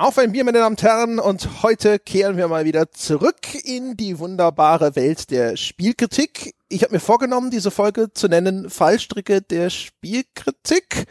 Auf ein Bier, meine Damen und Herren, und heute kehren wir mal wieder zurück in die wunderbare Welt der Spielkritik. Ich habe mir vorgenommen, diese Folge zu nennen Fallstricke der Spielkritik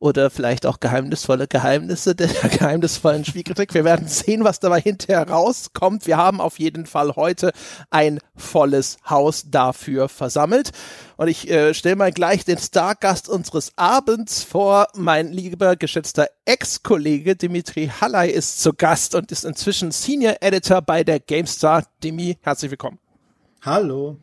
oder vielleicht auch geheimnisvolle Geheimnisse der geheimnisvollen Spielkritik. Wir werden sehen, was dabei hinterher rauskommt. Wir haben auf jeden Fall heute ein volles Haus dafür versammelt. Und ich äh, stelle mal gleich den Stargast unseres Abends vor. Mein lieber, geschätzter Ex-Kollege Dimitri Halley ist zu Gast und ist inzwischen Senior Editor bei der GameStar. Dimi, herzlich willkommen. Hallo.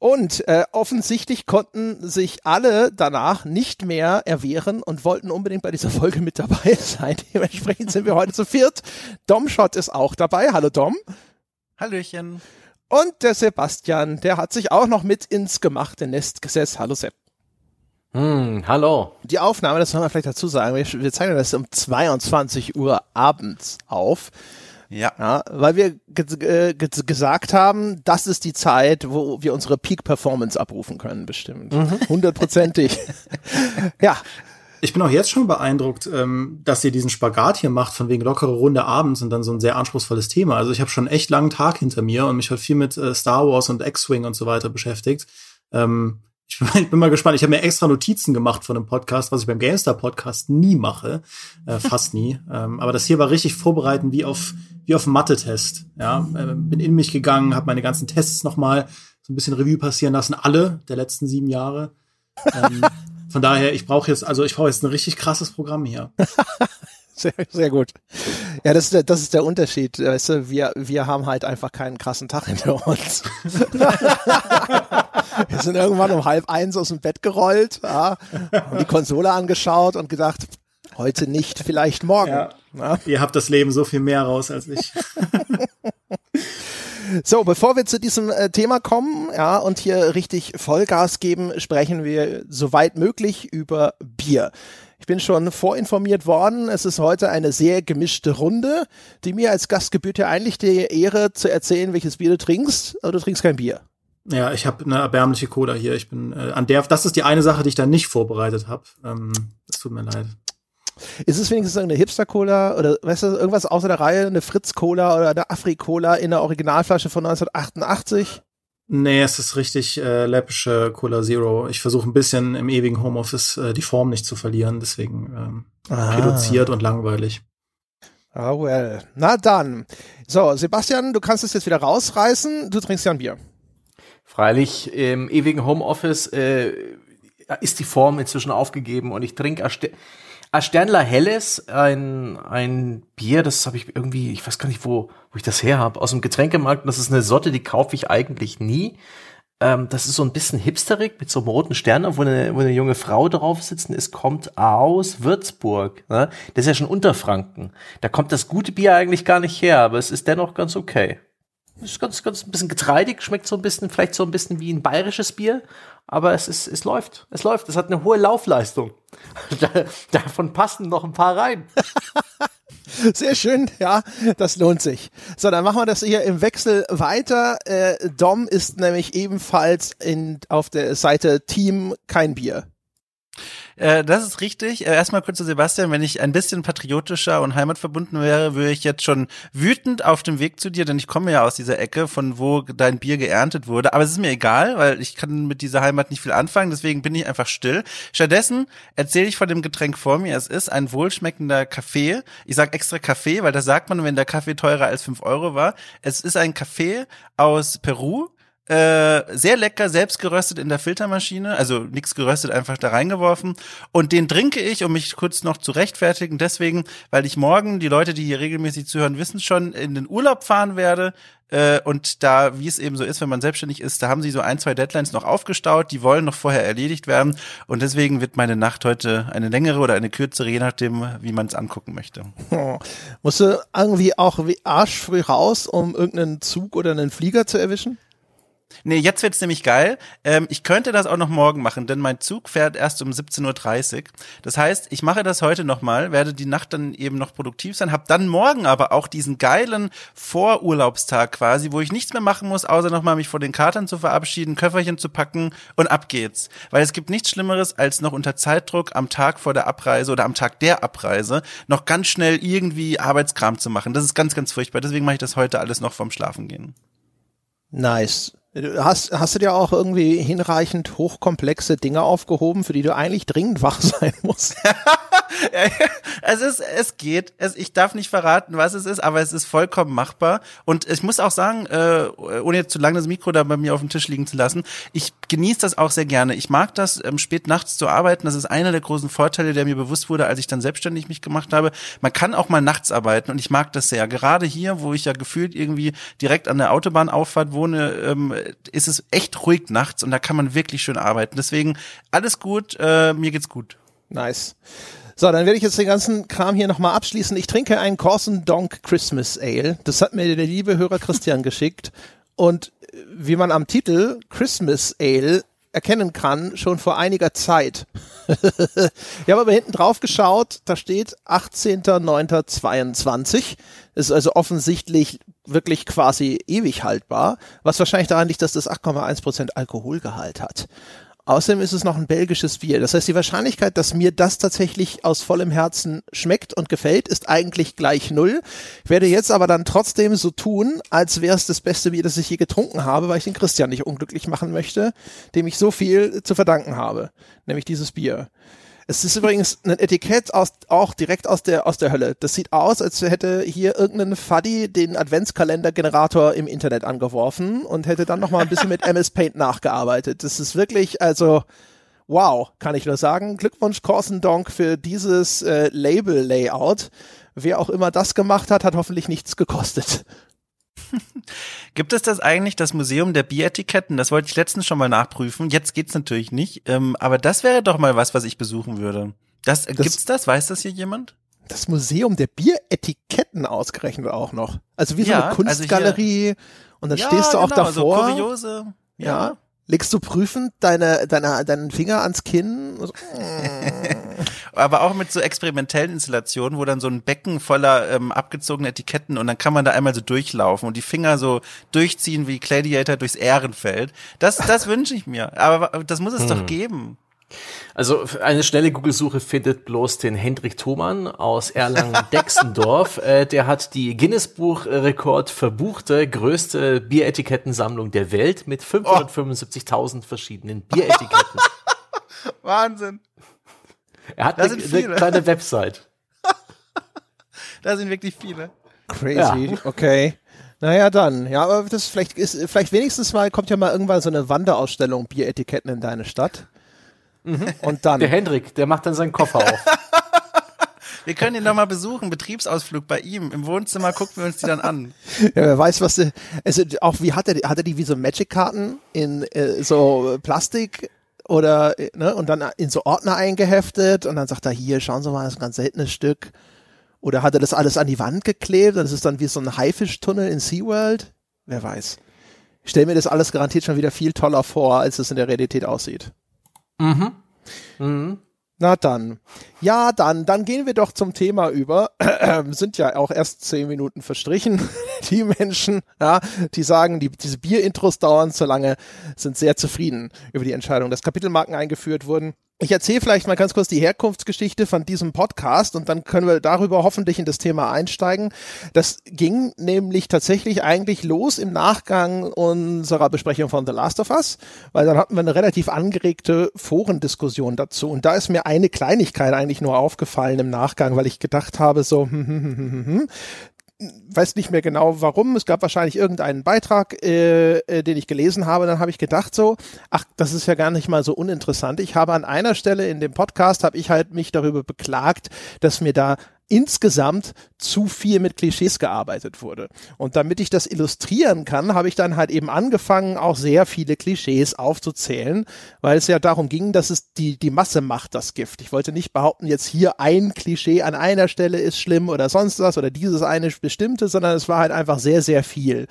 Und äh, offensichtlich konnten sich alle danach nicht mehr erwehren und wollten unbedingt bei dieser Folge mit dabei sein. Dementsprechend sind wir heute zu viert. Domshot ist auch dabei. Hallo Dom. Hallöchen. Und der Sebastian, der hat sich auch noch mit ins gemachte Nest gesetzt. Hallo Sepp. Hm, hallo. Die Aufnahme, das soll man vielleicht dazu sagen, wir, wir zeichnen das um 22 Uhr abends auf. Ja. ja weil wir ge gesagt haben, das ist die Zeit, wo wir unsere Peak-Performance abrufen können, bestimmt. Mhm. Hundertprozentig. ja. Ich bin auch jetzt schon beeindruckt, ähm, dass ihr diesen Spagat hier macht, von wegen lockere Runde abends und dann so ein sehr anspruchsvolles Thema. Also ich habe schon echt langen Tag hinter mir und mich halt viel mit äh, Star Wars und X-Wing und so weiter beschäftigt. Ähm, ich bin, ich bin mal gespannt. Ich habe mir extra Notizen gemacht von dem Podcast, was ich beim GameStar Podcast nie mache, äh, fast nie. Ähm, aber das hier war richtig vorbereitend wie auf wie auf Mathe-Test. Ja, äh, bin in mich gegangen, habe meine ganzen Tests noch mal so ein bisschen Revue passieren lassen, alle der letzten sieben Jahre. Ähm, von daher, ich brauche jetzt, also ich brauche jetzt ein richtig krasses Programm hier. Sehr, sehr gut. Ja, das ist der, das ist der Unterschied. Weißt du, wir, wir haben halt einfach keinen krassen Tag hinter uns. wir sind irgendwann um halb eins aus dem Bett gerollt, ja, haben die Konsole angeschaut und gedacht, heute nicht, vielleicht morgen. Ja. Ja. Ihr habt das Leben so viel mehr raus als ich. So, bevor wir zu diesem äh, Thema kommen, ja, und hier richtig Vollgas geben, sprechen wir soweit möglich über Bier. Ich bin schon vorinformiert worden. Es ist heute eine sehr gemischte Runde, die mir als Gast gebührt ja eigentlich die Ehre zu erzählen, welches Bier du trinkst, aber du trinkst kein Bier. Ja, ich habe eine erbärmliche Cola hier. Ich bin äh, an der, das ist die eine Sache, die ich da nicht vorbereitet habe. Ähm, es tut mir leid. Ist es wenigstens eine Hipster-Cola oder weißt du, irgendwas außer der Reihe, eine Fritz-Cola oder eine Afri-Cola in der Originalflasche von 1988? Nee, es ist richtig äh, läppische Cola Zero. Ich versuche ein bisschen im ewigen Homeoffice äh, die Form nicht zu verlieren, deswegen ähm, ah. reduziert und langweilig. Ah, well. Na dann. So, Sebastian, du kannst es jetzt wieder rausreißen. Du trinkst ja ein Bier. Freilich, im ewigen Homeoffice äh, ist die Form inzwischen aufgegeben und ich trinke Asternler Helles, ein, ein Bier, das habe ich irgendwie, ich weiß gar nicht, wo, wo ich das her habe, aus dem Getränkemarkt. Das ist eine Sorte, die kaufe ich eigentlich nie. Ähm, das ist so ein bisschen hipsterig mit so einem roten Stern, wo eine, wo eine junge Frau drauf sitzen ist, kommt aus Würzburg. Ne? Das ist ja schon Unterfranken. Da kommt das gute Bier eigentlich gar nicht her, aber es ist dennoch ganz okay. Ist ganz, ganz ein bisschen getreidig, schmeckt so ein bisschen, vielleicht so ein bisschen wie ein bayerisches Bier, aber es ist, es läuft, es läuft, es hat eine hohe Laufleistung. Da, davon passen noch ein paar rein. Sehr schön, ja, das lohnt sich. So, dann machen wir das hier im Wechsel weiter. Äh, Dom ist nämlich ebenfalls in, auf der Seite Team kein Bier. Äh, das ist richtig. Äh, erstmal kurz zu Sebastian, wenn ich ein bisschen patriotischer und heimatverbunden wäre, würde ich jetzt schon wütend auf dem Weg zu dir, denn ich komme ja aus dieser Ecke, von wo dein Bier geerntet wurde. Aber es ist mir egal, weil ich kann mit dieser Heimat nicht viel anfangen, deswegen bin ich einfach still. Stattdessen erzähle ich von dem Getränk vor mir. Es ist ein wohlschmeckender Kaffee. Ich sage extra Kaffee, weil das sagt man, wenn der Kaffee teurer als fünf Euro war. Es ist ein Kaffee aus Peru äh, sehr lecker, selbst geröstet in der Filtermaschine, also nichts geröstet, einfach da reingeworfen. Und den trinke ich, um mich kurz noch zu rechtfertigen, deswegen, weil ich morgen, die Leute, die hier regelmäßig zuhören, wissen schon, in den Urlaub fahren werde. Äh, und da, wie es eben so ist, wenn man selbstständig ist, da haben sie so ein, zwei Deadlines noch aufgestaut, die wollen noch vorher erledigt werden. Und deswegen wird meine Nacht heute eine längere oder eine kürzere, je nachdem, wie man es angucken möchte. Oh. Musst du irgendwie auch wie arschfrüh raus, um irgendeinen Zug oder einen Flieger zu erwischen? Nee, jetzt wird's nämlich geil. Ähm, ich könnte das auch noch morgen machen, denn mein Zug fährt erst um 17.30 Uhr. Das heißt, ich mache das heute nochmal, werde die Nacht dann eben noch produktiv sein, habe dann morgen aber auch diesen geilen Vorurlaubstag quasi, wo ich nichts mehr machen muss, außer nochmal mich vor den Katern zu verabschieden, Köfferchen zu packen und ab geht's. Weil es gibt nichts Schlimmeres, als noch unter Zeitdruck am Tag vor der Abreise oder am Tag der Abreise noch ganz schnell irgendwie Arbeitskram zu machen. Das ist ganz, ganz furchtbar. Deswegen mache ich das heute alles noch vorm Schlafengehen. Nice. Hast, hast du dir auch irgendwie hinreichend hochkomplexe Dinge aufgehoben, für die du eigentlich dringend wach sein musst? es ist, es geht. Es, ich darf nicht verraten, was es ist, aber es ist vollkommen machbar. Und ich muss auch sagen, äh, ohne jetzt zu lange das Mikro da bei mir auf dem Tisch liegen zu lassen, ich genieße das auch sehr gerne. Ich mag das, ähm, spät nachts zu arbeiten. Das ist einer der großen Vorteile, der mir bewusst wurde, als ich dann selbstständig mich gemacht habe. Man kann auch mal nachts arbeiten und ich mag das sehr. Gerade hier, wo ich ja gefühlt irgendwie direkt an der Autobahnauffahrt wohne, ähm, ist es echt ruhig nachts und da kann man wirklich schön arbeiten. Deswegen alles gut, äh, mir geht's gut. Nice. So, dann werde ich jetzt den ganzen Kram hier nochmal abschließen. Ich trinke ein Corson Donk Christmas Ale. Das hat mir der liebe Hörer Christian geschickt. Und äh, wie man am Titel Christmas Ale erkennen kann, schon vor einiger Zeit. ich habe aber hinten drauf geschaut, da steht 18.09.22. Ist also offensichtlich wirklich quasi ewig haltbar, was wahrscheinlich daran liegt, dass das 8,1% Alkoholgehalt hat. Außerdem ist es noch ein belgisches Bier. Das heißt, die Wahrscheinlichkeit, dass mir das tatsächlich aus vollem Herzen schmeckt und gefällt, ist eigentlich gleich null. Ich werde jetzt aber dann trotzdem so tun, als wäre es das beste Bier, das ich je getrunken habe, weil ich den Christian nicht unglücklich machen möchte, dem ich so viel zu verdanken habe, nämlich dieses Bier. Es ist übrigens ein Etikett aus, auch direkt aus der, aus der Hölle. Das sieht aus, als hätte hier irgendein Fuddy den Adventskalender-Generator im Internet angeworfen und hätte dann nochmal ein bisschen mit MS Paint nachgearbeitet. Das ist wirklich, also, wow, kann ich nur sagen. Glückwunsch Corson Donk für dieses äh, Label-Layout. Wer auch immer das gemacht hat, hat hoffentlich nichts gekostet. Gibt es das eigentlich, das Museum der Bieretiketten? Das wollte ich letztens schon mal nachprüfen. Jetzt geht's natürlich nicht. Ähm, aber das wäre doch mal was, was ich besuchen würde. Das, das gibt's das? Weiß das hier jemand? Das Museum der Bieretiketten ausgerechnet auch noch. Also wie so ja, eine Kunstgalerie. Also und dann ja, stehst du auch genau, davor. So kuriose. ja. ja legst du prüfend deine, deine, deinen Finger ans Kinn? So, Aber auch mit so experimentellen Installationen, wo dann so ein Becken voller ähm, abgezogener Etiketten und dann kann man da einmal so durchlaufen und die Finger so durchziehen wie Gladiator durchs Ehrenfeld. Das, das wünsche ich mir. Aber das muss es hm. doch geben. Also eine schnelle Google-Suche findet bloß den Hendrik Thomann aus Erlangen-Dexendorf. äh, der hat die Guinness-Buch-Rekord verbuchte größte Bieretikettensammlung der Welt mit 575.000 verschiedenen Bieretiketten. Wahnsinn. Er hat eine, eine kleine Website. da sind wirklich viele. Crazy, ja. okay. Naja, dann. Ja, aber das vielleicht ist, vielleicht wenigstens mal, kommt ja mal irgendwann so eine Wanderausstellung Bieretiketten in deine Stadt. Mhm. Und dann. Der Hendrik, der macht dann seinen Koffer auf. Wir können ihn noch mal besuchen, Betriebsausflug bei ihm. Im Wohnzimmer gucken wir uns die dann an. Ja, wer weiß, was, also auch wie hat er, hat er die wie so Magic-Karten in äh, so Plastik oder, ne, und dann in so Ordner eingeheftet und dann sagt er, hier, schauen Sie mal, das ist ein ganz seltenes Stück. Oder hat er das alles an die Wand geklebt und das ist dann wie so ein Haifischtunnel in SeaWorld? Wer weiß. Ich stelle mir das alles garantiert schon wieder viel toller vor, als es in der Realität aussieht. Mhm. Mhm. Na dann. Ja, dann, dann gehen wir doch zum Thema über. sind ja auch erst zehn Minuten verstrichen. Die Menschen, ja, die sagen, die, diese Bierintros dauern zu lange, sind sehr zufrieden über die Entscheidung, dass Kapitelmarken eingeführt wurden. Ich erzähle vielleicht mal ganz kurz die Herkunftsgeschichte von diesem Podcast und dann können wir darüber hoffentlich in das Thema einsteigen. Das ging nämlich tatsächlich eigentlich los im Nachgang unserer Besprechung von The Last of Us, weil dann hatten wir eine relativ angeregte Forendiskussion dazu und da ist mir eine Kleinigkeit eigentlich nur aufgefallen im Nachgang, weil ich gedacht habe so, hm, hm, hm, hm, hm, weiß nicht mehr genau warum. Es gab wahrscheinlich irgendeinen Beitrag, äh, äh, den ich gelesen habe. Dann habe ich gedacht so, ach, das ist ja gar nicht mal so uninteressant. Ich habe an einer Stelle in dem Podcast habe ich halt mich darüber beklagt, dass mir da insgesamt zu viel mit Klischees gearbeitet wurde. Und damit ich das illustrieren kann, habe ich dann halt eben angefangen, auch sehr viele Klischees aufzuzählen, weil es ja darum ging, dass es die, die Masse macht das Gift. Ich wollte nicht behaupten, jetzt hier ein Klischee an einer Stelle ist schlimm oder sonst was oder dieses eine bestimmte, sondern es war halt einfach sehr, sehr viel.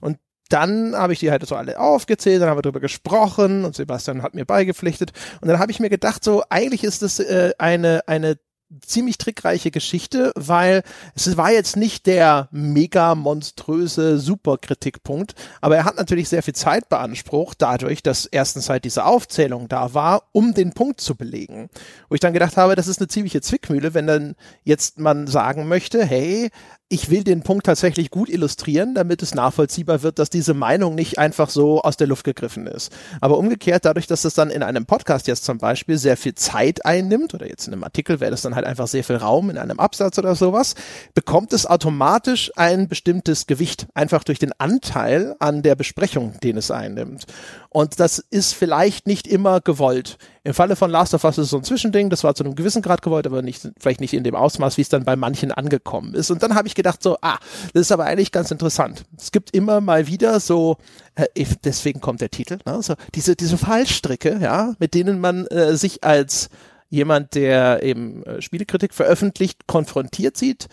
Und dann habe ich die halt so alle aufgezählt, dann haben wir darüber gesprochen und Sebastian hat mir beigepflichtet. Und dann habe ich mir gedacht, so eigentlich ist das äh, eine, eine ziemlich trickreiche Geschichte, weil es war jetzt nicht der mega monströse Superkritikpunkt, aber er hat natürlich sehr viel Zeit beansprucht, dadurch, dass erstens halt diese Aufzählung da war, um den Punkt zu belegen. Wo ich dann gedacht habe, das ist eine ziemliche Zwickmühle, wenn dann jetzt man sagen möchte, hey, ich will den Punkt tatsächlich gut illustrieren, damit es nachvollziehbar wird, dass diese Meinung nicht einfach so aus der Luft gegriffen ist. Aber umgekehrt, dadurch, dass es dann in einem Podcast jetzt zum Beispiel sehr viel Zeit einnimmt, oder jetzt in einem Artikel wäre das dann halt einfach sehr viel Raum in einem Absatz oder sowas, bekommt es automatisch ein bestimmtes Gewicht, einfach durch den Anteil an der Besprechung, den es einnimmt. Und das ist vielleicht nicht immer gewollt. Im Falle von Last of Us ist es so ein Zwischending, das war zu einem gewissen Grad gewollt, aber nicht, vielleicht nicht in dem Ausmaß, wie es dann bei manchen angekommen ist. Und dann habe ich gedacht so, ah, das ist aber eigentlich ganz interessant. Es gibt immer mal wieder so, äh, deswegen kommt der Titel, ne, so diese, diese Fallstricke, ja, mit denen man äh, sich als jemand, der eben äh, Spielekritik veröffentlicht, konfrontiert sieht,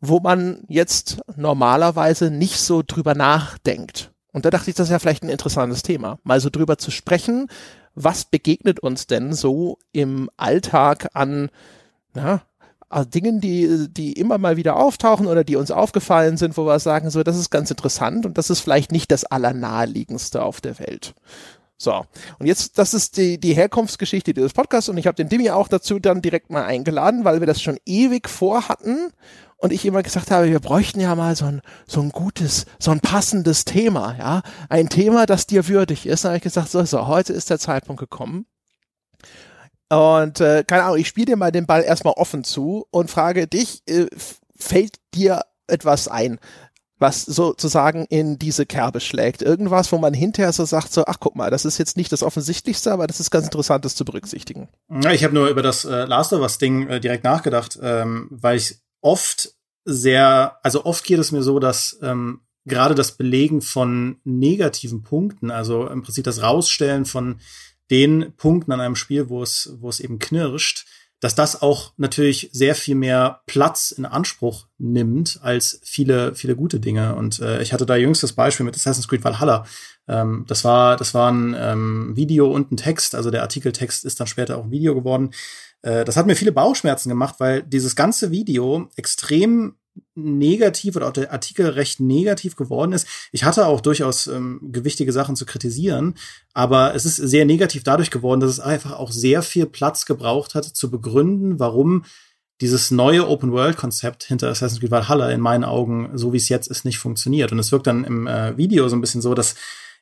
wo man jetzt normalerweise nicht so drüber nachdenkt. Und da dachte ich, das ist ja vielleicht ein interessantes Thema, mal so drüber zu sprechen, was begegnet uns denn so im Alltag an ja, Dingen, die, die immer mal wieder auftauchen oder die uns aufgefallen sind, wo wir sagen, so, das ist ganz interessant und das ist vielleicht nicht das Allernaheliegendste auf der Welt. So, und jetzt, das ist die, die Herkunftsgeschichte dieses Podcasts und ich habe den Dimi auch dazu dann direkt mal eingeladen, weil wir das schon ewig vorhatten und ich immer gesagt habe, wir bräuchten ja mal so ein, so ein gutes, so ein passendes Thema, ja, ein Thema, das dir würdig ist. Dann habe ich gesagt, so, so, heute ist der Zeitpunkt gekommen. Und äh, keine Ahnung, ich spiele dir mal den Ball erstmal offen zu und frage dich, äh, fällt dir etwas ein, was sozusagen in diese Kerbe schlägt? Irgendwas, wo man hinterher so sagt, so, ach guck mal, das ist jetzt nicht das Offensichtlichste, aber das ist ganz interessant, das zu berücksichtigen. Ja, ich habe nur über das äh, Last of Us Ding äh, direkt nachgedacht, ähm, weil ich oft sehr, also oft geht es mir so, dass ähm, gerade das Belegen von negativen Punkten, also im Prinzip das Rausstellen von den Punkten an einem Spiel, wo es, wo es eben knirscht, dass das auch natürlich sehr viel mehr Platz in Anspruch nimmt als viele, viele gute Dinge. Und äh, ich hatte da jüngst das Beispiel mit Assassin's Creed Valhalla. Ähm, das war, das war ein ähm, Video und ein Text, also der Artikeltext ist dann später auch ein Video geworden. Äh, das hat mir viele Bauchschmerzen gemacht, weil dieses ganze Video extrem negativ oder auch der Artikel recht negativ geworden ist. Ich hatte auch durchaus ähm, gewichtige Sachen zu kritisieren, aber es ist sehr negativ dadurch geworden, dass es einfach auch sehr viel Platz gebraucht hat, zu begründen, warum dieses neue Open-World-Konzept hinter Assassin's Creed Valhalla in meinen Augen, so wie es jetzt ist, nicht funktioniert. Und es wirkt dann im äh, Video so ein bisschen so, dass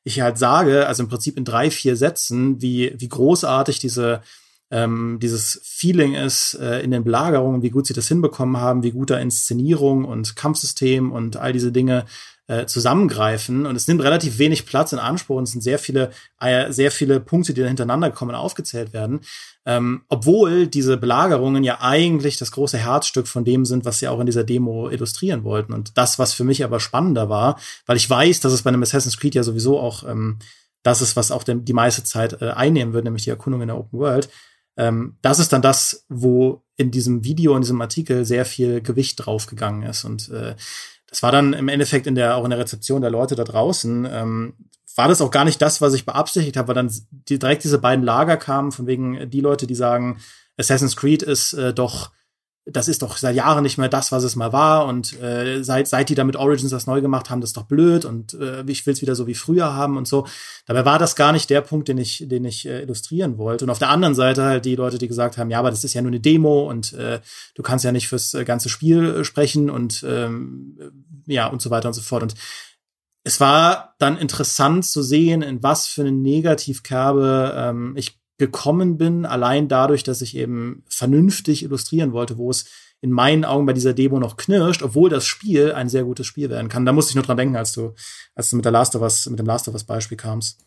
ich halt sage, also im Prinzip in drei, vier Sätzen, wie, wie großartig diese ähm, dieses Feeling ist äh, in den Belagerungen, wie gut sie das hinbekommen haben, wie gut da Inszenierung und Kampfsystem und all diese Dinge äh, zusammengreifen. Und es nimmt relativ wenig Platz in Anspruch und es sind sehr viele, äh, sehr viele Punkte, die da hintereinander kommen, aufgezählt werden. Ähm, obwohl diese Belagerungen ja eigentlich das große Herzstück von dem sind, was sie auch in dieser Demo illustrieren wollten. Und das, was für mich aber spannender war, weil ich weiß, dass es bei einem Assassin's Creed ja sowieso auch ähm, das ist, was auch die meiste Zeit äh, einnehmen wird, nämlich die Erkundung in der Open World. Ähm, das ist dann das, wo in diesem Video, in diesem Artikel sehr viel Gewicht draufgegangen ist. Und äh, das war dann im Endeffekt in der, auch in der Rezeption der Leute da draußen, ähm, war das auch gar nicht das, was ich beabsichtigt habe, weil dann direkt diese beiden Lager kamen, von wegen die Leute, die sagen, Assassin's Creed ist äh, doch das ist doch seit Jahren nicht mehr das, was es mal war. Und äh, seit, seit die da mit Origins das neu gemacht haben, das ist doch blöd und äh, ich will es wieder so wie früher haben und so. Dabei war das gar nicht der Punkt, den ich, den ich äh, illustrieren wollte. Und auf der anderen Seite halt die Leute, die gesagt haben, ja, aber das ist ja nur eine Demo und äh, du kannst ja nicht fürs äh, ganze Spiel äh, sprechen und ähm, ja und so weiter und so fort. Und es war dann interessant zu sehen, in was für eine Negativkerbe ähm, ich gekommen bin, allein dadurch, dass ich eben vernünftig illustrieren wollte, wo es in meinen Augen bei dieser Demo noch knirscht, obwohl das Spiel ein sehr gutes Spiel werden kann. Da musste ich nur dran denken, als du, als du mit der Last of Us, mit dem Last of Us Beispiel kamst.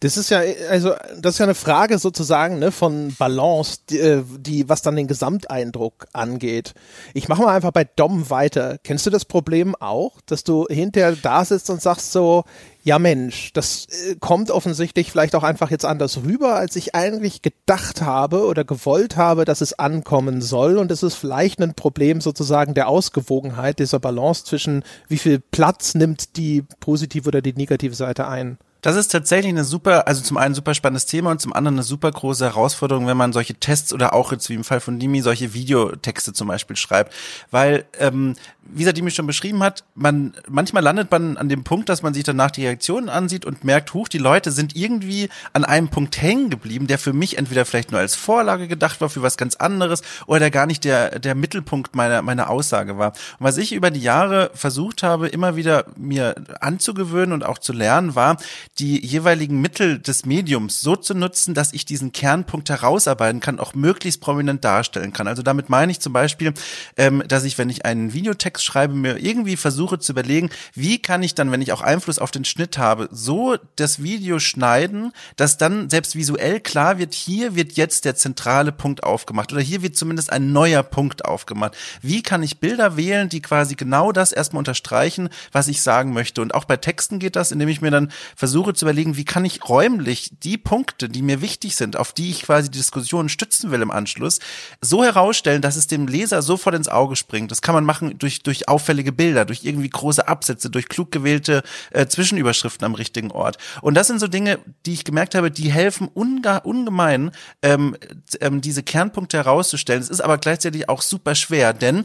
Das ist ja, also, das ist ja eine Frage sozusagen, ne, von Balance, die, äh, die was dann den Gesamteindruck angeht. Ich mache mal einfach bei Dom weiter. Kennst du das Problem auch, dass du hinterher da sitzt und sagst so, ja Mensch, das äh, kommt offensichtlich vielleicht auch einfach jetzt anders rüber, als ich eigentlich gedacht habe oder gewollt habe, dass es ankommen soll. Und es ist vielleicht ein Problem sozusagen der Ausgewogenheit, dieser Balance zwischen wie viel Platz nimmt die positive oder die negative Seite ein. Das ist tatsächlich eine super, also zum einen super spannendes Thema und zum anderen eine super große Herausforderung, wenn man solche Tests oder auch jetzt wie im Fall von Dimi solche Videotexte zum Beispiel schreibt. Weil, ähm, wie Dimi schon beschrieben hat, man manchmal landet man an dem Punkt, dass man sich danach die Reaktionen ansieht und merkt, huch, die Leute sind irgendwie an einem Punkt hängen geblieben, der für mich entweder vielleicht nur als Vorlage gedacht war für was ganz anderes oder der gar nicht der, der Mittelpunkt meiner, meiner Aussage war. Und was ich über die Jahre versucht habe, immer wieder mir anzugewöhnen und auch zu lernen, war, die jeweiligen Mittel des Mediums so zu nutzen, dass ich diesen Kernpunkt herausarbeiten kann, auch möglichst prominent darstellen kann. Also damit meine ich zum Beispiel, ähm, dass ich, wenn ich einen Videotext schreibe, mir irgendwie versuche zu überlegen, wie kann ich dann, wenn ich auch Einfluss auf den Schnitt habe, so das Video schneiden, dass dann selbst visuell klar wird, hier wird jetzt der zentrale Punkt aufgemacht oder hier wird zumindest ein neuer Punkt aufgemacht. Wie kann ich Bilder wählen, die quasi genau das erstmal unterstreichen, was ich sagen möchte? Und auch bei Texten geht das, indem ich mir dann versuche, versuche zu überlegen, wie kann ich räumlich die Punkte, die mir wichtig sind, auf die ich quasi die Diskussion stützen will im Anschluss, so herausstellen, dass es dem Leser sofort ins Auge springt. Das kann man machen durch, durch auffällige Bilder, durch irgendwie große Absätze, durch klug gewählte äh, Zwischenüberschriften am richtigen Ort. Und das sind so Dinge, die ich gemerkt habe, die helfen unge ungemein, ähm, ähm, diese Kernpunkte herauszustellen. Es ist aber gleichzeitig auch super schwer, denn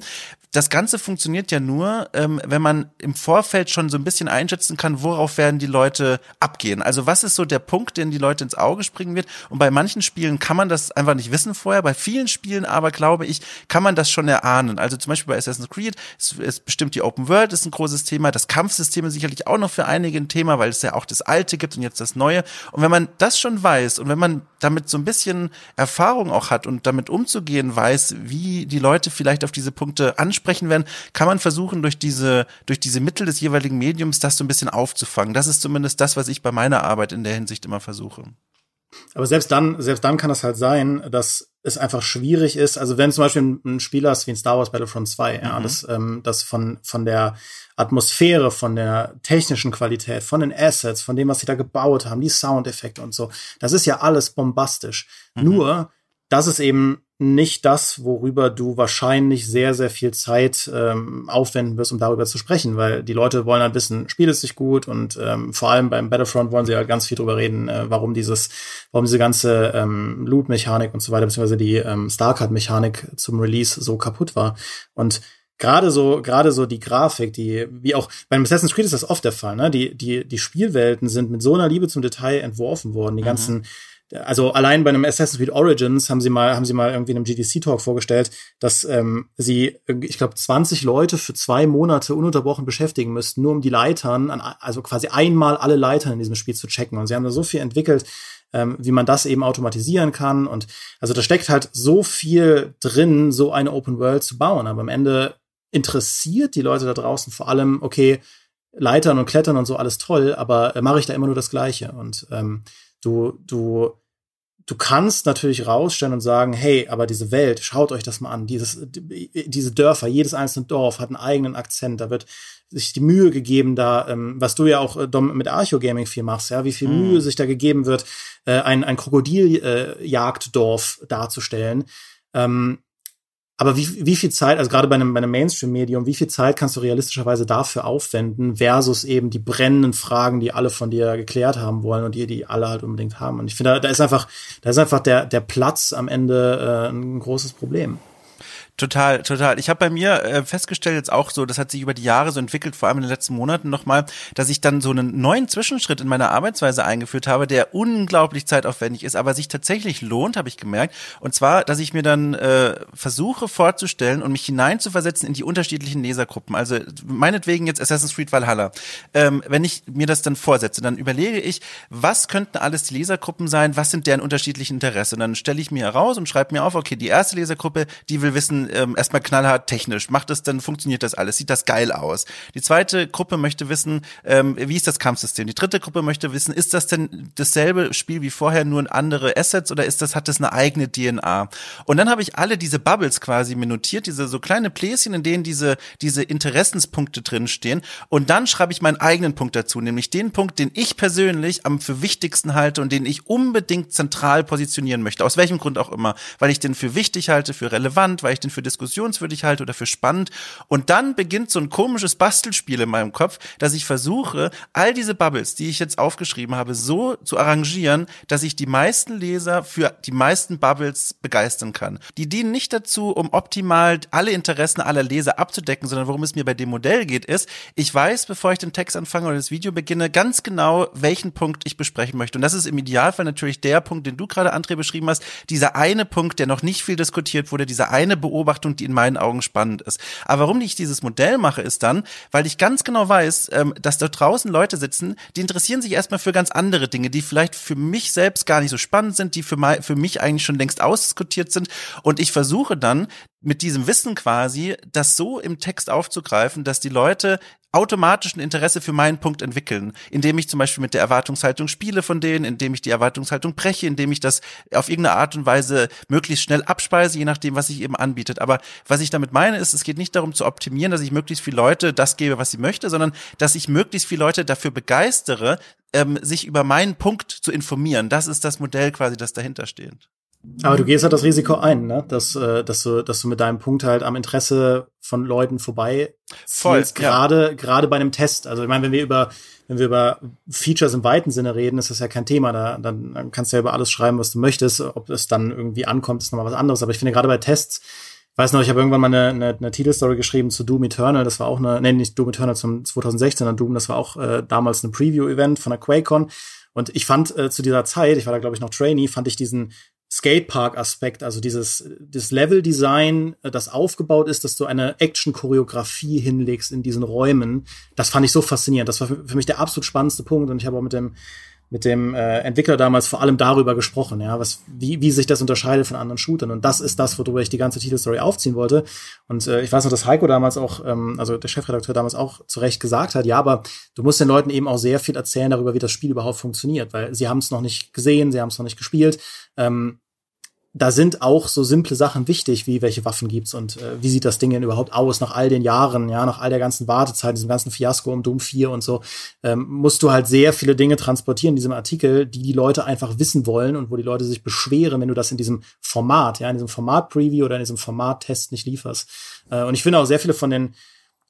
das Ganze funktioniert ja nur, ähm, wenn man im Vorfeld schon so ein bisschen einschätzen kann, worauf werden die Leute abgehen. Also was ist so der Punkt, den die Leute ins Auge springen wird? Und bei manchen Spielen kann man das einfach nicht wissen vorher. Bei vielen Spielen aber, glaube ich, kann man das schon erahnen. Also zum Beispiel bei Assassin's Creed ist, ist bestimmt die Open World ist ein großes Thema. Das Kampfsystem ist sicherlich auch noch für einige ein Thema, weil es ja auch das alte gibt und jetzt das neue. Und wenn man das schon weiß und wenn man damit so ein bisschen Erfahrung auch hat und damit umzugehen weiß, wie die Leute vielleicht auf diese Punkte ansprechen, werden, kann man versuchen, durch diese, durch diese Mittel des jeweiligen Mediums das so ein bisschen aufzufangen. Das ist zumindest das, was ich bei meiner Arbeit in der Hinsicht immer versuche. Aber selbst dann, selbst dann kann das halt sein, dass es einfach schwierig ist. Also wenn zum Beispiel ein Spieler ist wie ein Star Wars Battlefront 2, mhm. ja, das, ähm, das von, von der Atmosphäre, von der technischen Qualität, von den Assets, von dem, was sie da gebaut haben, die Soundeffekte und so, das ist ja alles bombastisch. Mhm. Nur, dass es eben nicht das, worüber du wahrscheinlich sehr, sehr viel Zeit ähm, aufwenden wirst, um darüber zu sprechen, weil die Leute wollen halt wissen, spielt es sich gut und ähm, vor allem beim Battlefront wollen sie ja ganz viel drüber reden, äh, warum dieses, warum diese ganze ähm, Loot-Mechanik und so weiter, beziehungsweise die ähm, Starcard-Mechanik zum Release so kaputt war. Und gerade so, gerade so die Grafik, die, wie auch beim Assassin's Creed ist das oft der Fall, ne? Die, die, die Spielwelten sind mit so einer Liebe zum Detail entworfen worden, die mhm. ganzen also allein bei einem Assassin's Creed Origins haben sie mal, haben sie mal irgendwie in einem GDC-Talk vorgestellt, dass ähm, sie, ich glaube, 20 Leute für zwei Monate ununterbrochen beschäftigen müssten, nur um die Leitern, also quasi einmal alle Leitern in diesem Spiel zu checken. Und sie haben da so viel entwickelt, ähm, wie man das eben automatisieren kann. Und also da steckt halt so viel drin, so eine Open World zu bauen. Aber am Ende interessiert die Leute da draußen vor allem, okay, Leitern und Klettern und so alles toll, aber äh, mache ich da immer nur das Gleiche. Und ähm, du, du du kannst natürlich rausstellen und sagen, hey, aber diese Welt, schaut euch das mal an, dieses, diese Dörfer, jedes einzelne Dorf hat einen eigenen Akzent, da wird sich die Mühe gegeben, da, ähm, was du ja auch äh, Dom, mit Archeogaming viel machst, ja, wie viel mm. Mühe sich da gegeben wird, äh, ein, ein Krokodiljagddorf äh, darzustellen. Ähm, aber wie, wie viel Zeit, also gerade bei einem, bei einem Mainstream-Medium, wie viel Zeit kannst du realistischerweise dafür aufwenden, versus eben die brennenden Fragen, die alle von dir geklärt haben wollen und die, die alle halt unbedingt haben. Und ich finde, da, da ist einfach, da ist einfach der, der Platz am Ende äh, ein großes Problem. Total, total. Ich habe bei mir äh, festgestellt jetzt auch so, das hat sich über die Jahre so entwickelt, vor allem in den letzten Monaten nochmal, dass ich dann so einen neuen Zwischenschritt in meiner Arbeitsweise eingeführt habe, der unglaublich zeitaufwendig ist, aber sich tatsächlich lohnt, habe ich gemerkt. Und zwar, dass ich mir dann äh, versuche vorzustellen und mich hineinzuversetzen in die unterschiedlichen Lesergruppen. Also meinetwegen jetzt Assassin's Creed Valhalla. Ähm, wenn ich mir das dann vorsetze, dann überlege ich, was könnten alles die Lesergruppen sein, was sind deren unterschiedlichen Interessen. Und dann stelle ich mir heraus und schreibe mir auf, okay, die erste Lesergruppe, die will wissen, wissen, ähm, erstmal knallhart technisch, macht das, dann funktioniert das alles, sieht das geil aus. Die zweite Gruppe möchte wissen, ähm, wie ist das Kampfsystem? Die dritte Gruppe möchte wissen, ist das denn dasselbe Spiel wie vorher, nur andere Assets oder ist das, hat das eine eigene DNA? Und dann habe ich alle diese Bubbles quasi minutiert, diese so kleine Pläschen, in denen diese, diese Interessenspunkte drinstehen. Und dann schreibe ich meinen eigenen Punkt dazu, nämlich den Punkt, den ich persönlich am für wichtigsten halte und den ich unbedingt zentral positionieren möchte. Aus welchem Grund auch immer. Weil ich den für wichtig halte, für relevant, weil ich den für diskussionswürdig halte oder für spannend. Und dann beginnt so ein komisches Bastelspiel in meinem Kopf, dass ich versuche, all diese Bubbles, die ich jetzt aufgeschrieben habe, so zu arrangieren, dass ich die meisten Leser für die meisten Bubbles begeistern kann. Die dienen nicht dazu, um optimal alle Interessen aller Leser abzudecken, sondern worum es mir bei dem Modell geht, ist, ich weiß, bevor ich den Text anfange oder das Video beginne, ganz genau, welchen Punkt ich besprechen möchte. Und das ist im Idealfall natürlich der Punkt, den du gerade, André, beschrieben hast, dieser eine Punkt, der noch nicht viel diskutiert wurde, diese eine Beobachtung, die in meinen Augen spannend ist. Aber warum ich dieses Modell mache, ist dann, weil ich ganz genau weiß, ähm, dass da draußen Leute sitzen, die interessieren sich erstmal für ganz andere Dinge, die vielleicht für mich selbst gar nicht so spannend sind, die für, für mich eigentlich schon längst ausdiskutiert sind. Und ich versuche dann, mit diesem Wissen quasi, das so im Text aufzugreifen, dass die Leute automatisch ein Interesse für meinen Punkt entwickeln, indem ich zum Beispiel mit der Erwartungshaltung spiele von denen, indem ich die Erwartungshaltung breche, indem ich das auf irgendeine Art und Weise möglichst schnell abspeise, je nachdem, was sich eben anbietet. Aber was ich damit meine, ist, es geht nicht darum zu optimieren, dass ich möglichst viele Leute das gebe, was sie möchte, sondern dass ich möglichst viele Leute dafür begeistere, ähm, sich über meinen Punkt zu informieren. Das ist das Modell quasi, das dahinter steht. Aber du gehst halt das Risiko ein, ne? dass, äh, dass, du, dass du mit deinem Punkt halt am Interesse von Leuten vorbei Voll, gerade ja. gerade bei einem Test. Also ich meine, wenn wir über wenn wir über Features im weiten Sinne reden, ist das ja kein Thema. Da dann, dann kannst du ja über alles schreiben, was du möchtest. Ob es dann irgendwie ankommt, ist nochmal was anderes. Aber ich finde gerade bei Tests, ich weiß noch, ich habe irgendwann mal eine, eine, eine Titelstory geschrieben zu Doom Eternal. Das war auch eine, nee, nicht Doom Eternal zum 2016er Doom. Das war auch äh, damals ein Preview-Event von der QuakeCon. Und ich fand äh, zu dieser Zeit, ich war da glaube ich noch Trainee, fand ich diesen Skatepark-Aspekt, also dieses, das Level-Design, das aufgebaut ist, dass du eine Action-Choreografie hinlegst in diesen Räumen, das fand ich so faszinierend. Das war für mich der absolut spannendste Punkt und ich habe auch mit dem mit dem äh, Entwickler damals vor allem darüber gesprochen, ja, was, wie, wie sich das unterscheidet von anderen Shootern. Und das ist das, worüber ich die ganze Titelstory aufziehen wollte. Und äh, ich weiß noch, dass Heiko damals auch, ähm, also der Chefredakteur damals auch zu Recht gesagt hat, ja, aber du musst den Leuten eben auch sehr viel erzählen darüber, wie das Spiel überhaupt funktioniert, weil sie haben es noch nicht gesehen, sie haben es noch nicht gespielt. Ähm, da sind auch so simple Sachen wichtig, wie welche Waffen gibt's und äh, wie sieht das Ding denn überhaupt aus nach all den Jahren, ja, nach all der ganzen Wartezeit, diesem ganzen Fiasko um Doom 4 und so, ähm, musst du halt sehr viele Dinge transportieren in diesem Artikel, die die Leute einfach wissen wollen und wo die Leute sich beschweren, wenn du das in diesem Format, ja, in diesem Format-Preview oder in diesem Format-Test nicht lieferst. Äh, und ich finde auch sehr viele von den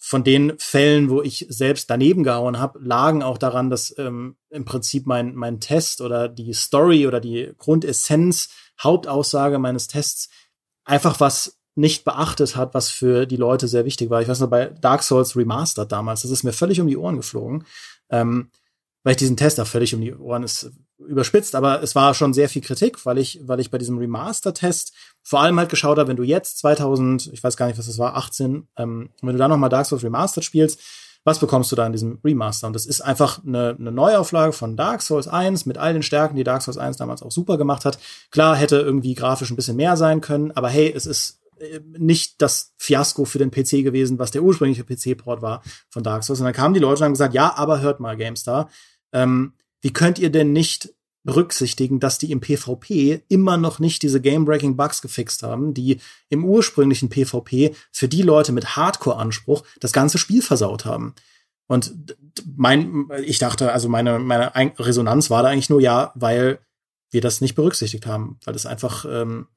von den Fällen, wo ich selbst daneben gehauen habe, lagen auch daran, dass ähm, im Prinzip mein, mein Test oder die Story oder die Grundessenz Hauptaussage meines Tests einfach was nicht beachtet hat, was für die Leute sehr wichtig war. Ich weiß noch, bei Dark Souls Remastered damals, das ist mir völlig um die Ohren geflogen, ähm, weil ich diesen Test auch völlig um die Ohren ist überspitzt, aber es war schon sehr viel Kritik, weil ich, weil ich bei diesem Remaster-Test vor allem halt geschaut habe, wenn du jetzt 2000, ich weiß gar nicht, was das war, 18, ähm, wenn du da noch mal Dark Souls Remastered spielst, was bekommst du da in diesem Remaster? Und das ist einfach eine, eine Neuauflage von Dark Souls 1 mit all den Stärken, die Dark Souls 1 damals auch super gemacht hat. Klar, hätte irgendwie grafisch ein bisschen mehr sein können, aber hey, es ist äh, nicht das Fiasko für den PC gewesen, was der ursprüngliche PC-Port war von Dark Souls. Und dann kamen die Leute und haben gesagt, ja, aber hört mal, GameStar, ähm, wie könnt ihr denn nicht berücksichtigen, dass die im PvP immer noch nicht diese Game-Breaking Bugs gefixt haben, die im ursprünglichen PvP für die Leute mit Hardcore-Anspruch das ganze Spiel versaut haben. Und mein, ich dachte, also meine, meine Resonanz war da eigentlich nur ja, weil wir das nicht berücksichtigt haben, weil das einfach, ähm,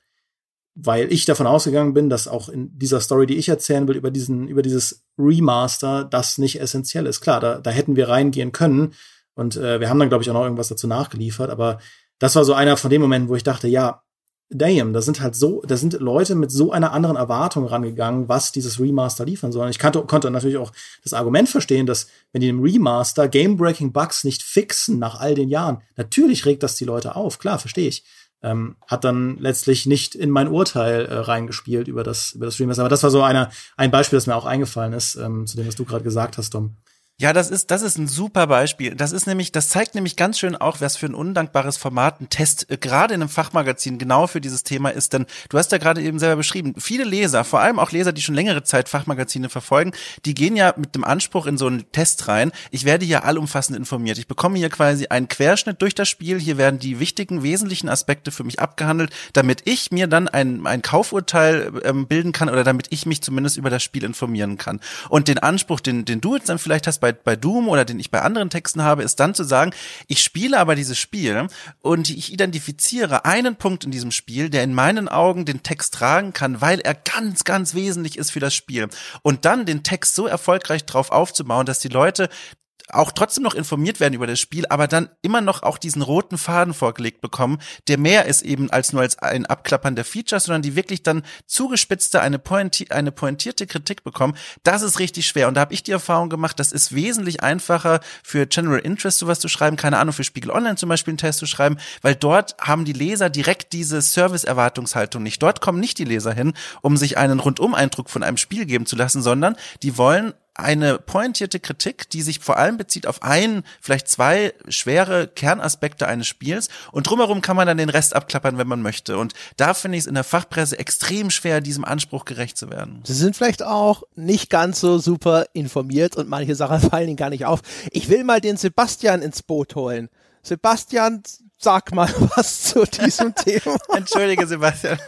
weil ich davon ausgegangen bin, dass auch in dieser Story, die ich erzählen will, über diesen, über dieses Remaster, das nicht essentiell ist. Klar, da, da hätten wir reingehen können, und äh, wir haben dann, glaube ich, auch noch irgendwas dazu nachgeliefert. Aber das war so einer von den Momenten, wo ich dachte, ja, damn, da sind halt so, da sind Leute mit so einer anderen Erwartung rangegangen, was dieses Remaster liefern soll. Und ich kannte, konnte natürlich auch das Argument verstehen, dass wenn die im Remaster Game-Breaking Bugs nicht fixen nach all den Jahren, natürlich regt das die Leute auf, klar, verstehe ich. Ähm, hat dann letztlich nicht in mein Urteil äh, reingespielt über das, über das Remaster. Aber das war so einer, ein Beispiel, das mir auch eingefallen ist, ähm, zu dem, was du gerade gesagt hast, Tom. Ja, das ist, das ist ein super Beispiel. Das ist nämlich, das zeigt nämlich ganz schön auch, was für ein undankbares Format ein Test äh, gerade in einem Fachmagazin genau für dieses Thema ist. Denn du hast ja gerade eben selber beschrieben, viele Leser, vor allem auch Leser, die schon längere Zeit Fachmagazine verfolgen, die gehen ja mit dem Anspruch in so einen Test rein. Ich werde hier allumfassend informiert. Ich bekomme hier quasi einen Querschnitt durch das Spiel. Hier werden die wichtigen, wesentlichen Aspekte für mich abgehandelt, damit ich mir dann ein, ein Kaufurteil ähm, bilden kann oder damit ich mich zumindest über das Spiel informieren kann. Und den Anspruch, den, den du jetzt dann vielleicht hast bei, bei Doom oder den ich bei anderen Texten habe, ist dann zu sagen, ich spiele aber dieses Spiel und ich identifiziere einen Punkt in diesem Spiel, der in meinen Augen den Text tragen kann, weil er ganz, ganz wesentlich ist für das Spiel. Und dann den Text so erfolgreich drauf aufzubauen, dass die Leute auch trotzdem noch informiert werden über das Spiel, aber dann immer noch auch diesen roten Faden vorgelegt bekommen, der mehr ist eben als nur als ein Abklappern der Features, sondern die wirklich dann zugespitzte, eine, pointi eine pointierte Kritik bekommen. Das ist richtig schwer. Und da habe ich die Erfahrung gemacht, das ist wesentlich einfacher für General Interest sowas zu schreiben, keine Ahnung, für Spiegel Online zum Beispiel einen Test zu schreiben, weil dort haben die Leser direkt diese Service-Erwartungshaltung nicht. Dort kommen nicht die Leser hin, um sich einen Rundum-Eindruck von einem Spiel geben zu lassen, sondern die wollen eine pointierte Kritik, die sich vor allem bezieht auf ein, vielleicht zwei schwere Kernaspekte eines Spiels und drumherum kann man dann den Rest abklappern, wenn man möchte. Und da finde ich es in der Fachpresse extrem schwer, diesem Anspruch gerecht zu werden. Sie sind vielleicht auch nicht ganz so super informiert und manche Sachen fallen ihnen gar nicht auf. Ich will mal den Sebastian ins Boot holen. Sebastian, sag mal was zu diesem Thema. Entschuldige, Sebastian.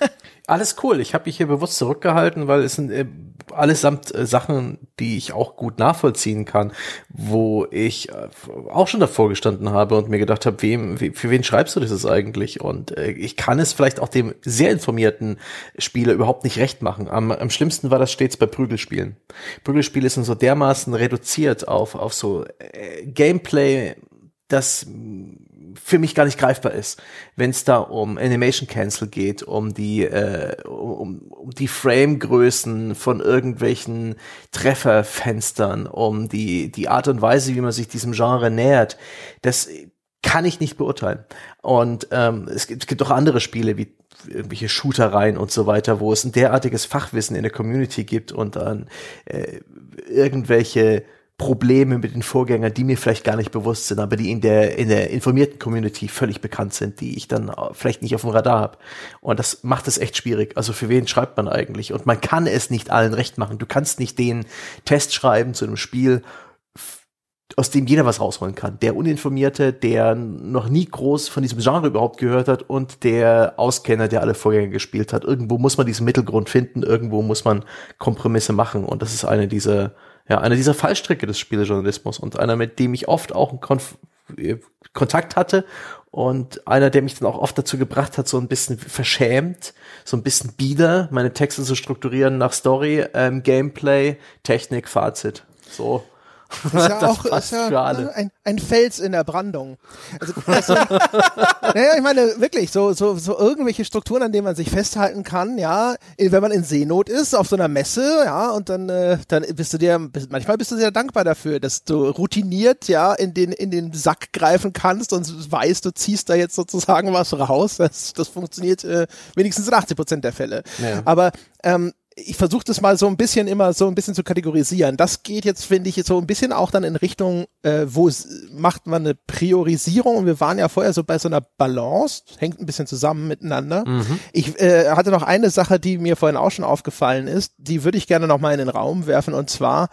Alles cool. Ich habe mich hier bewusst zurückgehalten, weil es sind äh, allesamt äh, Sachen, die ich auch gut nachvollziehen kann, wo ich äh, auch schon davor gestanden habe und mir gedacht habe, wem, we, für wen schreibst du das eigentlich? Und äh, ich kann es vielleicht auch dem sehr informierten Spieler überhaupt nicht recht machen. Am, am schlimmsten war das stets bei Prügelspielen. Prügelspiele sind so dermaßen reduziert auf, auf so Gameplay, das für mich gar nicht greifbar ist, wenn es da um Animation Cancel geht, um die äh, um, um die Framegrößen von irgendwelchen Trefferfenstern, um die die Art und Weise, wie man sich diesem Genre nähert, das kann ich nicht beurteilen. Und ähm, es, gibt, es gibt auch andere Spiele wie irgendwelche Shootereien und so weiter, wo es ein derartiges Fachwissen in der Community gibt und dann äh, irgendwelche Probleme mit den Vorgängern, die mir vielleicht gar nicht bewusst sind, aber die in der, in der informierten Community völlig bekannt sind, die ich dann vielleicht nicht auf dem Radar habe. Und das macht es echt schwierig. Also für wen schreibt man eigentlich? Und man kann es nicht allen recht machen. Du kannst nicht den Test schreiben zu einem Spiel, aus dem jeder was rausholen kann. Der Uninformierte, der noch nie groß von diesem Genre überhaupt gehört hat und der Auskenner, der alle Vorgänger gespielt hat. Irgendwo muss man diesen Mittelgrund finden, irgendwo muss man Kompromisse machen. Und das ist eine dieser ja, einer dieser Fallstricke des Spielejournalismus und einer, mit dem ich oft auch äh, Kontakt hatte und einer, der mich dann auch oft dazu gebracht hat, so ein bisschen verschämt, so ein bisschen bieder, meine Texte zu strukturieren nach Story, ähm, Gameplay, Technik, Fazit. So. Das ist ja auch ist ja ein, ein Fels in der Brandung. Also, also, naja, ich meine, wirklich, so, so, so irgendwelche Strukturen, an denen man sich festhalten kann, ja, wenn man in Seenot ist, auf so einer Messe, ja, und dann, äh, dann bist du dir, manchmal bist du sehr dankbar dafür, dass du routiniert, ja, in den, in den Sack greifen kannst und weißt, du ziehst da jetzt sozusagen was raus. Das, das funktioniert äh, wenigstens in 80 Prozent der Fälle. Ja. Aber ähm, ich versuche das mal so ein bisschen immer so ein bisschen zu kategorisieren. Das geht jetzt, finde ich, so ein bisschen auch dann in Richtung, äh, wo macht man eine Priorisierung und wir waren ja vorher so bei so einer Balance, hängt ein bisschen zusammen miteinander. Mhm. Ich äh, hatte noch eine Sache, die mir vorhin auch schon aufgefallen ist, die würde ich gerne noch mal in den Raum werfen und zwar,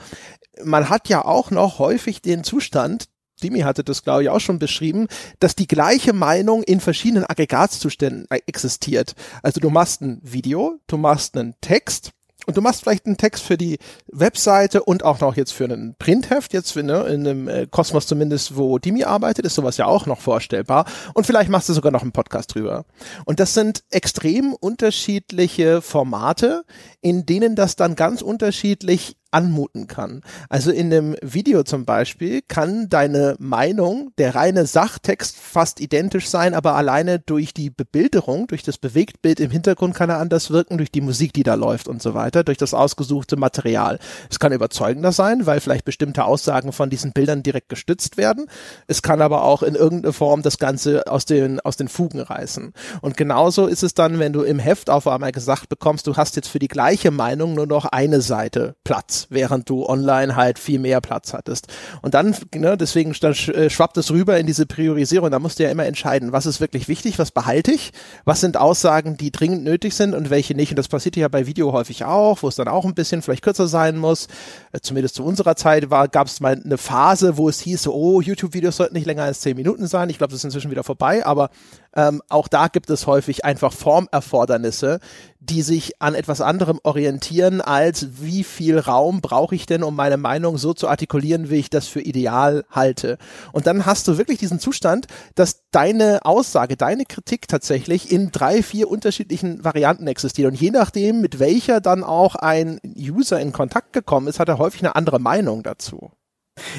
man hat ja auch noch häufig den Zustand, Dimi hatte das, glaube ich, auch schon beschrieben, dass die gleiche Meinung in verschiedenen Aggregatzuständen existiert. Also du machst ein Video, du machst einen Text, und du machst vielleicht einen Text für die Webseite und auch noch jetzt für einen Printheft, jetzt ne, in einem äh, Kosmos zumindest, wo Dimi arbeitet, ist sowas ja auch noch vorstellbar. Und vielleicht machst du sogar noch einen Podcast drüber. Und das sind extrem unterschiedliche Formate, in denen das dann ganz unterschiedlich anmuten kann. Also in dem Video zum Beispiel kann deine Meinung, der reine Sachtext fast identisch sein, aber alleine durch die Bebilderung, durch das Bewegtbild im Hintergrund kann er anders wirken, durch die Musik, die da läuft und so weiter, durch das ausgesuchte Material. Es kann überzeugender sein, weil vielleicht bestimmte Aussagen von diesen Bildern direkt gestützt werden. Es kann aber auch in irgendeiner Form das Ganze aus den, aus den Fugen reißen. Und genauso ist es dann, wenn du im Heft auf einmal gesagt bekommst, du hast jetzt für die gleiche Meinung nur noch eine Seite Platz Während du online halt viel mehr Platz hattest. Und dann, ne, deswegen dann äh, schwappt es rüber in diese Priorisierung. Da musst du ja immer entscheiden, was ist wirklich wichtig, was behalte ich, was sind Aussagen, die dringend nötig sind und welche nicht. Und das passiert ja bei Video häufig auch, wo es dann auch ein bisschen vielleicht kürzer sein muss. Äh, zumindest zu unserer Zeit gab es mal eine Phase, wo es hieß, oh, YouTube-Videos sollten nicht länger als zehn Minuten sein. Ich glaube, das ist inzwischen wieder vorbei, aber ähm, auch da gibt es häufig einfach Formerfordernisse, die sich an etwas anderem orientieren, als wie viel Raum brauche ich denn, um meine Meinung so zu artikulieren, wie ich das für ideal halte. Und dann hast du wirklich diesen Zustand, dass deine Aussage, deine Kritik tatsächlich in drei, vier unterschiedlichen Varianten existiert. Und je nachdem, mit welcher dann auch ein User in Kontakt gekommen ist, hat er häufig eine andere Meinung dazu.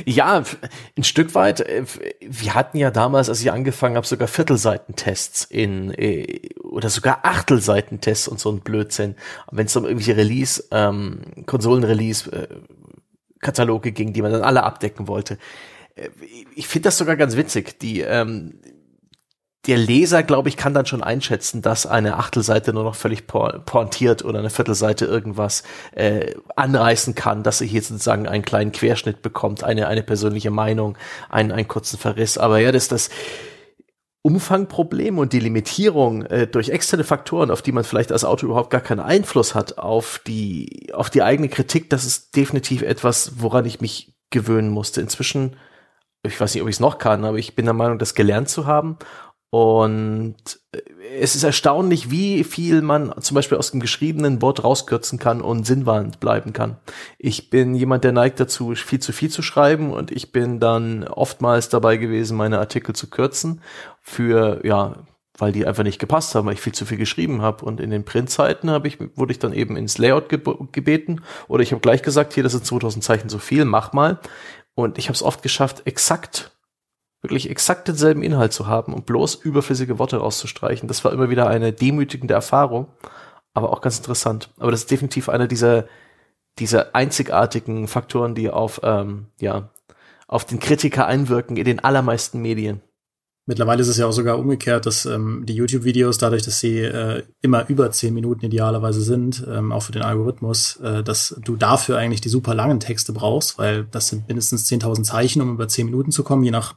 Ja, ein Stück weit. Äh, wir hatten ja damals, als ich angefangen habe, sogar Viertelseitentests in äh, oder sogar Achtelseitentests und so ein Blödsinn. Wenn es um irgendwelche Release, ähm, Konsolenrelease äh, ging, die man dann alle abdecken wollte. Ich finde das sogar ganz witzig. Die ähm, der Leser, glaube ich, kann dann schon einschätzen, dass eine Achtelseite nur noch völlig pointiert oder eine Viertelseite irgendwas äh, anreißen kann, dass sie hier sozusagen einen kleinen Querschnitt bekommt, eine, eine persönliche Meinung, einen, einen kurzen Verriss. Aber ja, das das Umfangproblem und die Limitierung äh, durch externe Faktoren, auf die man vielleicht als Autor überhaupt gar keinen Einfluss hat, auf die, auf die eigene Kritik, das ist definitiv etwas, woran ich mich gewöhnen musste. Inzwischen ich weiß nicht, ob ich es noch kann, aber ich bin der Meinung, das gelernt zu haben und äh, es ist erstaunlich, wie viel man zum Beispiel aus dem geschriebenen Wort rauskürzen kann und sinnwahrend bleiben kann. Ich bin jemand, der neigt dazu, viel zu viel zu schreiben und ich bin dann oftmals dabei gewesen, meine Artikel zu kürzen für, ja, weil die einfach nicht gepasst haben, weil ich viel zu viel geschrieben habe. Und in den Printzeiten habe ich, wurde ich dann eben ins Layout gebeten oder ich habe gleich gesagt, hier, das sind 2000 Zeichen zu viel, mach mal. Und ich habe es oft geschafft, exakt wirklich exakt denselben Inhalt zu haben und bloß überflüssige Worte rauszustreichen. Das war immer wieder eine demütigende Erfahrung, aber auch ganz interessant. Aber das ist definitiv einer dieser, dieser einzigartigen Faktoren, die auf, ähm, ja, auf den Kritiker einwirken in den allermeisten Medien. Mittlerweile ist es ja auch sogar umgekehrt, dass ähm, die YouTube-Videos, dadurch, dass sie äh, immer über zehn Minuten idealerweise sind, ähm, auch für den Algorithmus, äh, dass du dafür eigentlich die super langen Texte brauchst, weil das sind mindestens 10.000 Zeichen, um über zehn Minuten zu kommen, je nach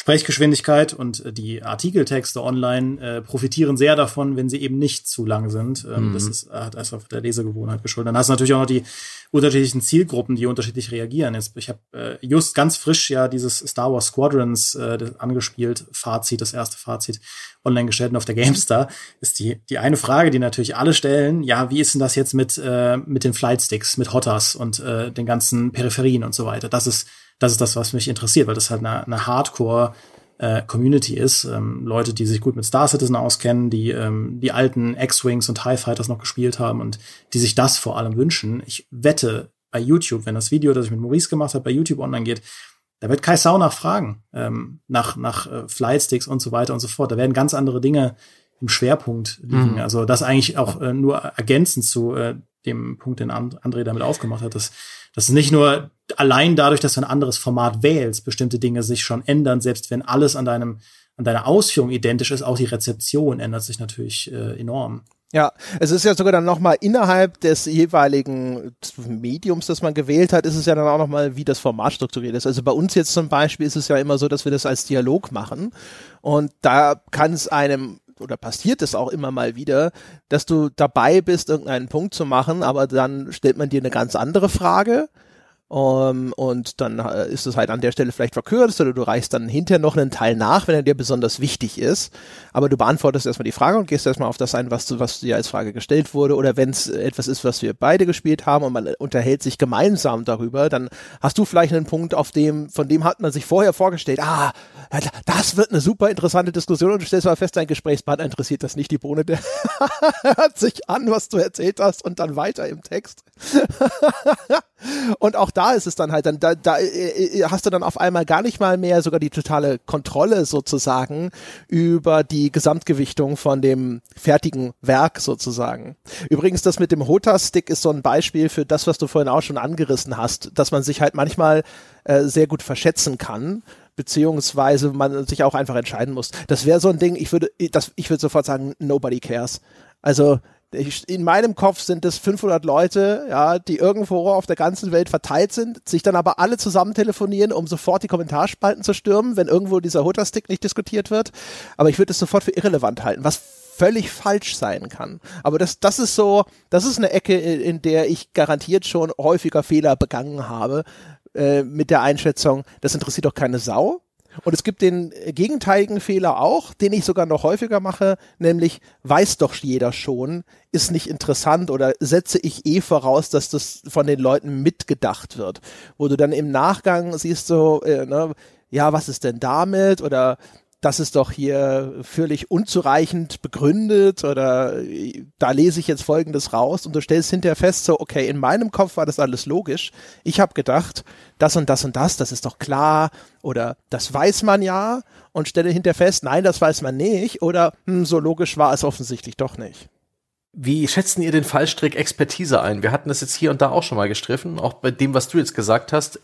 Sprechgeschwindigkeit. Und äh, die Artikeltexte online äh, profitieren sehr davon, wenn sie eben nicht zu lang sind. Ähm, mhm. Das ist, hat einfach der Lesegewohnheit geschuldet. Dann hast du natürlich auch noch die unterschiedlichen Zielgruppen, die unterschiedlich reagieren. Jetzt, ich habe äh, just ganz frisch ja dieses Star Wars Squadrons äh, angespielt, Fazit, das erste Fazit online gestellt und auf der GameStar ist die die eine Frage, die natürlich alle stellen, ja, wie ist denn das jetzt mit äh, mit den Flightsticks, mit Hotters und äh, den ganzen Peripherien und so weiter? Das ist das ist das, was mich interessiert, weil das halt eine, eine Hardcore äh, Community ist. Ähm, Leute, die sich gut mit Star Citizen auskennen, die ähm, die alten X-Wings und TIE Fighters noch gespielt haben und die sich das vor allem wünschen. Ich wette, bei YouTube, wenn das Video, das ich mit Maurice gemacht habe, bei YouTube online geht, da wird Kai Sau nachfragen, ähm, nach, nach äh, Flightsticks und so weiter und so fort. Da werden ganz andere Dinge im Schwerpunkt liegen. Mhm. Also das eigentlich auch äh, nur ergänzend zu äh, dem Punkt, den André damit aufgemacht hat, dass, dass nicht nur allein dadurch, dass du ein anderes Format wählst, bestimmte Dinge sich schon ändern, selbst wenn alles an deinem, an deiner Ausführung identisch ist, auch die Rezeption ändert sich natürlich äh, enorm. Ja, es ist ja sogar dann nochmal innerhalb des jeweiligen Mediums, das man gewählt hat, ist es ja dann auch nochmal, wie das Format strukturiert ist. Also bei uns jetzt zum Beispiel ist es ja immer so, dass wir das als Dialog machen und da kann es einem oder passiert es auch immer mal wieder, dass du dabei bist, irgendeinen Punkt zu machen, aber dann stellt man dir eine ganz andere Frage um, ähm, und dann äh, ist es halt an der Stelle vielleicht verkürzt oder du reichst dann hinterher noch einen Teil nach, wenn er dir besonders wichtig ist. Aber du beantwortest erstmal die Frage und gehst erstmal auf das ein, was, du, was dir als Frage gestellt wurde. Oder wenn es etwas ist, was wir beide gespielt haben und man unterhält sich gemeinsam darüber, dann hast du vielleicht einen Punkt, auf dem, von dem hat man sich vorher vorgestellt, ah, das wird eine super interessante Diskussion und du stellst mal fest, dein Gesprächspartner interessiert das nicht, die Bohne, der hört sich an, was du erzählt hast und dann weiter im Text. und auch da ist es dann halt, dann da, da äh, äh, hast du dann auf einmal gar nicht mal mehr sogar die totale Kontrolle sozusagen über die Gesamtgewichtung von dem fertigen Werk sozusagen. Übrigens, das mit dem Hota-Stick ist so ein Beispiel für das, was du vorhin auch schon angerissen hast, dass man sich halt manchmal äh, sehr gut verschätzen kann beziehungsweise man sich auch einfach entscheiden muss. Das wäre so ein Ding, ich würde, das, ich würde sofort sagen, nobody cares. Also In meinem Kopf sind es 500 Leute, ja, die irgendwo auf der ganzen Welt verteilt sind, sich dann aber alle zusammen telefonieren, um sofort die Kommentarspalten zu stürmen, wenn irgendwo dieser Hooter-Stick nicht diskutiert wird. Aber ich würde es sofort für irrelevant halten, was völlig falsch sein kann. Aber das, das ist so, das ist eine Ecke, in der ich garantiert schon häufiger Fehler begangen habe, äh, mit der Einschätzung, das interessiert doch keine Sau. Und es gibt den gegenteiligen Fehler auch, den ich sogar noch häufiger mache, nämlich weiß doch jeder schon, ist nicht interessant oder setze ich eh voraus, dass das von den Leuten mitgedacht wird. Wo du dann im Nachgang siehst so, äh, ne, ja, was ist denn damit? Oder das ist doch hier völlig unzureichend begründet oder da lese ich jetzt Folgendes raus und du stellst hinterher fest, so, okay, in meinem Kopf war das alles logisch. Ich habe gedacht, das und das und das, das ist doch klar oder das weiß man ja und stelle hinterher fest, nein, das weiß man nicht oder hm, so logisch war es offensichtlich doch nicht. Wie schätzen ihr den Fallstrick Expertise ein? Wir hatten das jetzt hier und da auch schon mal gestriffen, auch bei dem, was du jetzt gesagt hast.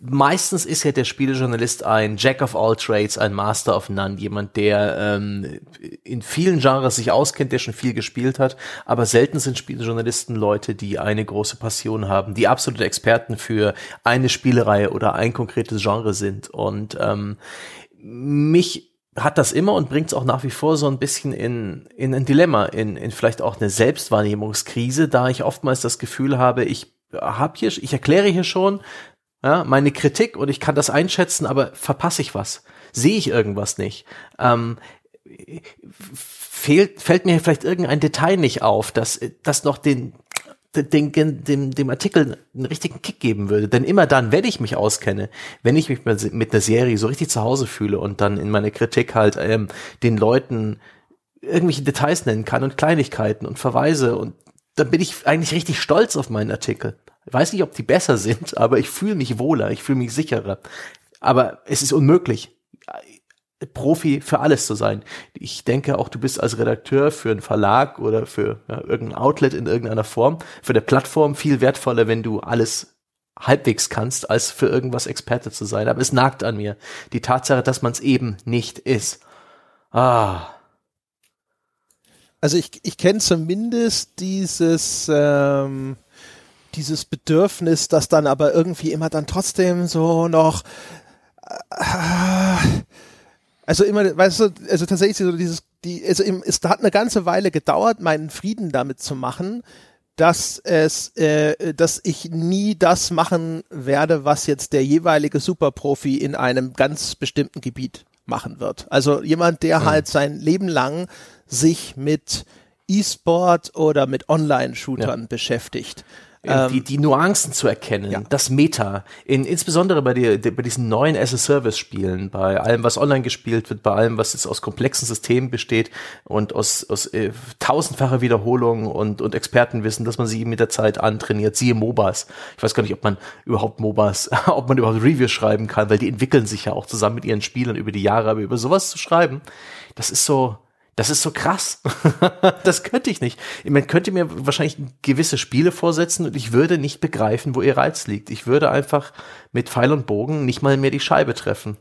Meistens ist ja der Spielejournalist ein Jack of all Trades, ein Master of None, jemand, der ähm, in vielen Genres sich auskennt, der schon viel gespielt hat, aber selten sind Spielejournalisten Leute, die eine große Passion haben, die absolute Experten für eine Spielereihe oder ein konkretes Genre sind. Und ähm, mich hat das immer und bringt es auch nach wie vor so ein bisschen in, in ein Dilemma, in, in vielleicht auch eine Selbstwahrnehmungskrise, da ich oftmals das Gefühl habe, ich habe hier, ich erkläre hier schon ja, meine Kritik und ich kann das einschätzen, aber verpasse ich was? Sehe ich irgendwas nicht? Ähm, fehlt, fällt mir vielleicht irgendein Detail nicht auf, dass das noch den den, dem, dem Artikel einen richtigen Kick geben würde. Denn immer dann, wenn ich mich auskenne, wenn ich mich mit einer Serie so richtig zu Hause fühle und dann in meiner Kritik halt ähm, den Leuten irgendwelche Details nennen kann und Kleinigkeiten und Verweise und dann bin ich eigentlich richtig stolz auf meinen Artikel. Weiß nicht, ob die besser sind, aber ich fühle mich wohler, ich fühle mich sicherer. Aber es ist unmöglich. Profi für alles zu sein. Ich denke auch, du bist als Redakteur für einen Verlag oder für ja, irgendein Outlet in irgendeiner Form, für eine Plattform viel wertvoller, wenn du alles halbwegs kannst, als für irgendwas Experte zu sein. Aber es nagt an mir. Die Tatsache, dass man es eben nicht ist. Ah. Also ich, ich kenne zumindest dieses, ähm, dieses Bedürfnis, das dann aber irgendwie immer dann trotzdem so noch äh, also immer, weißt du, also tatsächlich so dieses, die, also im, es hat eine ganze Weile gedauert, meinen Frieden damit zu machen, dass es, äh, dass ich nie das machen werde, was jetzt der jeweilige Superprofi in einem ganz bestimmten Gebiet machen wird. Also jemand, der mhm. halt sein Leben lang sich mit E-Sport oder mit Online-Shootern ja. beschäftigt ähm, die, die Nuancen zu erkennen, ja. das Meta, in, insbesondere bei, die, bei diesen neuen as-a-Service-Spielen, bei allem, was online gespielt wird, bei allem, was jetzt aus komplexen Systemen besteht und aus, aus äh, tausendfacher Wiederholung und, und Expertenwissen, dass man sie mit der Zeit antrainiert, siehe MOBAs. Ich weiß gar nicht, ob man überhaupt MOBAs, ob man überhaupt Reviews schreiben kann, weil die entwickeln sich ja auch zusammen mit ihren Spielern über die Jahre, aber über sowas zu schreiben, das ist so, das ist so krass. das könnte ich nicht. Man könnte mir wahrscheinlich gewisse Spiele vorsetzen und ich würde nicht begreifen, wo ihr Reiz liegt. Ich würde einfach mit Pfeil und Bogen nicht mal mehr die Scheibe treffen.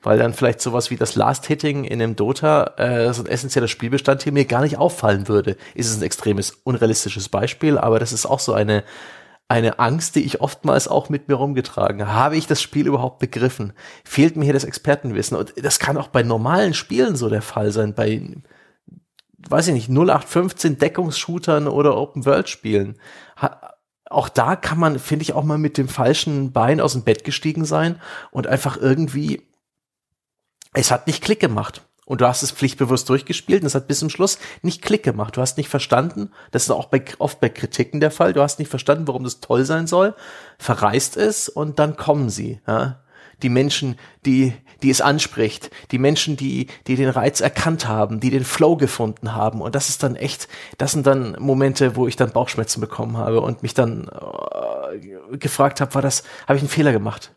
Weil dann vielleicht sowas wie das Last-Hitting in einem Dota, äh, so ein essentieller Spielbestand hier mir gar nicht auffallen würde. Ist es ein extremes, unrealistisches Beispiel, aber das ist auch so eine, eine Angst, die ich oftmals auch mit mir rumgetragen habe. Habe ich das Spiel überhaupt begriffen? Fehlt mir hier das Expertenwissen? Und das kann auch bei normalen Spielen so der Fall sein. Bei weiß ich nicht, 0815 Deckungsshootern oder Open-World-Spielen. Auch da kann man, finde ich, auch mal mit dem falschen Bein aus dem Bett gestiegen sein und einfach irgendwie, es hat nicht Klick gemacht. Und du hast es pflichtbewusst durchgespielt und es hat bis zum Schluss nicht Klick gemacht. Du hast nicht verstanden, das ist auch bei, oft bei Kritiken der Fall, du hast nicht verstanden, warum das toll sein soll, verreist es und dann kommen sie. Ja? Die Menschen, die, die es anspricht, die Menschen, die, die den Reiz erkannt haben, die den Flow gefunden haben. Und das ist dann echt, das sind dann Momente, wo ich dann Bauchschmerzen bekommen habe und mich dann äh, gefragt habe, war das, habe ich einen Fehler gemacht?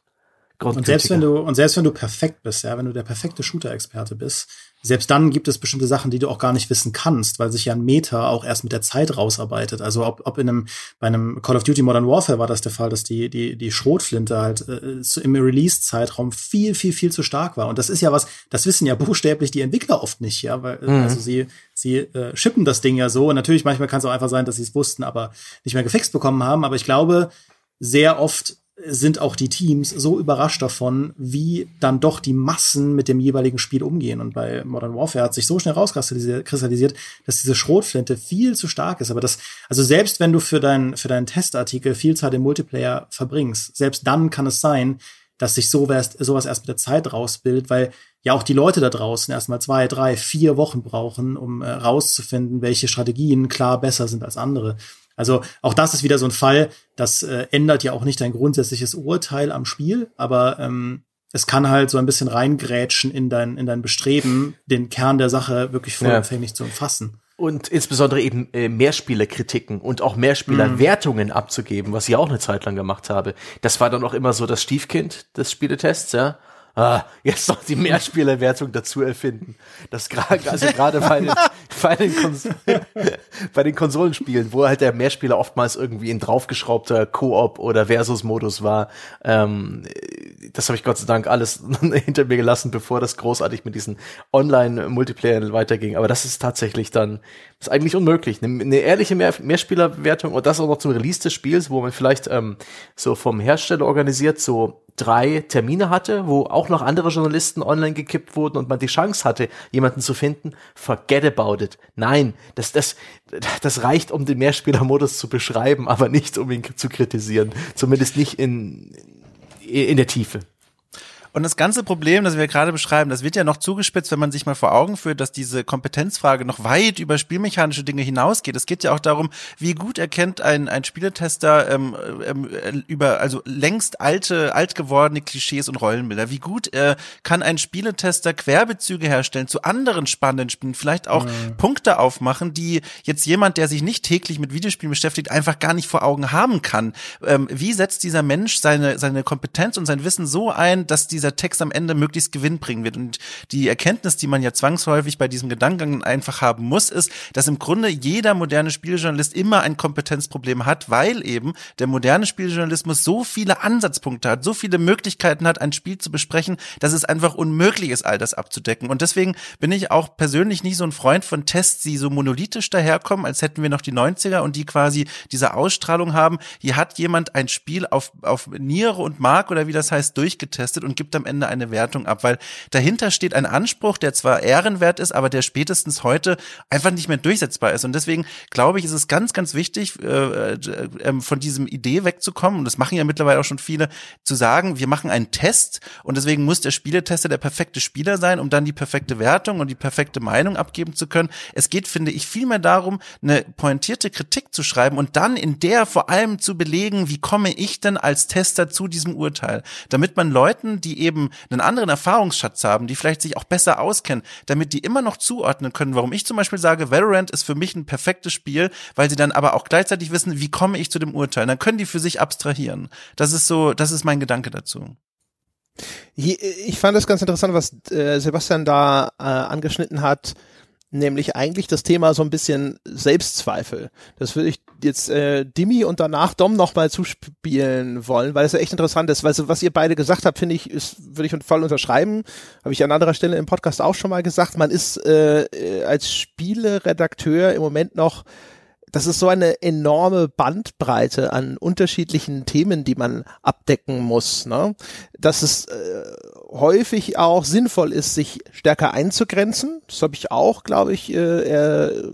Und selbst wenn du, und selbst wenn du perfekt bist, ja, wenn du der perfekte Shooter-Experte bist, selbst dann gibt es bestimmte Sachen, die du auch gar nicht wissen kannst, weil sich ja ein Meta auch erst mit der Zeit rausarbeitet. Also ob, ob in einem, bei einem Call of Duty Modern Warfare war das der Fall, dass die, die, die Schrotflinte halt äh, im Release-Zeitraum viel, viel, viel zu stark war. Und das ist ja was, das wissen ja buchstäblich die Entwickler oft nicht, ja, weil, mhm. also sie, sie äh, schippen das Ding ja so. Und natürlich manchmal kann es auch einfach sein, dass sie es wussten, aber nicht mehr gefixt bekommen haben. Aber ich glaube, sehr oft sind auch die Teams so überrascht davon, wie dann doch die Massen mit dem jeweiligen Spiel umgehen. Und bei Modern Warfare hat sich so schnell rauskristallisiert, dass diese Schrotflinte viel zu stark ist. Aber das, also selbst wenn du für, dein, für deinen Testartikel viel Zeit im Multiplayer verbringst, selbst dann kann es sein, dass sich sowas, sowas erst mit der Zeit rausbildet, weil ja auch die Leute da draußen erstmal zwei, drei, vier Wochen brauchen, um äh, rauszufinden, welche Strategien klar besser sind als andere. Also auch das ist wieder so ein Fall, das äh, ändert ja auch nicht dein grundsätzliches Urteil am Spiel, aber ähm, es kann halt so ein bisschen reingrätschen in dein, in dein Bestreben, den Kern der Sache wirklich vollumfänglich ja. zu umfassen. Und insbesondere eben äh, Mehrspielerkritiken und auch Mehrspielerwertungen mhm. abzugeben, was ich auch eine Zeit lang gemacht habe. Das war dann auch immer so das Stiefkind des Spieletests, ja ah, jetzt noch die Mehrspielerwertung dazu erfinden. Das gerade, also gerade bei den, bei, den bei den Konsolenspielen, wo halt der Mehrspieler oftmals irgendwie ein draufgeschraubter Koop oder Versus-Modus war, ähm, das habe ich Gott sei Dank alles hinter mir gelassen, bevor das großartig mit diesen Online-Multiplayer weiterging. Aber das ist tatsächlich dann, ist eigentlich unmöglich. Eine, eine ehrliche Mehr Mehrspielerwertung und das auch noch zum Release des Spiels, wo man vielleicht ähm, so vom Hersteller organisiert, so drei Termine hatte, wo auch noch andere Journalisten online gekippt wurden und man die Chance hatte, jemanden zu finden, forget about it. Nein, das, das, das reicht, um den Mehrspielermodus zu beschreiben, aber nicht, um ihn zu kritisieren. Zumindest nicht in, in der Tiefe. Und das ganze Problem, das wir gerade beschreiben, das wird ja noch zugespitzt, wenn man sich mal vor Augen führt, dass diese Kompetenzfrage noch weit über spielmechanische Dinge hinausgeht. Es geht ja auch darum, wie gut erkennt ein, ein Spieletester ähm, ähm, über also längst alte, alt gewordene Klischees und Rollenbilder. Wie gut äh, kann ein Spieletester Querbezüge herstellen zu anderen spannenden Spielen, vielleicht auch mhm. Punkte aufmachen, die jetzt jemand, der sich nicht täglich mit Videospielen beschäftigt, einfach gar nicht vor Augen haben kann. Ähm, wie setzt dieser Mensch seine, seine Kompetenz und sein Wissen so ein, dass dieser dieser Text am Ende möglichst Gewinn bringen wird. Und die Erkenntnis, die man ja zwangsläufig bei diesem Gedankengang einfach haben muss, ist, dass im Grunde jeder moderne Spieljournalist immer ein Kompetenzproblem hat, weil eben der moderne Spieljournalismus so viele Ansatzpunkte hat, so viele Möglichkeiten hat, ein Spiel zu besprechen, dass es einfach unmöglich ist, all das abzudecken. Und deswegen bin ich auch persönlich nicht so ein Freund von Tests, die so monolithisch daherkommen, als hätten wir noch die 90er und die quasi diese Ausstrahlung haben. Hier hat jemand ein Spiel auf, auf Niere und Mark oder wie das heißt, durchgetestet und gibt am Ende eine Wertung ab, weil dahinter steht ein Anspruch, der zwar ehrenwert ist, aber der spätestens heute einfach nicht mehr durchsetzbar ist. Und deswegen glaube ich, ist es ganz, ganz wichtig, äh, äh, ähm, von diesem Idee wegzukommen, und das machen ja mittlerweile auch schon viele, zu sagen, wir machen einen Test und deswegen muss der Spieletester der perfekte Spieler sein, um dann die perfekte Wertung und die perfekte Meinung abgeben zu können. Es geht, finde ich, vielmehr darum, eine pointierte Kritik zu schreiben und dann in der vor allem zu belegen, wie komme ich denn als Tester zu diesem Urteil, damit man Leuten, die eben einen anderen Erfahrungsschatz haben, die vielleicht sich auch besser auskennen, damit die immer noch zuordnen können, warum ich zum Beispiel sage, Valorant ist für mich ein perfektes Spiel, weil sie dann aber auch gleichzeitig wissen, wie komme ich zu dem Urteil. Dann können die für sich abstrahieren. Das ist so, das ist mein Gedanke dazu. Ich fand es ganz interessant, was äh, Sebastian da äh, angeschnitten hat, nämlich eigentlich das Thema so ein bisschen Selbstzweifel. Das würde ich jetzt äh, Dimi und danach Dom nochmal zuspielen wollen, weil es ja echt interessant ist. Weil so, was ihr beide gesagt habt, finde ich, ist, würde ich voll unterschreiben. Habe ich an anderer Stelle im Podcast auch schon mal gesagt. Man ist äh, äh als Spieleredakteur im Moment noch das ist so eine enorme Bandbreite an unterschiedlichen Themen, die man abdecken muss, ne? dass es äh, häufig auch sinnvoll ist, sich stärker einzugrenzen. Das habe ich auch, glaube ich, äh, äh,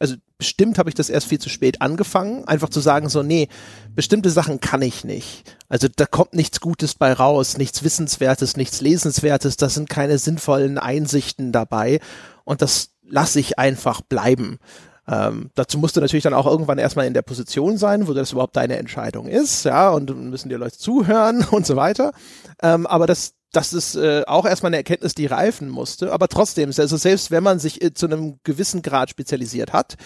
also bestimmt habe ich das erst viel zu spät angefangen, einfach zu sagen, so, nee, bestimmte Sachen kann ich nicht. Also da kommt nichts Gutes bei raus, nichts Wissenswertes, nichts Lesenswertes, da sind keine sinnvollen Einsichten dabei und das lasse ich einfach bleiben. Ähm, dazu musst du natürlich dann auch irgendwann erstmal in der Position sein, wo das überhaupt deine Entscheidung ist, ja, und müssen dir Leute zuhören und so weiter. Ähm, aber das, das ist äh, auch erstmal eine Erkenntnis, die reifen musste. Aber trotzdem, also selbst wenn man sich äh, zu einem gewissen Grad spezialisiert hat,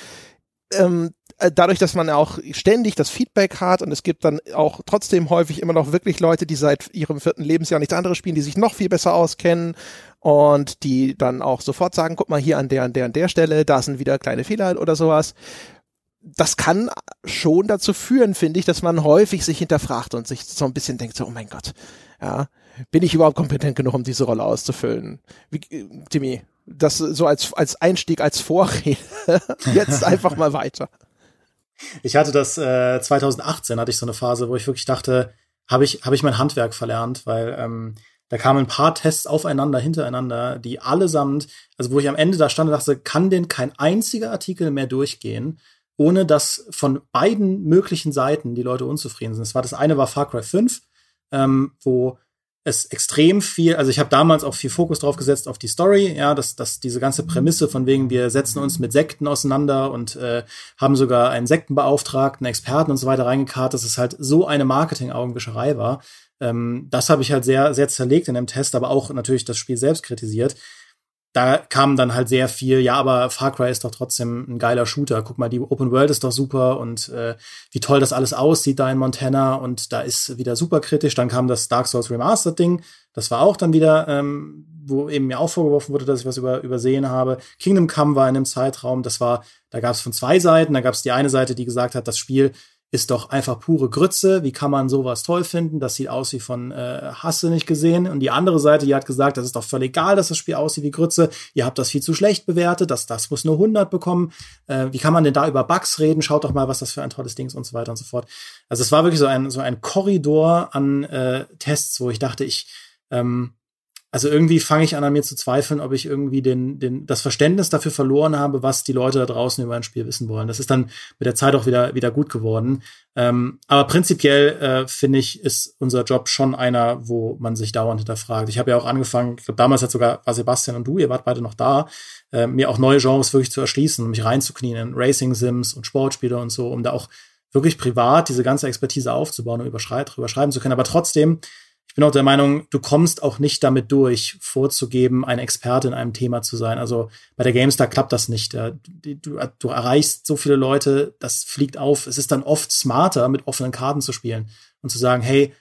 ähm, äh, dadurch, dass man auch ständig das Feedback hat und es gibt dann auch trotzdem häufig immer noch wirklich Leute, die seit ihrem vierten Lebensjahr nichts anderes spielen, die sich noch viel besser auskennen und die dann auch sofort sagen, guck mal hier an der, an der, an der Stelle, da sind wieder kleine Fehler oder sowas. Das kann schon dazu führen, finde ich, dass man häufig sich hinterfragt und sich so ein bisschen denkt, so, oh mein Gott, ja, bin ich überhaupt kompetent genug, um diese Rolle auszufüllen? Wie, äh, Timmy, das so als, als Einstieg, als Vorrede. Jetzt einfach mal weiter. Ich hatte das äh, 2018 hatte ich so eine Phase, wo ich wirklich dachte, habe ich habe ich mein Handwerk verlernt, weil ähm, da kamen ein paar Tests aufeinander, hintereinander, die allesamt, also wo ich am Ende da stand und dachte, kann denn kein einziger Artikel mehr durchgehen, ohne dass von beiden möglichen Seiten die Leute unzufrieden sind. Das war das eine war Far Cry 5, ähm, wo es extrem viel, also ich habe damals auch viel Fokus drauf gesetzt auf die Story, ja, dass, dass diese ganze Prämisse von wegen, wir setzen uns mit Sekten auseinander und äh, haben sogar einen Sektenbeauftragten, Experten und so weiter reingekarrt, dass es halt so eine Marketing-Augenwischerei war. Ähm, das habe ich halt sehr, sehr zerlegt in dem Test, aber auch natürlich das Spiel selbst kritisiert da kam dann halt sehr viel, ja, aber Far Cry ist doch trotzdem ein geiler Shooter. Guck mal, die Open World ist doch super und äh, wie toll das alles aussieht da in Montana und da ist wieder super kritisch. Dann kam das Dark Souls Remastered Ding, das war auch dann wieder, ähm, wo eben mir auch vorgeworfen wurde, dass ich was über, übersehen habe. Kingdom Come war in einem Zeitraum, das war, da gab es von zwei Seiten, da gab es die eine Seite, die gesagt hat, das Spiel ist doch einfach pure Grütze. Wie kann man sowas toll finden? Das sieht aus wie von äh, Hasse nicht gesehen. Und die andere Seite, die hat gesagt, das ist doch völlig egal, dass das Spiel aussieht wie Grütze. Ihr habt das viel zu schlecht bewertet. Das, das muss nur 100 bekommen. Äh, wie kann man denn da über Bugs reden? Schaut doch mal, was das für ein tolles Ding ist und so weiter und so fort. Also es war wirklich so ein, so ein Korridor an äh, Tests, wo ich dachte, ich, ähm, also irgendwie fange ich an, an mir zu zweifeln, ob ich irgendwie den, den, das Verständnis dafür verloren habe, was die Leute da draußen über ein Spiel wissen wollen. Das ist dann mit der Zeit auch wieder, wieder gut geworden. Ähm, aber prinzipiell äh, finde ich, ist unser Job schon einer, wo man sich dauernd hinterfragt. Ich habe ja auch angefangen, ich glaube, damals hat sogar war Sebastian und du, ihr wart beide noch da, äh, mir auch neue Genres wirklich zu erschließen und mich reinzuknien in Racing Sims und Sportspiele und so, um da auch wirklich privat diese ganze Expertise aufzubauen und überschreiben zu können. Aber trotzdem bin auch der Meinung, du kommst auch nicht damit durch, vorzugeben, ein Experte in einem Thema zu sein. Also bei der GameStar klappt das nicht. Du, du erreichst so viele Leute, das fliegt auf. Es ist dann oft smarter, mit offenen Karten zu spielen und zu sagen, hey,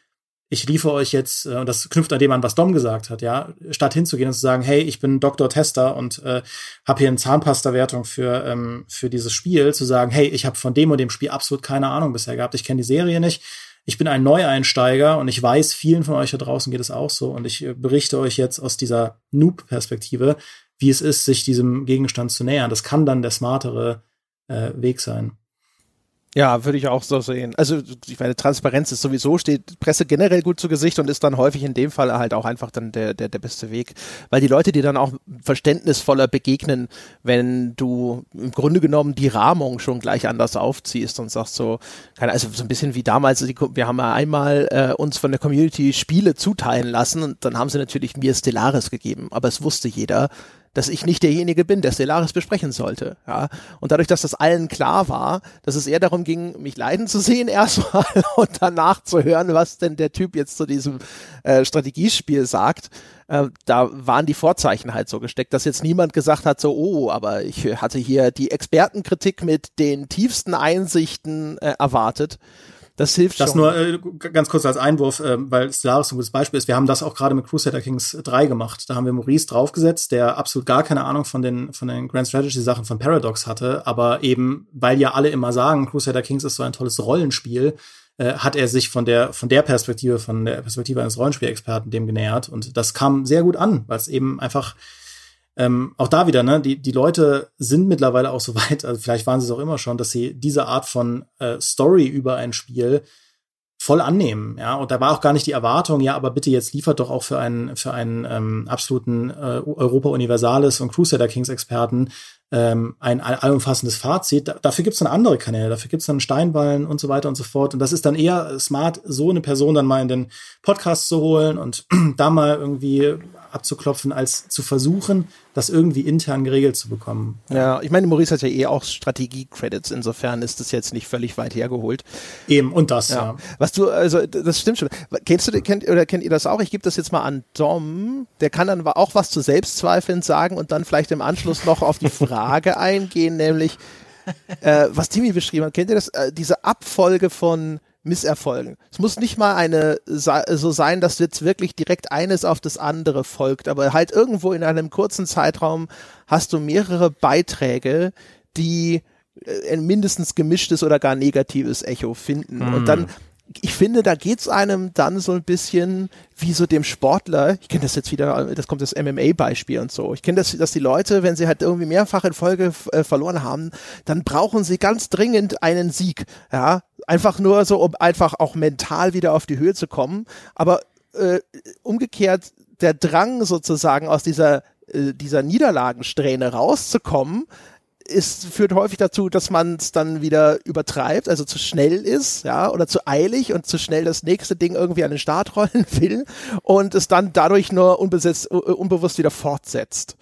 ich liefere euch jetzt, äh, und das knüpft an dem an, was Dom gesagt hat, ja, statt hinzugehen und zu sagen, hey, ich bin Dr. Tester und äh, habe hier eine Zahnpasta-Wertung für, ähm, für dieses Spiel, zu sagen, hey, ich habe von dem und dem Spiel absolut keine Ahnung bisher gehabt, ich kenne die Serie nicht, ich bin ein Neueinsteiger und ich weiß, vielen von euch da draußen geht es auch so. Und ich äh, berichte euch jetzt aus dieser Noob-Perspektive, wie es ist, sich diesem Gegenstand zu nähern. Das kann dann der smartere äh, Weg sein. Ja, würde ich auch so sehen. Also ich meine, Transparenz ist sowieso, steht Presse generell gut zu Gesicht und ist dann häufig in dem Fall halt auch einfach dann der, der, der beste Weg. Weil die Leute dir dann auch verständnisvoller begegnen, wenn du im Grunde genommen die Rahmung schon gleich anders aufziehst und sagst so, keine, also so ein bisschen wie damals, wir haben ja einmal äh, uns von der Community Spiele zuteilen lassen und dann haben sie natürlich mir Stellaris gegeben, aber es wusste jeder, dass ich nicht derjenige bin, der Stellaris besprechen sollte. Ja? Und dadurch, dass das allen klar war, dass es eher darum ging, mich leiden zu sehen erstmal und danach zu hören, was denn der Typ jetzt zu diesem äh, Strategiespiel sagt, äh, da waren die Vorzeichen halt so gesteckt, dass jetzt niemand gesagt hat, so, oh, aber ich hatte hier die Expertenkritik mit den tiefsten Einsichten äh, erwartet. Das hilft das schon. Das nur äh, ganz kurz als Einwurf, äh, weil Stellaris ein gutes Beispiel ist. Wir haben das auch gerade mit Crusader Kings 3 gemacht. Da haben wir Maurice draufgesetzt, der absolut gar keine Ahnung von den, von den Grand Strategy Sachen von Paradox hatte. Aber eben, weil ja alle immer sagen, Crusader Kings ist so ein tolles Rollenspiel, äh, hat er sich von der, von der Perspektive, von der Perspektive eines Rollenspielexperten dem genähert. Und das kam sehr gut an, weil es eben einfach ähm, auch da wieder, ne, die, die Leute sind mittlerweile auch so weit, also vielleicht waren sie es auch immer schon, dass sie diese Art von äh, Story über ein Spiel voll annehmen, ja, und da war auch gar nicht die Erwartung, ja, aber bitte jetzt liefert doch auch für einen für einen ähm, absoluten äh, Europa Universalis und Crusader Kings Experten ähm, ein, allumfassendes Fazit. Da, dafür gibt's dann andere Kanäle, dafür gibt's dann Steinballen und so weiter und so fort. Und das ist dann eher smart, so eine Person dann mal in den Podcast zu holen und da mal irgendwie abzuklopfen, als zu versuchen, das irgendwie intern geregelt zu bekommen. Ja, ich meine, Maurice hat ja eh auch Strategie-Credits, insofern ist das jetzt nicht völlig weit hergeholt. Eben, und das, ja. ja. Was du, also das stimmt schon. Kennst du, kennt, oder kennt ihr das auch? Ich gebe das jetzt mal an Dom, der kann dann auch was zu Selbstzweifeln sagen und dann vielleicht im Anschluss noch auf die Frage eingehen, nämlich äh, was Timmy beschrieben hat. Kennt ihr das? Äh, diese Abfolge von Misserfolgen. Es muss nicht mal eine so sein, dass jetzt wirklich direkt eines auf das andere folgt, aber halt irgendwo in einem kurzen Zeitraum hast du mehrere Beiträge, die äh, ein mindestens gemischtes oder gar negatives Echo finden. Mm. Und dann hm ich finde, da geht's einem dann so ein bisschen wie so dem Sportler. Ich kenne das jetzt wieder, das kommt das MMA-Beispiel und so. Ich kenne das, dass die Leute, wenn sie halt irgendwie mehrfach in Folge äh, verloren haben, dann brauchen sie ganz dringend einen Sieg. Ja, einfach nur so, um einfach auch mental wieder auf die Höhe zu kommen. Aber äh, umgekehrt der Drang sozusagen aus dieser äh, dieser Niederlagensträhne rauszukommen, ist, führt häufig dazu, dass man es dann wieder übertreibt, also zu schnell ist, ja, oder zu eilig und zu schnell das nächste Ding irgendwie an den Start rollen will und es dann dadurch nur unbesetzt, unbewusst wieder fortsetzt.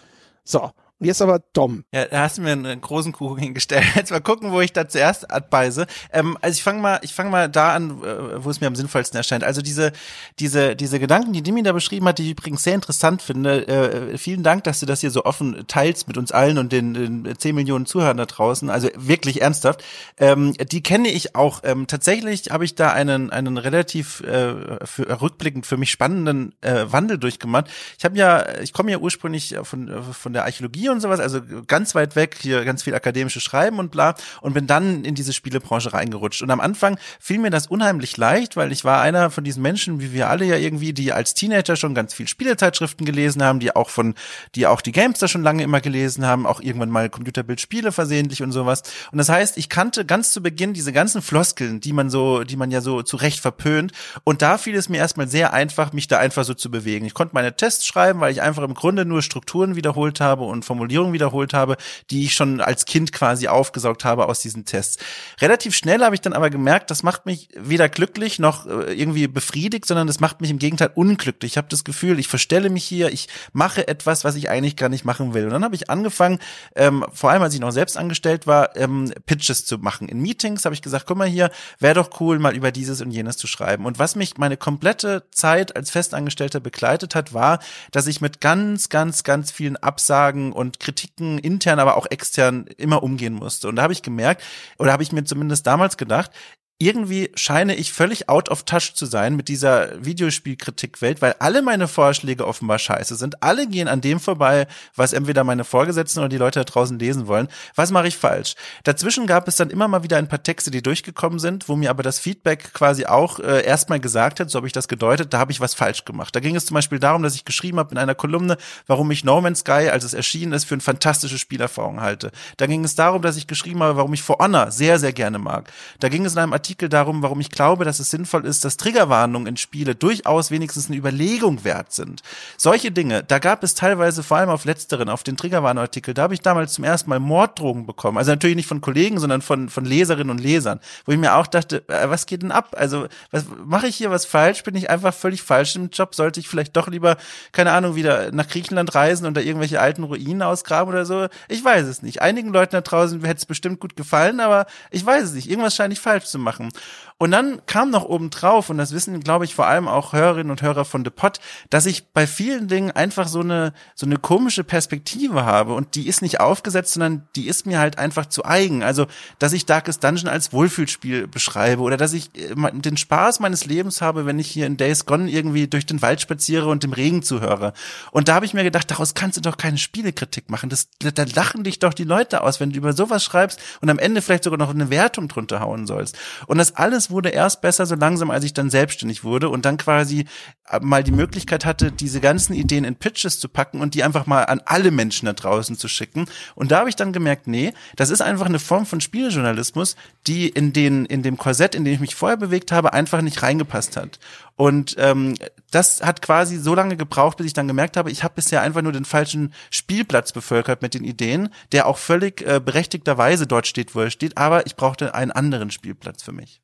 So. Und jetzt aber Dom. Ja, da hast du mir einen großen Kuchen hingestellt. Jetzt mal gucken, wo ich da zuerst abbeiße. Ähm, also ich fange mal, ich fange mal da an, äh, wo es mir am sinnvollsten erscheint. Also diese, diese, diese Gedanken, die Dimi da beschrieben hat, die ich übrigens sehr interessant finde. Äh, vielen Dank, dass du das hier so offen teilst mit uns allen und den, den 10 Millionen Zuhörern da draußen. Also wirklich ernsthaft. Ähm, die kenne ich auch. Ähm, tatsächlich habe ich da einen, einen relativ äh, für, rückblickend für mich spannenden äh, Wandel durchgemacht. Ich habe ja, ich komme ja ursprünglich von, von der Archäologie und sowas, also ganz weit weg, hier ganz viel akademische Schreiben und bla und bin dann in diese Spielebranche reingerutscht. Und am Anfang fiel mir das unheimlich leicht, weil ich war einer von diesen Menschen, wie wir alle ja irgendwie, die als Teenager schon ganz viel Spielezeitschriften gelesen haben, die auch von, die auch die Gamester schon lange immer gelesen haben, auch irgendwann mal Computerbildspiele versehentlich und sowas. Und das heißt, ich kannte ganz zu Beginn diese ganzen Floskeln, die man so, die man ja so zurecht verpönt. Und da fiel es mir erstmal sehr einfach, mich da einfach so zu bewegen. Ich konnte meine Tests schreiben, weil ich einfach im Grunde nur Strukturen wiederholt habe und Formulierungen wiederholt habe, die ich schon als Kind quasi aufgesaugt habe aus diesen Tests. Relativ schnell habe ich dann aber gemerkt, das macht mich weder glücklich noch äh, irgendwie befriedigt, sondern das macht mich im Gegenteil unglücklich. Ich habe das Gefühl, ich verstelle mich hier, ich mache etwas, was ich eigentlich gar nicht machen will. Und dann habe ich angefangen, ähm, vor allem als ich noch selbst angestellt war, ähm, Pitches zu machen. In Meetings habe ich gesagt, guck mal hier, wäre doch cool, mal über dieses und jenes zu schreiben. Und was mich meine komplette Zeit als Festangestellter begleitet hat, war, dass ich mit ganz, ganz, ganz vielen Absagen und Kritiken intern, aber auch extern immer umgehen musste. Und da habe ich gemerkt, oder habe ich mir zumindest damals gedacht, irgendwie scheine ich völlig out of touch zu sein mit dieser Videospielkritikwelt, weil alle meine Vorschläge offenbar scheiße sind. Alle gehen an dem vorbei, was entweder meine Vorgesetzten oder die Leute da draußen lesen wollen. Was mache ich falsch? Dazwischen gab es dann immer mal wieder ein paar Texte, die durchgekommen sind, wo mir aber das Feedback quasi auch äh, erstmal gesagt hat, so habe ich das gedeutet, da habe ich was falsch gemacht. Da ging es zum Beispiel darum, dass ich geschrieben habe in einer Kolumne, warum ich No Man's Sky, als es erschienen ist, für eine fantastische Spielerfahrung halte. Da ging es darum, dass ich geschrieben habe, warum ich For Honor sehr, sehr gerne mag. Da ging es in einem Artikel darum, warum ich glaube, dass es sinnvoll ist, dass Triggerwarnungen in Spiele durchaus wenigstens eine Überlegung wert sind. Solche Dinge, da gab es teilweise vor allem auf letzteren, auf den Triggerwarnartikel, da habe ich damals zum ersten Mal Morddrogen bekommen. Also natürlich nicht von Kollegen, sondern von, von Leserinnen und Lesern, wo ich mir auch dachte, äh, was geht denn ab? Also, was mache ich hier was falsch? Bin ich einfach völlig falsch im Job? Sollte ich vielleicht doch lieber, keine Ahnung, wieder nach Griechenland reisen und da irgendwelche alten Ruinen ausgraben oder so? Ich weiß es nicht. Einigen Leuten da draußen hätte es bestimmt gut gefallen, aber ich weiß es nicht. Irgendwas scheine ich falsch zu machen machen. Und dann kam noch oben drauf, und das wissen, glaube ich, vor allem auch Hörerinnen und Hörer von The Pot, dass ich bei vielen Dingen einfach so eine, so eine komische Perspektive habe. Und die ist nicht aufgesetzt, sondern die ist mir halt einfach zu eigen. Also, dass ich Darkest Dungeon als Wohlfühlspiel beschreibe oder dass ich äh, den Spaß meines Lebens habe, wenn ich hier in Days Gone irgendwie durch den Wald spaziere und dem Regen zuhöre. Und da habe ich mir gedacht, daraus kannst du doch keine Spielekritik machen. Das, da lachen dich doch die Leute aus, wenn du über sowas schreibst und am Ende vielleicht sogar noch eine Wertung drunter hauen sollst. Und das alles wurde erst besser so langsam, als ich dann selbstständig wurde und dann quasi äh, mal die Möglichkeit hatte, diese ganzen Ideen in Pitches zu packen und die einfach mal an alle Menschen da draußen zu schicken. Und da habe ich dann gemerkt, nee, das ist einfach eine Form von Spieljournalismus, die in den in dem Korsett, in dem ich mich vorher bewegt habe, einfach nicht reingepasst hat. Und ähm, das hat quasi so lange gebraucht, bis ich dann gemerkt habe, ich habe bisher einfach nur den falschen Spielplatz bevölkert mit den Ideen, der auch völlig äh, berechtigterweise dort steht, wo er steht, aber ich brauchte einen anderen Spielplatz für mich.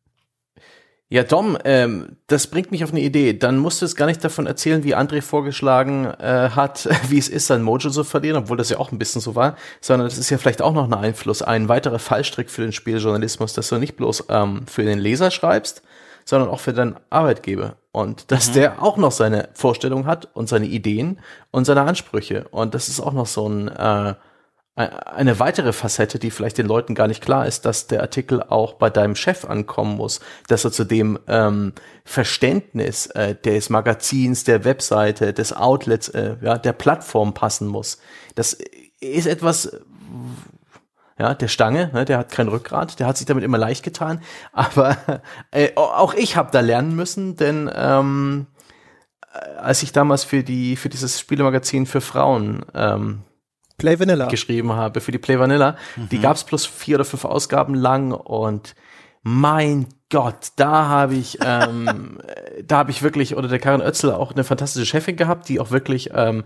Ja, Dom, ähm, das bringt mich auf eine Idee. Dann musst du es gar nicht davon erzählen, wie André vorgeschlagen äh, hat, wie es ist, sein Mojo zu verlieren, obwohl das ja auch ein bisschen so war, sondern das ist ja vielleicht auch noch ein Einfluss, ein weiterer Fallstrick für den Spieljournalismus, dass du nicht bloß ähm, für den Leser schreibst, sondern auch für deinen Arbeitgeber. Und dass mhm. der auch noch seine Vorstellung hat und seine Ideen und seine Ansprüche. Und das ist auch noch so ein, äh, eine weitere Facette, die vielleicht den Leuten gar nicht klar ist, dass der Artikel auch bei deinem Chef ankommen muss, dass er zu dem ähm, Verständnis äh, des Magazins, der Webseite, des Outlets, äh, ja, der Plattform passen muss. Das ist etwas, ja, der Stange, ne, der hat kein Rückgrat, der hat sich damit immer leicht getan. Aber äh, auch ich habe da lernen müssen, denn ähm, als ich damals für die für dieses Spielemagazin für Frauen ähm, Play Vanilla geschrieben habe, für die Play Vanilla, mhm. die gab's plus vier oder fünf Ausgaben lang und mein Gott, da habe ich, ähm, da habe ich wirklich, oder der Karin Oetzel auch eine fantastische Chefin gehabt, die auch wirklich ähm,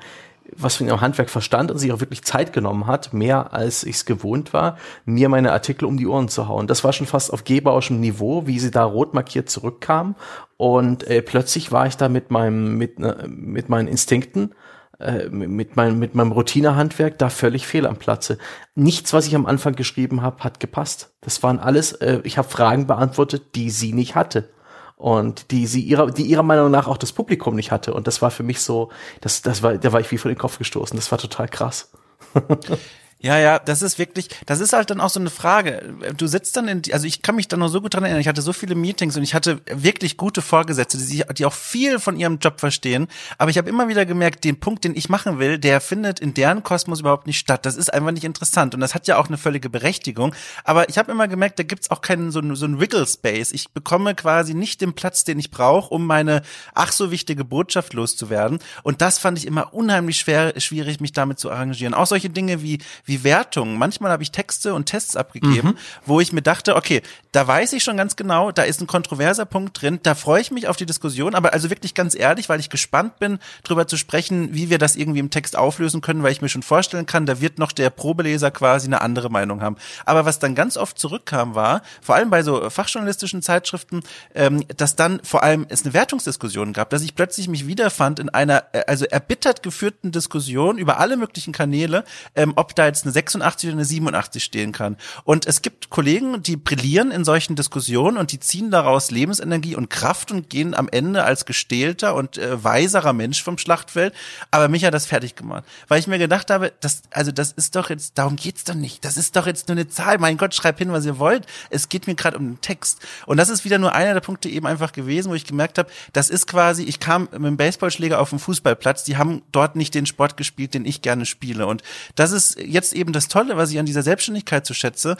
was von ihrem Handwerk verstand und sich auch wirklich Zeit genommen hat, mehr als ich es gewohnt war, mir meine Artikel um die Ohren zu hauen. Das war schon fast auf gebauschem Niveau, wie sie da rot markiert zurückkam. Und äh, plötzlich war ich da mit meinem, mit, äh, mit meinen Instinkten, äh, mit, meinem, mit meinem Routinehandwerk da völlig fehl am Platze. Nichts, was ich am Anfang geschrieben habe, hat gepasst. Das waren alles, äh, ich habe Fragen beantwortet, die sie nicht hatte und die sie ihrer, die ihrer Meinung nach auch das Publikum nicht hatte. Und das war für mich so, das, das war, da war ich wie vor den Kopf gestoßen. Das war total krass. Ja, ja, das ist wirklich, das ist halt dann auch so eine Frage. Du sitzt dann in, also ich kann mich da noch so gut dran erinnern, ich hatte so viele Meetings und ich hatte wirklich gute Vorgesetzte, die, die auch viel von ihrem Job verstehen, aber ich habe immer wieder gemerkt, den Punkt, den ich machen will, der findet in deren Kosmos überhaupt nicht statt. Das ist einfach nicht interessant und das hat ja auch eine völlige Berechtigung, aber ich habe immer gemerkt, da gibt's auch keinen so, so einen Wiggle Space. Ich bekomme quasi nicht den Platz, den ich brauche, um meine ach so wichtige Botschaft loszuwerden und das fand ich immer unheimlich schwer, schwierig, mich damit zu arrangieren. Auch solche Dinge wie wie Wertungen. Manchmal habe ich Texte und Tests abgegeben, mhm. wo ich mir dachte, okay, da weiß ich schon ganz genau, da ist ein kontroverser Punkt drin, da freue ich mich auf die Diskussion, aber also wirklich ganz ehrlich, weil ich gespannt bin, darüber zu sprechen, wie wir das irgendwie im Text auflösen können, weil ich mir schon vorstellen kann, da wird noch der Probeleser quasi eine andere Meinung haben. Aber was dann ganz oft zurückkam, war, vor allem bei so fachjournalistischen Zeitschriften, ähm, dass dann vor allem es eine Wertungsdiskussion gab, dass ich plötzlich mich wiederfand in einer, äh, also erbittert geführten Diskussion über alle möglichen Kanäle, ähm, ob da jetzt eine 86 oder eine 87 stehen kann. Und es gibt Kollegen, die brillieren in solchen Diskussionen und die ziehen daraus Lebensenergie und Kraft und gehen am Ende als gestählter und äh, weiserer Mensch vom Schlachtfeld. Aber mich hat das fertig gemacht, weil ich mir gedacht habe, das, also das ist doch jetzt, darum geht's doch nicht. Das ist doch jetzt nur eine Zahl. Mein Gott, schreib hin, was ihr wollt. Es geht mir gerade um den Text. Und das ist wieder nur einer der Punkte eben einfach gewesen, wo ich gemerkt habe, das ist quasi, ich kam mit dem Baseballschläger auf den Fußballplatz, die haben dort nicht den Sport gespielt, den ich gerne spiele. Und das ist jetzt eben das Tolle, was ich an dieser Selbstständigkeit zu so schätze,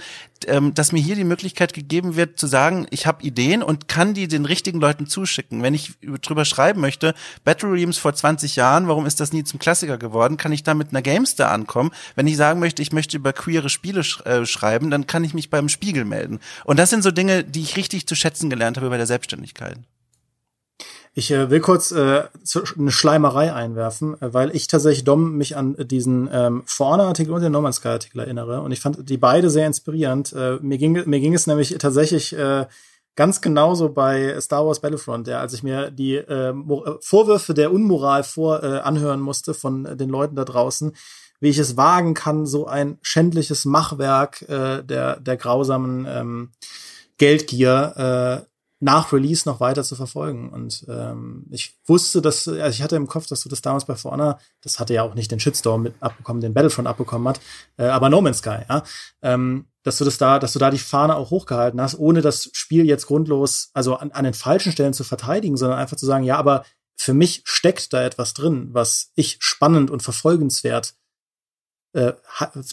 ähm, dass mir hier die Möglichkeit gegeben wird, zu sagen, ich habe Ideen und kann die den richtigen Leuten zuschicken. Wenn ich drüber schreiben möchte, Battle Reams vor 20 Jahren, warum ist das nie zum Klassiker geworden, kann ich da mit einer Gamestar ankommen. Wenn ich sagen möchte, ich möchte über queere Spiele sch äh, schreiben, dann kann ich mich beim Spiegel melden. Und das sind so Dinge, die ich richtig zu schätzen gelernt habe bei der Selbstständigkeit. Ich äh, will kurz äh, eine Schleimerei einwerfen, äh, weil ich tatsächlich Dom mich an diesen ähm, Vorne-Artikel und den No Man's Sky-Artikel erinnere. Und ich fand die beide sehr inspirierend. Äh, mir, ging, mir ging es nämlich tatsächlich äh, ganz genauso bei Star Wars Battlefront, ja, als ich mir die äh, Vorwürfe der Unmoral vor äh, anhören musste von den Leuten da draußen, wie ich es wagen kann, so ein schändliches Machwerk äh, der, der grausamen ähm, Geldgier äh, nach Release noch weiter zu verfolgen. Und ähm, ich wusste, dass, also ich hatte im Kopf, dass du das damals bei For Honor, das hatte ja auch nicht den Shitstorm mit abbekommen, den Battlefront abbekommen hat, äh, aber No Man's Sky, ja, ähm, dass du das da, dass du da die Fahne auch hochgehalten hast, ohne das Spiel jetzt grundlos, also an, an den falschen Stellen zu verteidigen, sondern einfach zu sagen, ja, aber für mich steckt da etwas drin, was ich spannend und verfolgenswert äh,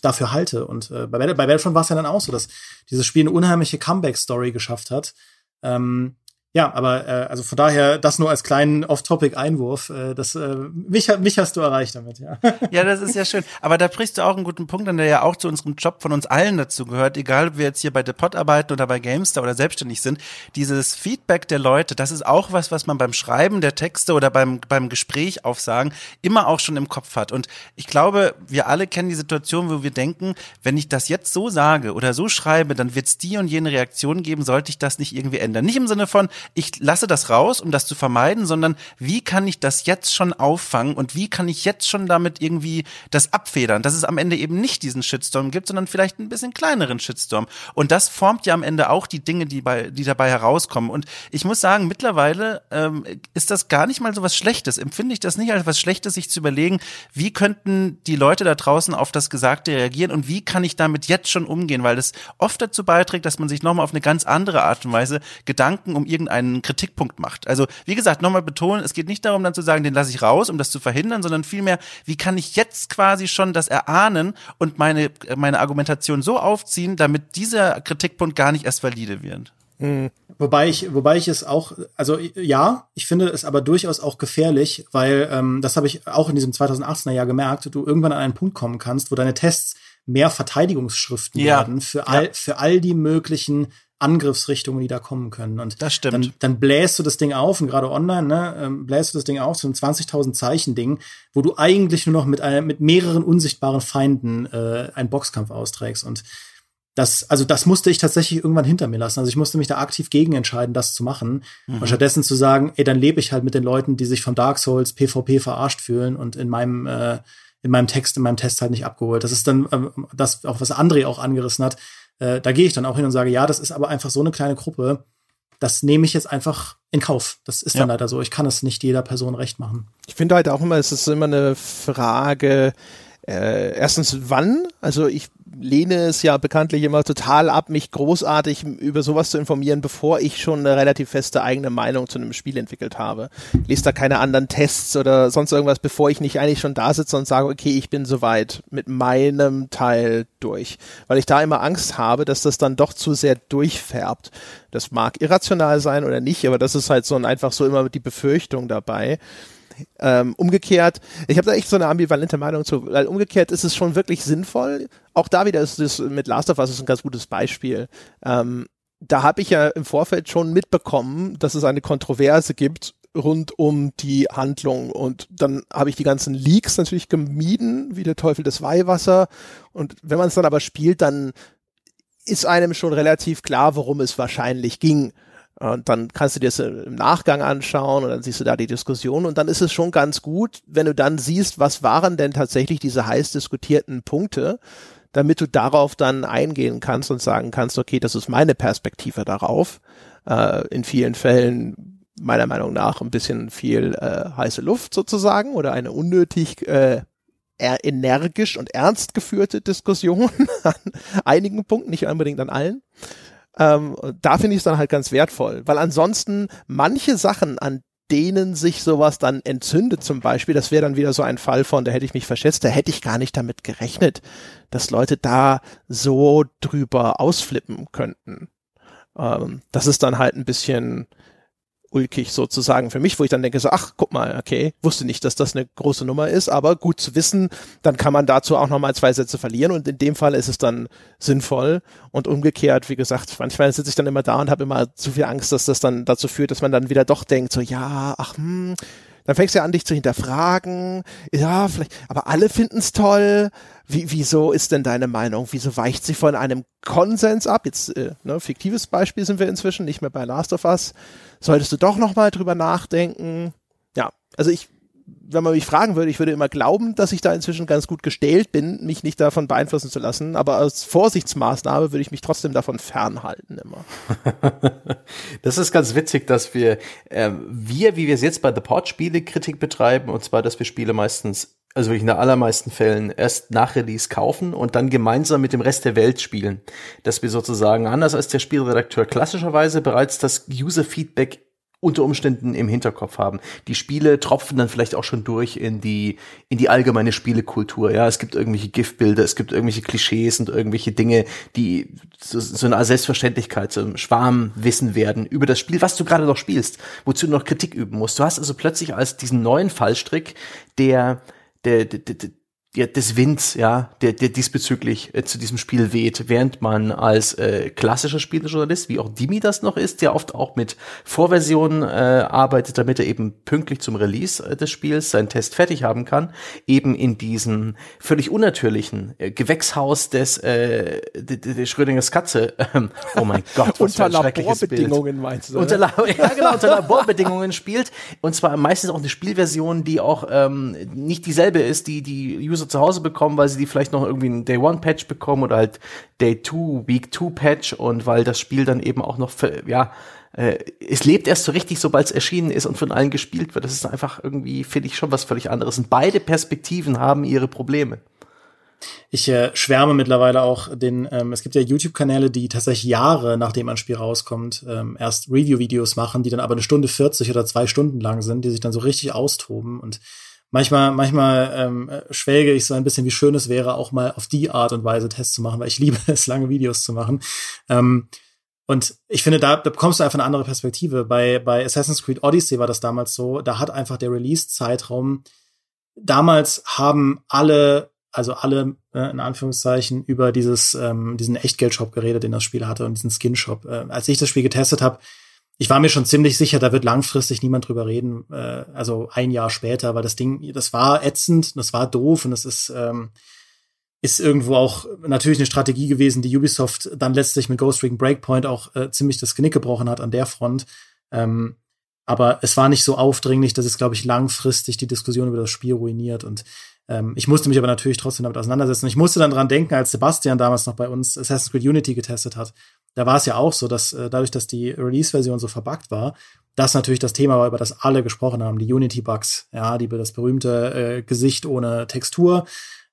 dafür halte. Und äh, bei, bei Battlefront war es ja dann auch so, dass dieses Spiel eine unheimliche Comeback-Story geschafft hat, ähm, ja, aber äh, also von daher das nur als kleinen Off-Topic-Einwurf. Äh, das äh, mich, mich hast du erreicht damit, ja. Ja, das ist ja schön. Aber da brichst du auch einen guten Punkt an, der ja auch zu unserem Job von uns allen dazu gehört, egal ob wir jetzt hier bei The Pod arbeiten oder bei Gamestar oder selbstständig sind. Dieses Feedback der Leute, das ist auch was, was man beim Schreiben der Texte oder beim beim Gespräch aufsagen immer auch schon im Kopf hat. Und ich glaube, wir alle kennen die Situation, wo wir denken, wenn ich das jetzt so sage oder so schreibe, dann wird es die und jene Reaktion geben. Sollte ich das nicht irgendwie ändern? Nicht im Sinne von ich lasse das raus, um das zu vermeiden, sondern wie kann ich das jetzt schon auffangen und wie kann ich jetzt schon damit irgendwie das abfedern, dass es am Ende eben nicht diesen Shitstorm gibt, sondern vielleicht ein bisschen kleineren Shitstorm. Und das formt ja am Ende auch die Dinge, die bei, die dabei herauskommen. Und ich muss sagen, mittlerweile ähm, ist das gar nicht mal so was Schlechtes. Empfinde ich das nicht als was Schlechtes, sich zu überlegen, wie könnten die Leute da draußen auf das Gesagte reagieren und wie kann ich damit jetzt schon umgehen, weil das oft dazu beiträgt, dass man sich nochmal auf eine ganz andere Art und Weise Gedanken um irgendeinen Kritikpunkt macht. Also wie gesagt, nochmal betonen, es geht nicht darum, dann zu sagen, den lasse ich raus, um das zu verhindern, sondern vielmehr, wie kann ich jetzt quasi schon das erahnen und meine, meine Argumentation so aufziehen, damit dieser Kritikpunkt gar nicht erst valide wird. Mhm. Wobei ich, wobei ich es auch, also ja, ich finde es aber durchaus auch gefährlich, weil ähm, das habe ich auch in diesem 2018er Jahr gemerkt, du irgendwann an einen Punkt kommen kannst, wo deine Tests mehr Verteidigungsschriften ja. werden für all, für all die möglichen Angriffsrichtungen, die da kommen können. Und das stimmt. Dann, dann bläst du das Ding auf und gerade online, ne, ähm, bläst du das Ding auf, so ein 20.000 Zeichen Ding, wo du eigentlich nur noch mit, einer, mit mehreren unsichtbaren Feinden äh, einen Boxkampf austrägst. Und das, also das musste ich tatsächlich irgendwann hinter mir lassen. Also ich musste mich da aktiv gegen entscheiden, das zu machen. Mhm. Und stattdessen zu sagen, ey, dann lebe ich halt mit den Leuten, die sich von Dark Souls PvP verarscht fühlen und in meinem äh, in meinem Text, in meinem Test halt nicht abgeholt. Das ist dann ähm, das, auch was André auch angerissen hat. Äh, da gehe ich dann auch hin und sage, ja, das ist aber einfach so eine kleine Gruppe. Das nehme ich jetzt einfach in Kauf. Das ist dann leider so. Ich kann es nicht jeder Person recht machen. Ich finde halt auch immer, es ist immer eine Frage, äh, erstens wann, also ich lehne es ja bekanntlich immer total ab, mich großartig über sowas zu informieren, bevor ich schon eine relativ feste eigene Meinung zu einem Spiel entwickelt habe. Ich lese da keine anderen Tests oder sonst irgendwas, bevor ich nicht eigentlich schon da sitze und sage, okay, ich bin soweit mit meinem Teil durch. Weil ich da immer Angst habe, dass das dann doch zu sehr durchfärbt. Das mag irrational sein oder nicht, aber das ist halt so ein, einfach so immer die Befürchtung dabei. Ähm, umgekehrt, ich habe da echt so eine ambivalente Meinung zu, weil umgekehrt ist es schon wirklich sinnvoll. Auch da wieder ist es mit Last of Us ist ein ganz gutes Beispiel. Ähm, da habe ich ja im Vorfeld schon mitbekommen, dass es eine Kontroverse gibt rund um die Handlung und dann habe ich die ganzen Leaks natürlich gemieden, wie der Teufel des Weihwasser und wenn man es dann aber spielt, dann ist einem schon relativ klar, worum es wahrscheinlich ging. Und dann kannst du dir das im Nachgang anschauen und dann siehst du da die Diskussion und dann ist es schon ganz gut, wenn du dann siehst, was waren denn tatsächlich diese heiß diskutierten Punkte, damit du darauf dann eingehen kannst und sagen kannst, okay, das ist meine Perspektive darauf. Äh, in vielen Fällen meiner Meinung nach ein bisschen viel äh, heiße Luft sozusagen oder eine unnötig äh, energisch und ernst geführte Diskussion an einigen Punkten, nicht unbedingt an allen. Ähm, da finde ich es dann halt ganz wertvoll, weil ansonsten manche Sachen, an denen sich sowas dann entzündet zum Beispiel, das wäre dann wieder so ein Fall von, da hätte ich mich verschätzt, da hätte ich gar nicht damit gerechnet, dass Leute da so drüber ausflippen könnten. Ähm, das ist dann halt ein bisschen, ulkig sozusagen für mich, wo ich dann denke so, ach, guck mal, okay, wusste nicht, dass das eine große Nummer ist, aber gut zu wissen, dann kann man dazu auch nochmal zwei Sätze verlieren und in dem Fall ist es dann sinnvoll und umgekehrt, wie gesagt, manchmal sitze ich dann immer da und habe immer zu viel Angst, dass das dann dazu führt, dass man dann wieder doch denkt, so, ja, ach, hm, dann fängst du ja an, dich zu hinterfragen. Ja, vielleicht, aber alle finden es toll. Wie, wieso ist denn deine Meinung? Wieso weicht sie von einem Konsens ab? Jetzt, äh, ne, fiktives Beispiel sind wir inzwischen, nicht mehr bei Last of Us. Solltest du doch nochmal drüber nachdenken? Ja, also ich wenn man mich fragen würde, ich würde immer glauben, dass ich da inzwischen ganz gut gestählt bin, mich nicht davon beeinflussen zu lassen. Aber als Vorsichtsmaßnahme würde ich mich trotzdem davon fernhalten immer. das ist ganz witzig, dass wir, äh, wir, wie wir es jetzt bei The Pod Spiele Kritik betreiben, und zwar, dass wir Spiele meistens also wirklich in den allermeisten Fällen erst nach Release kaufen und dann gemeinsam mit dem Rest der Welt spielen. Dass wir sozusagen, anders als der Spielredakteur klassischerweise, bereits das User-Feedback unter Umständen im Hinterkopf haben. Die Spiele tropfen dann vielleicht auch schon durch in die in die allgemeine Spielekultur. Ja, es gibt irgendwelche Giftbilder, es gibt irgendwelche Klischees und irgendwelche Dinge, die so, so eine Selbstverständlichkeit, so ein Schwarmwissen werden über das Spiel, was du gerade noch spielst, wozu du noch Kritik üben musst. Du hast also plötzlich als diesen neuen Fallstrick, der der, der, der ja, des Winds, ja, der, der diesbezüglich äh, zu diesem Spiel weht, während man als äh, klassischer Spielejournalist, wie auch Dimi das noch ist, der oft auch mit Vorversionen äh, arbeitet, damit er eben pünktlich zum Release äh, des Spiels seinen Test fertig haben kann, eben in diesem völlig unnatürlichen äh, Gewächshaus des äh, de, de, Schrödingers Katze. Ähm, oh mein Gott, was unter Laborbedingungen meinst du? Unter, La ja, genau, unter Laborbedingungen spielt und zwar meistens auch eine Spielversion, die auch ähm, nicht dieselbe ist, die die User User zu Hause bekommen, weil sie die vielleicht noch irgendwie einen Day One Patch bekommen oder halt Day Two, Week Two Patch und weil das Spiel dann eben auch noch, ja, äh, es lebt erst so richtig, sobald es erschienen ist und von allen gespielt wird. Das ist einfach irgendwie, finde ich, schon was völlig anderes. Und beide Perspektiven haben ihre Probleme. Ich äh, schwärme mittlerweile auch den, ähm, es gibt ja YouTube-Kanäle, die tatsächlich Jahre nachdem ein Spiel rauskommt, ähm, erst Review-Videos machen, die dann aber eine Stunde 40 oder zwei Stunden lang sind, die sich dann so richtig austoben und manchmal, manchmal ähm, schwelge ich so ein bisschen, wie schön es wäre, auch mal auf die Art und Weise Tests zu machen, weil ich liebe es, lange Videos zu machen. Ähm, und ich finde, da, da bekommst du einfach eine andere Perspektive. Bei, bei Assassin's Creed Odyssey war das damals so, da hat einfach der Release-Zeitraum, damals haben alle, also alle, äh, in Anführungszeichen, über dieses, ähm, diesen Echtgeldshop geredet, den das Spiel hatte und diesen Skinshop. Äh, als ich das Spiel getestet habe, ich war mir schon ziemlich sicher, da wird langfristig niemand drüber reden, äh, also ein Jahr später, weil das Ding, das war ätzend, das war doof und das ist, ähm, ist irgendwo auch natürlich eine Strategie gewesen, die Ubisoft dann letztlich mit Ghost Recon Breakpoint auch äh, ziemlich das Genick gebrochen hat an der Front. Ähm, aber es war nicht so aufdringlich, dass es, glaube ich, langfristig die Diskussion über das Spiel ruiniert. Und ähm, ich musste mich aber natürlich trotzdem damit auseinandersetzen. Ich musste dann dran denken, als Sebastian damals noch bei uns Assassin's Creed Unity getestet hat. Da war es ja auch so, dass äh, dadurch, dass die Release-Version so verbuggt war, das natürlich das Thema war, über das alle gesprochen haben, die Unity-Bugs, ja, die das berühmte äh, Gesicht ohne Textur.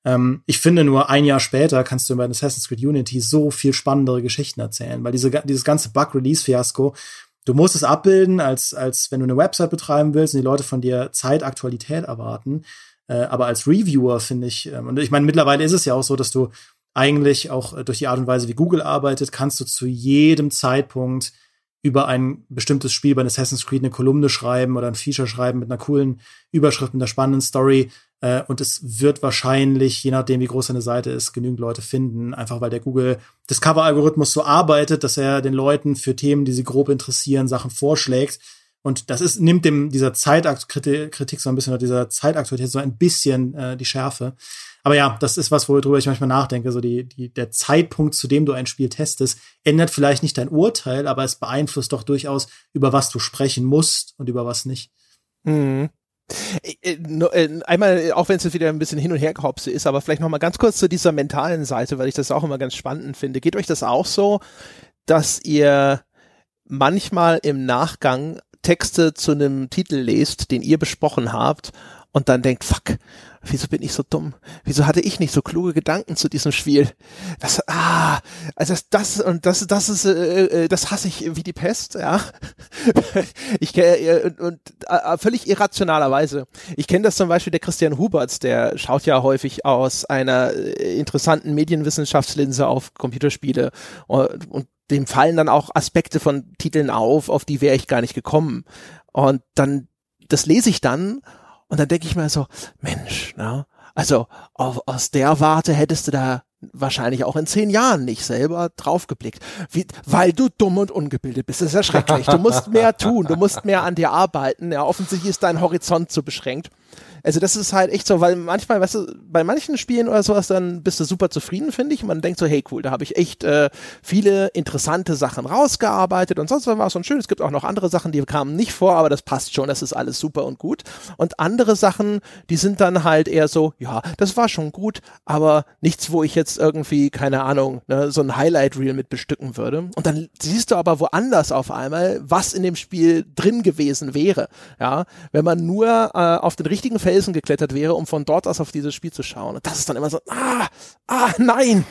Ähm, ich finde nur ein Jahr später kannst du über Assassin's Creed Unity so viel spannendere Geschichten erzählen, weil diese, dieses ganze Bug-Release-Fiasko, du musst es abbilden, als, als wenn du eine Website betreiben willst und die Leute von dir Zeitaktualität erwarten. Äh, aber als Reviewer finde ich, ähm, und ich meine, mittlerweile ist es ja auch so, dass du eigentlich auch äh, durch die Art und Weise, wie Google arbeitet, kannst du zu jedem Zeitpunkt über ein bestimmtes Spiel bei Assassin's Creed eine Kolumne schreiben oder ein Feature schreiben mit einer coolen Überschrift, mit einer spannenden Story. Äh, und es wird wahrscheinlich, je nachdem, wie groß deine Seite ist, genügend Leute finden. Einfach weil der Google Discover-Algorithmus so arbeitet, dass er den Leuten für Themen, die sie grob interessieren, Sachen vorschlägt. Und das ist, nimmt dem dieser Zeitaktkritik so ein bisschen oder dieser Zeitaktualität so ein bisschen äh, die Schärfe. Aber ja, das ist was, worüber ich manchmal nachdenke. So die, die, der Zeitpunkt, zu dem du ein Spiel testest, ändert vielleicht nicht dein Urteil, aber es beeinflusst doch durchaus, über was du sprechen musst und über was nicht. Mhm. Äh, äh, einmal, auch wenn es wieder ein bisschen hin und her gehopse ist, aber vielleicht noch mal ganz kurz zu dieser mentalen Seite, weil ich das auch immer ganz spannend finde. Geht euch das auch so, dass ihr manchmal im Nachgang Texte zu einem Titel lest, den ihr besprochen habt und dann denkt, fuck, wieso bin ich so dumm? Wieso hatte ich nicht so kluge Gedanken zu diesem Spiel? Das, ah, also das, das und das, das ist, äh, äh das hasse ich wie die Pest, ja. ich kenne äh, und, und äh, völlig irrationalerweise. Ich kenne das zum Beispiel der Christian Huberts, der schaut ja häufig aus einer äh, interessanten Medienwissenschaftslinse auf Computerspiele und, und dem fallen dann auch Aspekte von Titeln auf, auf die wäre ich gar nicht gekommen. Und dann, das lese ich dann und dann denke ich mir so, Mensch, ne? Also auf, aus der Warte hättest du da wahrscheinlich auch in zehn Jahren nicht selber draufgeblickt. Wie, weil du dumm und ungebildet bist. Das ist ja schrecklich. Du musst mehr tun, du musst mehr an dir arbeiten. Ja, offensichtlich ist dein Horizont zu beschränkt. Also das ist halt echt so, weil manchmal, weißt du, bei manchen Spielen oder sowas, dann bist du super zufrieden, finde ich. Man denkt so, hey cool, da habe ich echt äh, viele interessante Sachen rausgearbeitet und sonst war es schon schön. Es gibt auch noch andere Sachen, die kamen nicht vor, aber das passt schon, das ist alles super und gut. Und andere Sachen, die sind dann halt eher so, ja, das war schon gut, aber nichts, wo ich jetzt irgendwie, keine Ahnung, ne, so ein Highlight-Reel mit bestücken würde. Und dann siehst du aber woanders auf einmal, was in dem Spiel drin gewesen wäre. Ja, wenn man nur äh, auf den richtigen Felsen geklettert wäre, um von dort aus auf dieses Spiel zu schauen. Und das ist dann immer so, ah, ah, nein.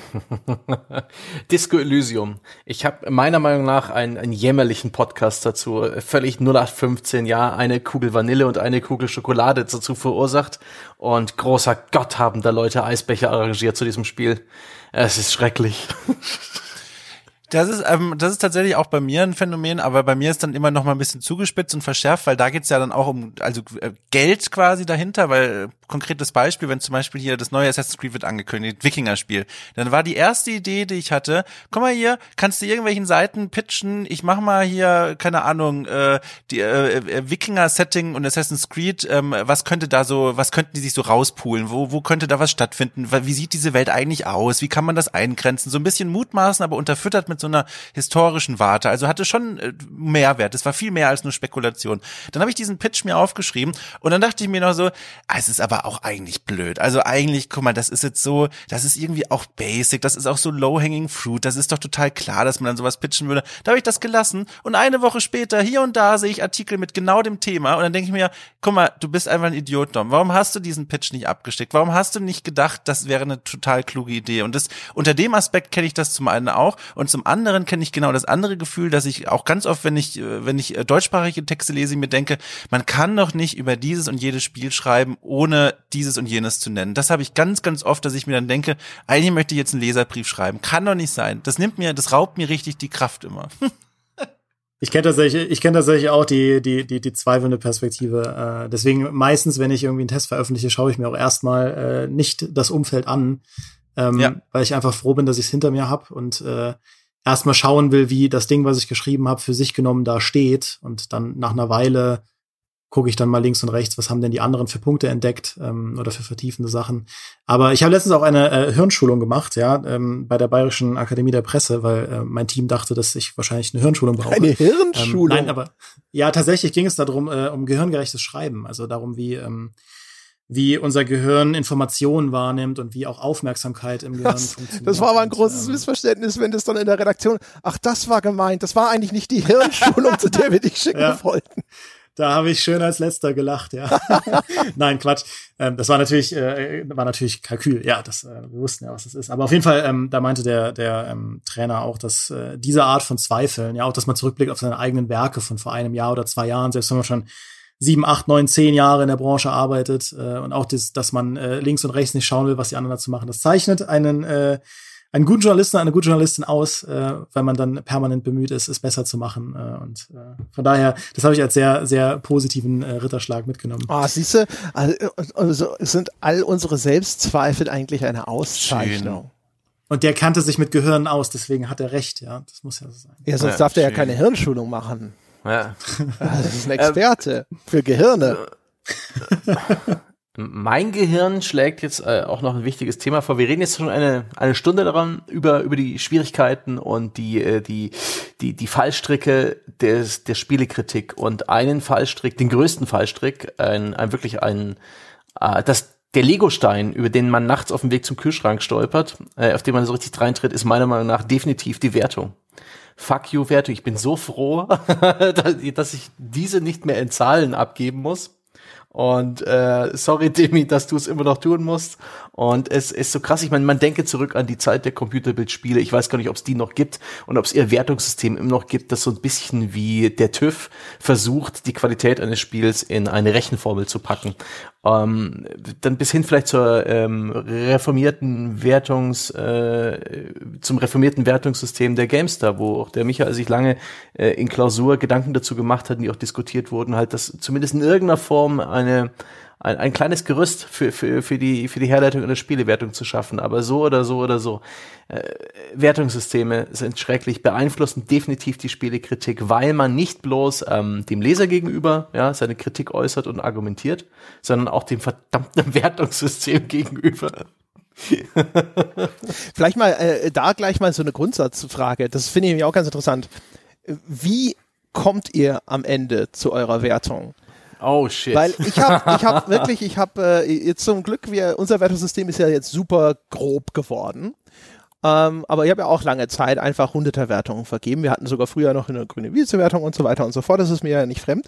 Disco Elysium. Ich habe meiner Meinung nach einen, einen jämmerlichen Podcast dazu, völlig 0815, ja, eine Kugel Vanille und eine Kugel Schokolade dazu verursacht. Und großer Gott haben da Leute Eisbecher arrangiert zu diesem Spiel. Es ist schrecklich. Das ist, ähm, das ist tatsächlich auch bei mir ein Phänomen, aber bei mir ist dann immer noch mal ein bisschen zugespitzt und verschärft, weil da geht's ja dann auch um also äh, Geld quasi dahinter, weil äh, konkretes Beispiel, wenn zum Beispiel hier das neue Assassin's Creed wird angekündigt, Wikinger-Spiel, dann war die erste Idee, die ich hatte, komm mal hier, kannst du irgendwelchen Seiten pitchen, ich mach mal hier, keine Ahnung, äh, die äh, äh, Wikinger-Setting und Assassin's Creed, ähm, was könnte da so, was könnten die sich so rauspulen, wo, wo könnte da was stattfinden, wie sieht diese Welt eigentlich aus, wie kann man das eingrenzen, so ein bisschen mutmaßen, aber unterfüttert mit mit so einer historischen Warte. Also hatte schon äh, Mehrwert. Es war viel mehr als nur Spekulation. Dann habe ich diesen Pitch mir aufgeschrieben und dann dachte ich mir noch so, ah, es ist aber auch eigentlich blöd. Also eigentlich, guck mal, das ist jetzt so, das ist irgendwie auch basic, das ist auch so low-hanging fruit. Das ist doch total klar, dass man dann sowas pitchen würde. Da habe ich das gelassen und eine Woche später hier und da sehe ich Artikel mit genau dem Thema und dann denke ich mir, guck mal, du bist einfach ein Idiot, Dom. Warum hast du diesen Pitch nicht abgesteckt? Warum hast du nicht gedacht, das wäre eine total kluge Idee? Und das unter dem Aspekt kenne ich das zum einen auch und zum anderen kenne ich genau das andere Gefühl, dass ich auch ganz oft, wenn ich, äh, wenn ich äh, deutschsprachige Texte lese, mir denke, man kann doch nicht über dieses und jedes Spiel schreiben, ohne dieses und jenes zu nennen. Das habe ich ganz, ganz oft, dass ich mir dann denke, eigentlich möchte ich jetzt einen Leserbrief schreiben. Kann doch nicht sein. Das nimmt mir, das raubt mir richtig die Kraft immer. Ich kenne tatsächlich, ich kenne tatsächlich auch die die die die zweifelnde Perspektive. Äh, deswegen meistens, wenn ich irgendwie einen Test veröffentliche, schaue ich mir auch erstmal äh, nicht das Umfeld an, ähm, ja. weil ich einfach froh bin, dass ich es hinter mir habe und äh, erstmal schauen will, wie das Ding, was ich geschrieben habe, für sich genommen da steht. Und dann nach einer Weile gucke ich dann mal links und rechts, was haben denn die anderen für Punkte entdeckt ähm, oder für vertiefende Sachen. Aber ich habe letztens auch eine äh, Hirnschulung gemacht, ja, ähm, bei der Bayerischen Akademie der Presse, weil äh, mein Team dachte, dass ich wahrscheinlich eine Hirnschulung brauche. Eine Hirnschulung? Ähm, nein, aber ja, tatsächlich ging es darum, äh, um gehirngerechtes Schreiben, also darum, wie ähm, wie unser Gehirn Informationen wahrnimmt und wie auch Aufmerksamkeit im Gehirn das, funktioniert. Das war aber ein großes ähm, Missverständnis, wenn das dann in der Redaktion, ach, das war gemeint, das war eigentlich nicht die Hirnschulung, zu der wir dich schicken ja. wollten. Da habe ich schön als letzter gelacht, ja. Nein, Quatsch. Ähm, das war natürlich, äh, war natürlich Kalkül, ja, das, äh, wir wussten ja, was das ist. Aber auf jeden Fall, ähm, da meinte der, der ähm, Trainer auch, dass äh, diese Art von Zweifeln, ja, auch dass man zurückblickt auf seine eigenen Werke von vor einem Jahr oder zwei Jahren, selbst wenn man schon sieben, acht, neun, zehn Jahre in der Branche arbeitet äh, und auch das, dass man äh, links und rechts nicht schauen will, was die anderen dazu machen. Das zeichnet einen äh, einen guten Journalisten, eine gute Journalistin aus, äh, weil man dann permanent bemüht ist, es besser zu machen. Äh, und äh, von daher, das habe ich als sehr, sehr positiven äh, Ritterschlag mitgenommen. Ah, oh, siehst du, also sind all unsere Selbstzweifel eigentlich eine Auszeichnung. Schön. Und der kannte sich mit Gehirn aus, deswegen hat er recht, ja. Das muss ja so sein. Ja, sonst ja, darf der ja keine Hirnschulung machen. Ja. Das ist ein Experte für Gehirne. Mein Gehirn schlägt jetzt äh, auch noch ein wichtiges Thema vor. Wir reden jetzt schon eine, eine Stunde daran über, über die Schwierigkeiten und die, äh, die, die, die Fallstricke des, der Spielekritik und einen Fallstrick, den größten Fallstrick, ein, ein wirklich ein, äh, das, der Legostein, über den man nachts auf dem Weg zum Kühlschrank stolpert, äh, auf den man so richtig reintritt, ist meiner Meinung nach definitiv die Wertung. Fuck you Werte. Ich bin so froh, dass ich diese nicht mehr in Zahlen abgeben muss. Und äh, sorry, Demi, dass du es immer noch tun musst. Und es ist so krass, ich meine, man denke zurück an die Zeit der Computerbildspiele. Ich weiß gar nicht, ob es die noch gibt und ob es ihr Wertungssystem immer noch gibt, das so ein bisschen wie der TÜV versucht, die Qualität eines Spiels in eine Rechenformel zu packen. Ähm, dann bis hin vielleicht zur ähm, reformierten Wertungs, äh, zum reformierten Wertungssystem der Gamestar, wo auch der Michael sich lange äh, in Klausur Gedanken dazu gemacht hat, die auch diskutiert wurden, halt, dass zumindest in irgendeiner Form eine ein, ein kleines Gerüst für, für, für, die, für die Herleitung einer Spielewertung zu schaffen. Aber so oder so oder so. Äh, Wertungssysteme sind schrecklich, beeinflussen definitiv die Spielekritik, weil man nicht bloß ähm, dem Leser gegenüber ja, seine Kritik äußert und argumentiert, sondern auch dem verdammten Wertungssystem gegenüber. Vielleicht mal äh, da gleich mal so eine Grundsatzfrage. Das finde ich auch ganz interessant. Wie kommt ihr am Ende zu eurer Wertung? Oh shit. Weil ich habe ich hab wirklich, ich habe äh, jetzt zum Glück, wir, unser Wertungssystem ist ja jetzt super grob geworden. Ähm, aber ich habe ja auch lange Zeit einfach Hunderter-Wertungen vergeben. Wir hatten sogar früher noch eine grüne Wiese-Wertung und so weiter und so fort. Das ist mir ja nicht fremd.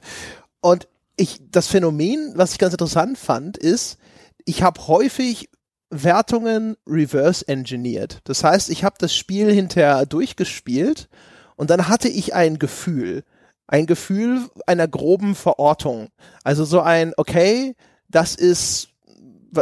Und ich, das Phänomen, was ich ganz interessant fand, ist, ich habe häufig Wertungen reverse engineert. Das heißt, ich habe das Spiel hinterher durchgespielt und dann hatte ich ein Gefühl ein Gefühl einer groben Verortung. Also so ein, okay, das ist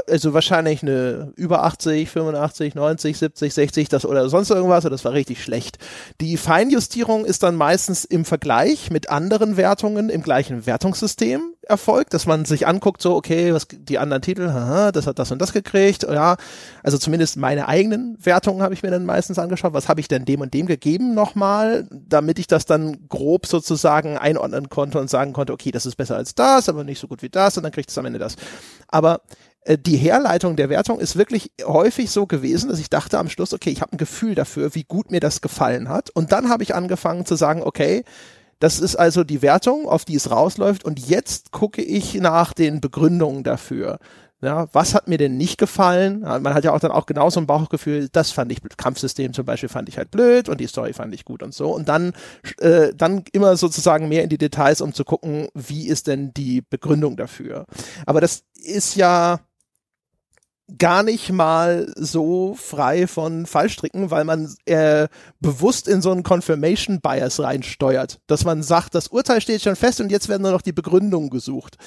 also wahrscheinlich eine über 80, 85, 90, 70, 60 das oder sonst irgendwas, das war richtig schlecht. Die Feinjustierung ist dann meistens im Vergleich mit anderen Wertungen im gleichen Wertungssystem erfolgt, dass man sich anguckt, so, okay, was die anderen Titel, haha, das hat das und das gekriegt, ja, also zumindest meine eigenen Wertungen habe ich mir dann meistens angeschaut, was habe ich denn dem und dem gegeben nochmal, damit ich das dann grob sozusagen einordnen konnte und sagen konnte, okay, das ist besser als das, aber nicht so gut wie das und dann kriegt es am Ende das. Aber die Herleitung der Wertung ist wirklich häufig so gewesen, dass ich dachte am Schluss, okay, ich habe ein Gefühl dafür, wie gut mir das gefallen hat. Und dann habe ich angefangen zu sagen, okay, das ist also die Wertung, auf die es rausläuft. Und jetzt gucke ich nach den Begründungen dafür. Ja, was hat mir denn nicht gefallen? Man hat ja auch dann auch genauso ein Bauchgefühl, das fand ich, Kampfsystem zum Beispiel fand ich halt blöd und die Story fand ich gut und so. Und dann, äh, dann immer sozusagen mehr in die Details, um zu gucken, wie ist denn die Begründung dafür. Aber das ist ja, gar nicht mal so frei von Fallstricken, weil man äh, bewusst in so einen Confirmation Bias reinsteuert, dass man sagt, das Urteil steht schon fest und jetzt werden nur noch die Begründungen gesucht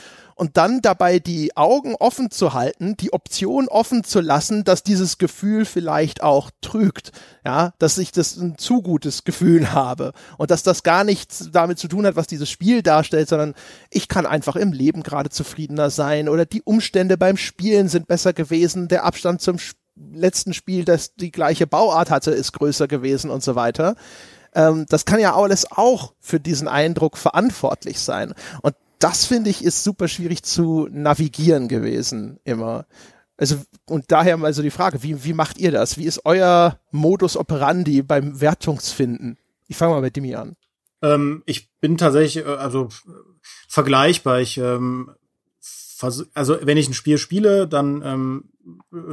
und dann dabei die Augen offen zu halten, die Option offen zu lassen, dass dieses Gefühl vielleicht auch trügt, ja, dass ich das ein zu gutes Gefühl habe und dass das gar nichts damit zu tun hat, was dieses Spiel darstellt, sondern ich kann einfach im Leben gerade zufriedener sein oder die Umstände beim Spielen sind besser gewesen, der Abstand zum letzten Spiel, das die gleiche Bauart hatte, ist größer gewesen und so weiter. Ähm, das kann ja alles auch für diesen Eindruck verantwortlich sein. Und das finde ich ist super schwierig zu navigieren gewesen immer. Also, und daher mal so die Frage, wie, wie macht ihr das? Wie ist euer Modus operandi beim Wertungsfinden? Ich fange mal mit Dimi an. Ähm, ich bin tatsächlich, äh, also vergleichbar. Ich, ähm, also wenn ich ein Spiel spiele, dann ähm,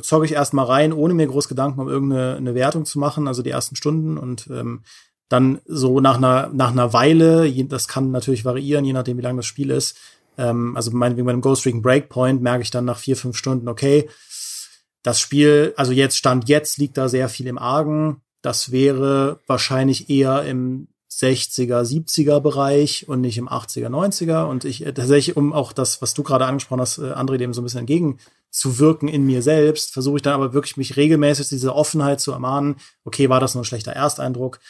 zocke ich erstmal rein, ohne mir groß Gedanken um irgendeine eine Wertung zu machen, also die ersten Stunden und ähm, dann so nach einer, nach einer Weile, das kann natürlich variieren, je nachdem, wie lang das Spiel ist. Ähm, also meinetwegen bei einem Ghost Breakpoint merke ich dann nach vier, fünf Stunden, okay, das Spiel, also jetzt Stand jetzt liegt da sehr viel im Argen. Das wäre wahrscheinlich eher im 60er, 70er Bereich und nicht im 80er, 90er. Und ich äh, tatsächlich, um auch das, was du gerade angesprochen hast, äh, André, dem so ein bisschen entgegenzuwirken in mir selbst, versuche ich dann aber wirklich mich regelmäßig diese Offenheit zu ermahnen. Okay, war das nur ein schlechter Ersteindruck?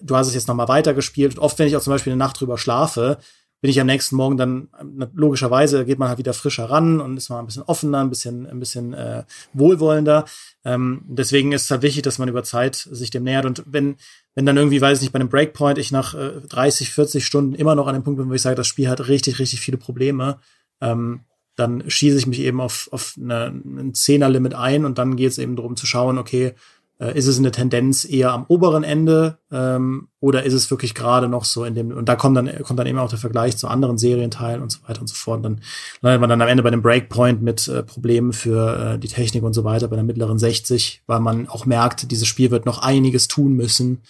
Du hast es jetzt nochmal weitergespielt. Oft, wenn ich auch zum Beispiel eine Nacht drüber schlafe, bin ich am nächsten Morgen dann, logischerweise geht man halt wieder frischer ran und ist mal ein bisschen offener, ein bisschen, ein bisschen äh, wohlwollender. Ähm, deswegen ist es halt wichtig, dass man über Zeit sich dem nähert. Und wenn, wenn dann irgendwie, weiß ich nicht, bei einem Breakpoint ich nach äh, 30, 40 Stunden immer noch an dem Punkt bin, wo ich sage, das Spiel hat richtig, richtig viele Probleme, ähm, dann schieße ich mich eben auf, auf eine, ein Zehner-Limit ein und dann geht es eben darum zu schauen, okay, äh, ist es eine Tendenz eher am oberen Ende ähm, oder ist es wirklich gerade noch so in dem, und da kommt dann, kommt dann eben auch der Vergleich zu anderen Serienteilen und so weiter und so fort. Und dann landet man dann am Ende bei dem Breakpoint mit äh, Problemen für äh, die Technik und so weiter, bei der mittleren 60, weil man auch merkt, dieses Spiel wird noch einiges tun müssen,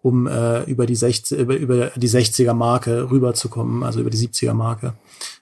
um äh, über die 60, über, über die 60er Marke rüberzukommen, also über die 70er Marke.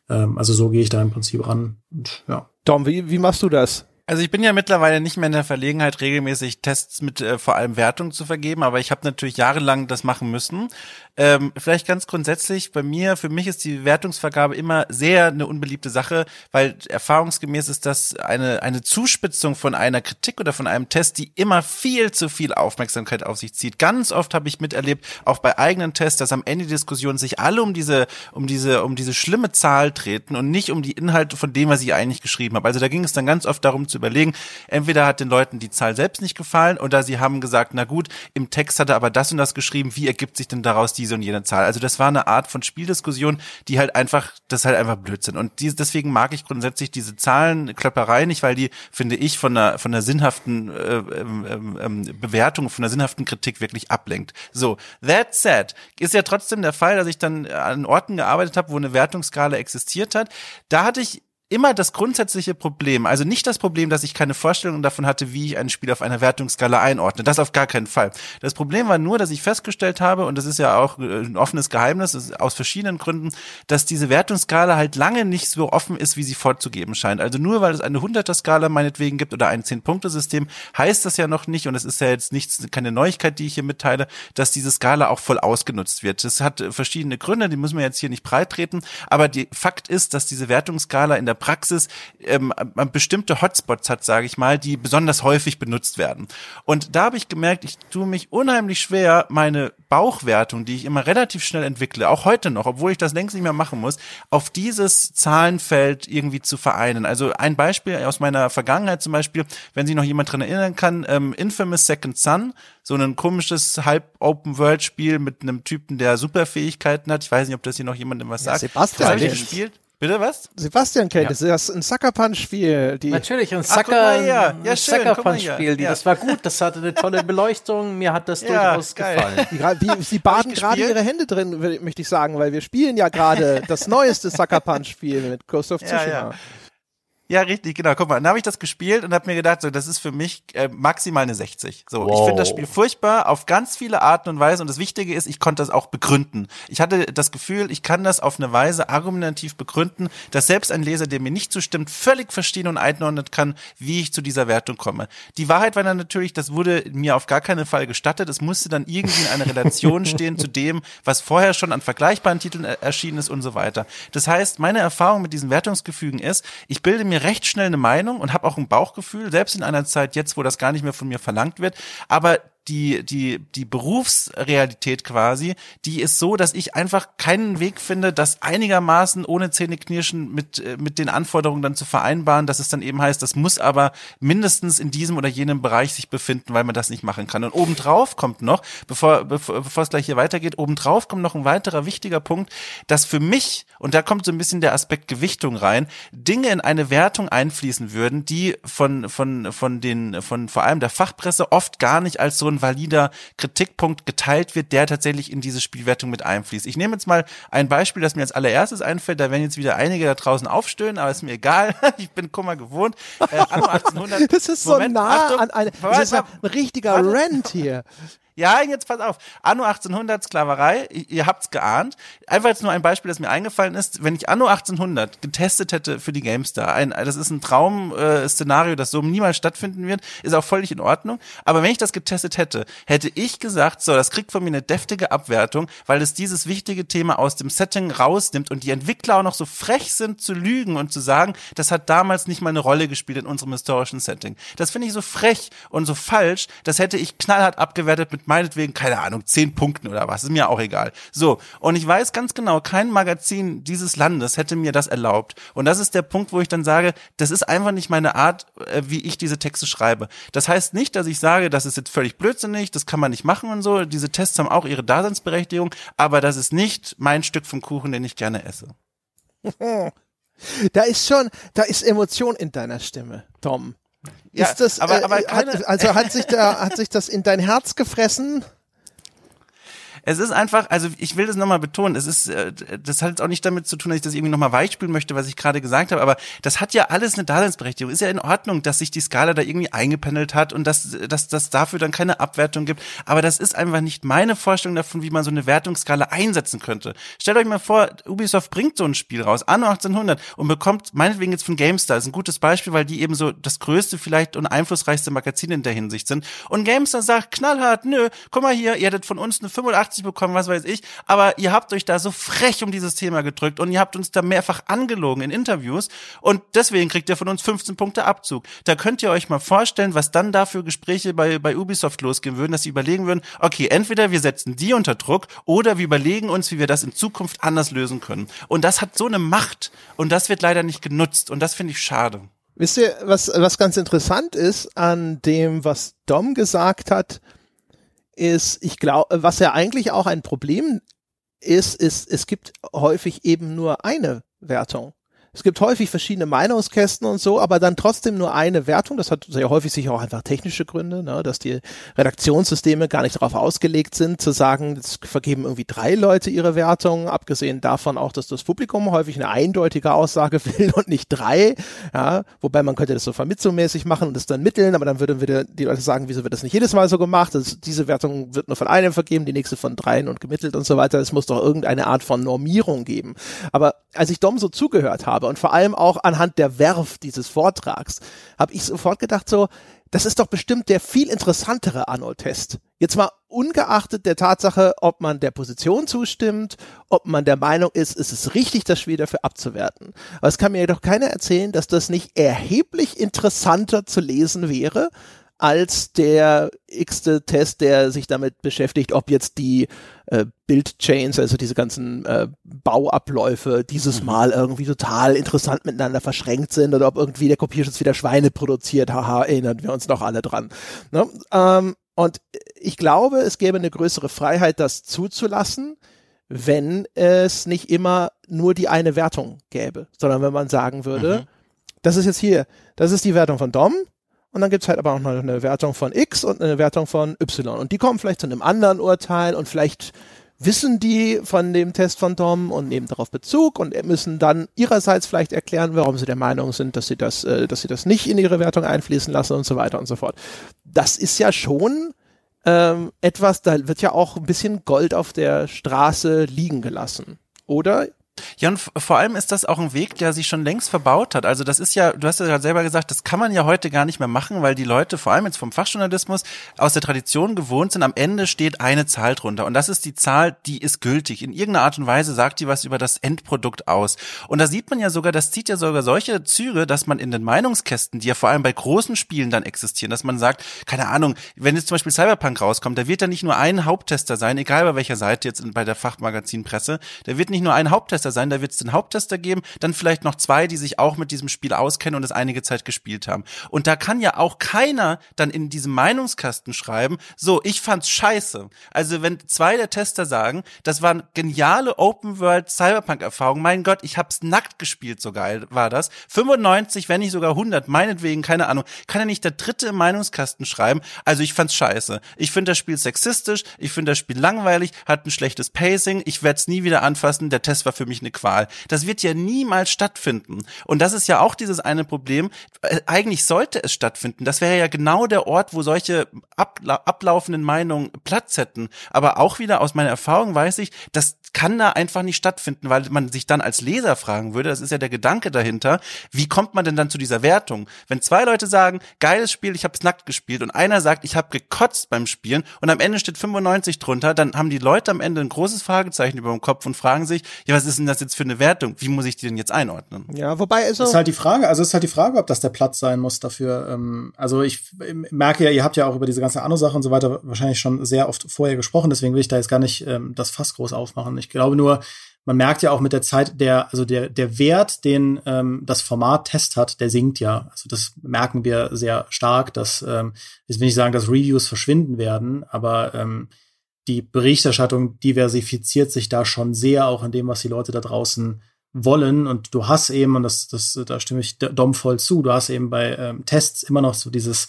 Ähm, also so gehe ich da im Prinzip ran. Und, ja. Tom, wie, wie machst du das? Also ich bin ja mittlerweile nicht mehr in der Verlegenheit, regelmäßig Tests mit äh, vor allem Wertung zu vergeben, aber ich habe natürlich jahrelang das machen müssen. Ähm, vielleicht ganz grundsätzlich, bei mir, für mich ist die Wertungsvergabe immer sehr eine unbeliebte Sache, weil erfahrungsgemäß ist das eine, eine Zuspitzung von einer Kritik oder von einem Test, die immer viel zu viel Aufmerksamkeit auf sich zieht. Ganz oft habe ich miterlebt, auch bei eigenen Tests, dass am Ende der Diskussion sich alle um diese, um diese, um diese schlimme Zahl treten und nicht um die Inhalte von dem, was ich eigentlich geschrieben habe. Also da ging es dann ganz oft darum zu überlegen, entweder hat den Leuten die Zahl selbst nicht gefallen oder sie haben gesagt, na gut, im Text hat er aber das und das geschrieben, wie ergibt sich denn daraus die diese und jene Zahl. Also das war eine Art von Spieldiskussion, die halt einfach, das halt einfach Blödsinn. Und die, deswegen mag ich grundsätzlich diese Zahlenklöpperei nicht, weil die, finde ich, von einer, von einer sinnhaften äh, ähm, ähm, Bewertung, von einer sinnhaften Kritik wirklich ablenkt. So, that said, ist ja trotzdem der Fall, dass ich dann an Orten gearbeitet habe, wo eine Wertungsskala existiert hat. Da hatte ich immer das grundsätzliche Problem, also nicht das Problem, dass ich keine Vorstellung davon hatte, wie ich ein Spiel auf einer Wertungsskala einordne. Das auf gar keinen Fall. Das Problem war nur, dass ich festgestellt habe, und das ist ja auch äh, ein offenes Geheimnis aus verschiedenen Gründen, dass diese Wertungsskala halt lange nicht so offen ist, wie sie vorzugeben scheint. Also nur weil es eine 100er-Skala meinetwegen gibt oder ein 10-Punkte-System, heißt das ja noch nicht, und es ist ja jetzt nichts, keine Neuigkeit, die ich hier mitteile, dass diese Skala auch voll ausgenutzt wird. Das hat verschiedene Gründe, die müssen wir jetzt hier nicht breit treten, aber die Fakt ist, dass diese Wertungsskala in der Praxis ähm, bestimmte Hotspots hat, sage ich mal, die besonders häufig benutzt werden. Und da habe ich gemerkt, ich tue mich unheimlich schwer, meine Bauchwertung, die ich immer relativ schnell entwickle, auch heute noch, obwohl ich das längst nicht mehr machen muss, auf dieses Zahlenfeld irgendwie zu vereinen. Also ein Beispiel aus meiner Vergangenheit zum Beispiel, wenn sich noch jemand dran erinnern kann, ähm, Infamous Second Son, so ein komisches Halb-Open-World-Spiel mit einem Typen, der Superfähigkeiten hat. Ich weiß nicht, ob das hier noch jemandem was Ja, sagt. Sebastian das habe ich gespielt. Bitte was? Sebastian kennt Ja. es, das ist ein Sucker Punch Spiel. Die, Natürlich, ein Sucker. Ja, Sucker Punch. Spiel. Die, Ja. Das war gut, das hatte eine tolle Beleuchtung. Mir hat das Ja, durchaus geil. gefallen. die, sie baden gerade ihre Hände drin, möchte ich sagen, weil wir spielen ja gerade das neueste Sucker Punch Spiel mit Ghost of Ja, Tsushima. Ja. Richtig, genau. Guck mal, dann habe ich das gespielt und habe mir gedacht, so, das ist für mich äh, maximal eine 60. So, ich Wow. finde das Spiel furchtbar auf ganz viele Arten und Weise und das Wichtige ist, ich konnte das auch begründen. Ich hatte das Gefühl, ich kann das auf eine Weise argumentativ begründen, dass selbst ein Leser, der mir nicht zustimmt, völlig verstehen und einordnen kann, wie ich zu dieser Wertung komme. Die Wahrheit war dann natürlich, das wurde mir auf gar keinen Fall gestattet. Es musste dann irgendwie in einer Relation stehen zu dem, was vorher schon an vergleichbaren Titeln er- erschienen ist und so weiter. Das heißt, meine Erfahrung mit diesen Wertungsgefügen ist, ich bilde mir recht schnell eine Meinung und habe auch ein Bauchgefühl, selbst in einer Zeit jetzt, wo das gar nicht mehr von mir verlangt wird, aber die, die, die Berufsrealität quasi, die ist so, dass ich einfach keinen Weg finde, das einigermaßen ohne Zähneknirschen mit, äh, mit den Anforderungen dann zu vereinbaren, dass es dann eben heißt, das muss aber mindestens in diesem oder jenem Bereich sich befinden, weil man das nicht machen kann. Und obendrauf kommt noch, bevor, bevor, bevor es gleich hier weitergeht, obendrauf kommt noch ein weiterer wichtiger Punkt, dass für mich, und da kommt so ein bisschen der Aspekt Gewichtung rein, Dinge in eine Wertung einfließen würden, die von, von, von den, von vor allem der Fachpresse oft gar nicht als so ein valider Kritikpunkt geteilt wird, der tatsächlich in diese Spielwertung mit einfließt. Ich nehme jetzt mal ein Beispiel, das mir als allererstes einfällt, da werden jetzt wieder einige da draußen aufstöhnen, aber ist mir egal, ich bin Kummer gewohnt. Äh, anno 1800, Das ist so Moment, nah Achtung, an eine, das ist ein richtiger. Rant hier. Ja, jetzt pass auf. Anno 1800 Sklaverei, ihr habt's geahnt. Einfach jetzt nur ein Beispiel, das mir eingefallen ist. Wenn ich Anno 1800 getestet hätte für die GameStar, ein, das ist ein Traum-Szenario, äh, das so niemals stattfinden wird, ist auch völlig in Ordnung. Aber wenn ich das getestet hätte, hätte ich gesagt, so, das kriegt von mir eine deftige Abwertung, weil es dieses wichtige Thema aus dem Setting rausnimmt und die Entwickler auch noch so frech sind zu lügen und zu sagen, das hat damals nicht mal eine Rolle gespielt in unserem historischen Setting. Das finde ich so frech und so falsch, das hätte ich knallhart abgewertet mit meinetwegen, keine Ahnung, zehn Punkten oder was, ist mir auch egal. So, und ich weiß ganz genau, kein Magazin dieses Landes hätte mir das erlaubt. Und das ist der Punkt, wo ich dann sage, das ist einfach nicht meine Art, äh, wie ich diese Texte schreibe. Das heißt nicht, dass ich sage, das ist jetzt völlig blödsinnig, das kann man nicht machen und so. Diese Tests haben auch ihre Daseinsberechtigung, aber das ist nicht mein Stück vom Kuchen, den ich gerne esse. Da ist schon, da ist Emotion in deiner Stimme, Tom. Ja, ist das, aber- äh, aber keine- hat, also hat sich da, hat sich das in dein Herz gefressen? Es ist einfach, also ich will das nochmal betonen, es ist, äh, das hat jetzt auch nicht damit zu tun, dass ich das irgendwie nochmal weichspielen möchte, was ich gerade gesagt habe, aber das hat ja alles eine Daseinsberechtigung. Ist ja in Ordnung, dass sich die Skala da irgendwie eingependelt hat und dass dass das dafür dann keine Abwertung gibt. Aber das ist einfach nicht meine Vorstellung davon, wie man so eine Wertungsskala einsetzen könnte. Stellt euch mal vor, Ubisoft bringt so ein Spiel raus, anno 1800, und bekommt meinetwegen jetzt von GameStar, ist ein gutes Beispiel, weil die eben so das größte vielleicht und einflussreichste Magazin in der Hinsicht sind. Und GameStar sagt knallhart, nö, guck mal hier, ihr hättet von uns eine 85 bekommen, was weiß ich, aber ihr habt euch da so frech um dieses Thema gedrückt und ihr habt uns da mehrfach angelogen in Interviews und deswegen kriegt ihr von uns 15 Punkte Abzug. Da könnt ihr euch mal vorstellen, was dann da Gespräche bei, bei Ubisoft losgehen würden, dass sie überlegen würden, okay, entweder wir setzen die unter Druck oder wir überlegen uns, wie wir das in Zukunft anders lösen können. Und das hat so eine Macht und das wird leider nicht genutzt und das finde ich schade. Wisst ihr, was, was ganz interessant ist an dem, was Dom gesagt hat, ist, ich glaube, was ja eigentlich auch ein Problem ist, ist, es gibt häufig eben nur eine Wertung. Es gibt häufig verschiedene Meinungskästen und so, aber dann trotzdem nur eine Wertung. Das hat sehr häufig sicher auch einfach technische Gründe, ne, dass die Redaktionssysteme gar nicht darauf ausgelegt sind, zu sagen, es vergeben irgendwie drei Leute ihre Wertung, abgesehen davon auch, dass das Publikum häufig eine eindeutige Aussage will und nicht drei. Ja, wobei man könnte das so vermittlungsmäßig machen und das dann mitteln, aber dann würden wieder die Leute sagen, wieso wird das nicht jedes Mal so gemacht? Das, diese Wertung wird nur von einem vergeben, die nächste von dreien und gemittelt und so weiter. Es muss doch irgendeine Art von Normierung geben. Aber als ich Dom so zugehört habe und vor allem auch anhand der Werf dieses Vortrags, habe ich sofort gedacht so, das ist doch bestimmt der viel interessantere Arnold-Test. Jetzt mal ungeachtet der Tatsache, ob man der Position zustimmt, ob man der Meinung ist, ist es richtig, das Spiel dafür abzuwerten. Aber es kann mir jedoch keiner erzählen, dass das nicht erheblich interessanter zu lesen wäre, als der x-te Test, der sich damit beschäftigt, ob jetzt die äh, Build-Chains, also diese ganzen äh, Bauabläufe dieses mhm. Mal irgendwie total interessant miteinander verschränkt sind oder ob irgendwie der Kopierschutz wieder Schweine produziert. Haha, erinnern wir uns noch alle dran. Ne? Ähm, und ich glaube, es gäbe eine größere Freiheit, das zuzulassen, wenn es nicht immer nur die eine Wertung gäbe, sondern wenn man sagen würde, mhm. das ist jetzt hier, das ist die Wertung von Dom, und dann gibt's halt aber auch noch eine Wertung von X und eine Wertung von Y. Und die kommen vielleicht zu einem anderen Urteil und vielleicht wissen die von dem Test von Dom und nehmen darauf Bezug und müssen dann ihrerseits vielleicht erklären, warum sie der Meinung sind, dass sie das, äh, dass sie das nicht in ihre Wertung einfließen lassen und so weiter und so fort. Das ist ja schon ähm, etwas, da wird ja auch ein bisschen Gold auf der Straße liegen gelassen. Oder ja, und vor allem ist das auch ein Weg, der sich schon längst verbaut hat. Also das ist ja, du hast ja selber gesagt, das kann man ja heute gar nicht mehr machen, weil die Leute, vor allem jetzt vom Fachjournalismus, aus der Tradition gewohnt sind, am Ende steht eine Zahl drunter. Und das ist die Zahl, die ist gültig. In irgendeiner Art und Weise sagt die was über das Endprodukt aus. Und da sieht man ja sogar, das zieht ja sogar solche Züge, dass man in den Meinungskästen, die ja vor allem bei großen Spielen dann existieren, dass man sagt, keine Ahnung, wenn jetzt zum Beispiel Cyberpunk rauskommt, da wird ja nicht nur ein Haupttester sein, egal bei welcher Seite jetzt bei der Fachmagazinpresse, da wird nicht nur ein Haupttester Haupttester sein, da wird es den Haupttester geben, dann vielleicht noch zwei, die sich auch mit diesem Spiel auskennen und es einige Zeit gespielt haben. Und da kann ja auch keiner dann in diesem Meinungskasten schreiben, so, ich fand's scheiße. Also wenn zwei der Tester sagen, das waren geniale Open World Cyberpunk Erfahrungen, mein Gott, ich hab's nackt gespielt, so geil war das. 95, wenn nicht sogar 100, meinetwegen, keine Ahnung, kann ja nicht der dritte im Meinungskasten schreiben, also ich fand's scheiße. Ich finde das Spiel sexistisch, ich finde das Spiel langweilig, hat ein schlechtes Pacing, ich werde es nie wieder anfassen, der Test war für mich mich eine Qual. Das wird ja niemals stattfinden. Und das ist ja auch dieses eine Problem. Äh, eigentlich sollte es stattfinden. Das wäre ja genau der Ort, wo solche abla ablaufenden Meinungen Platz hätten. Aber auch wieder aus meiner Erfahrung weiß ich, das kann da einfach nicht stattfinden, weil man sich dann als Leser fragen würde, das ist ja der Gedanke dahinter, wie kommt man denn dann zu dieser Wertung? Wenn zwei Leute sagen, geiles Spiel, ich hab's nackt gespielt und einer sagt, ich habe gekotzt beim Spielen und am Ende steht 95 drunter, dann haben die Leute am Ende ein großes Fragezeichen über dem Kopf und fragen sich, ja, was ist denn das jetzt für eine Wertung? Wie muss ich die denn jetzt einordnen? Ja, wobei also ist halt die Frage, also ist halt die Frage, ob das der Platz sein muss dafür. Ähm, also ich merke ja, ihr habt ja auch über diese ganze Anno-Sache und so weiter wahrscheinlich schon sehr oft vorher gesprochen, deswegen will ich da jetzt gar nicht ähm, das Fass groß aufmachen. Ich ich glaube nur, man merkt ja auch mit der Zeit, der, also der, der Wert, den ähm, das Format Test hat, der sinkt ja. Also das merken wir sehr stark, dass, ähm, jetzt will ich sagen, dass Reviews verschwinden werden, aber ähm, die Berichterstattung diversifiziert sich da schon sehr, auch in dem, was die Leute da draußen wollen. Und du hast eben, und das, das, da stimme ich Dom voll zu, du hast eben bei ähm, Tests immer noch so dieses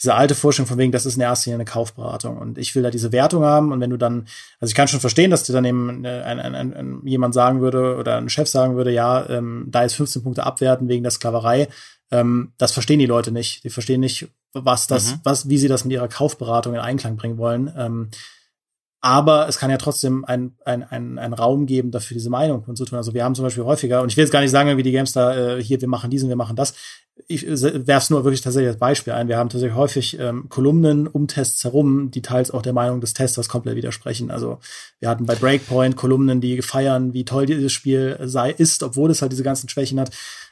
diese alte Vorstellung von wegen, das ist in erster Linie eine Kaufberatung und ich will da diese Wertung haben und wenn du dann, also ich kann schon verstehen, dass dir dann eben äh, ein, ein, ein, ein, jemand sagen würde oder ein Chef sagen würde, ja, ähm, da ist 15 Punkte abwerten wegen der Sklaverei. Ähm, das verstehen die Leute nicht. Die verstehen nicht, was das, mhm. was, wie sie das mit ihrer Kaufberatung in Einklang bringen wollen. Ähm, aber es kann ja trotzdem ein, ein, ein, ein Raum geben, dafür diese Meinung und so tun. Also wir haben zum Beispiel häufiger, und ich will jetzt gar nicht sagen, wie die Gamestar äh, hier, wir machen diesen, wir machen das. Ich äh, werfe es nur wirklich tatsächlich als Beispiel ein. Wir haben tatsächlich häufig ähm, Kolumnen um Tests herum, die teils auch der Meinung des Testers komplett widersprechen. Also wir hatten bei Breakpoint Kolumnen, die feiern, wie toll dieses Spiel sei, ist, obwohl es halt diese ganzen Schwächen hat.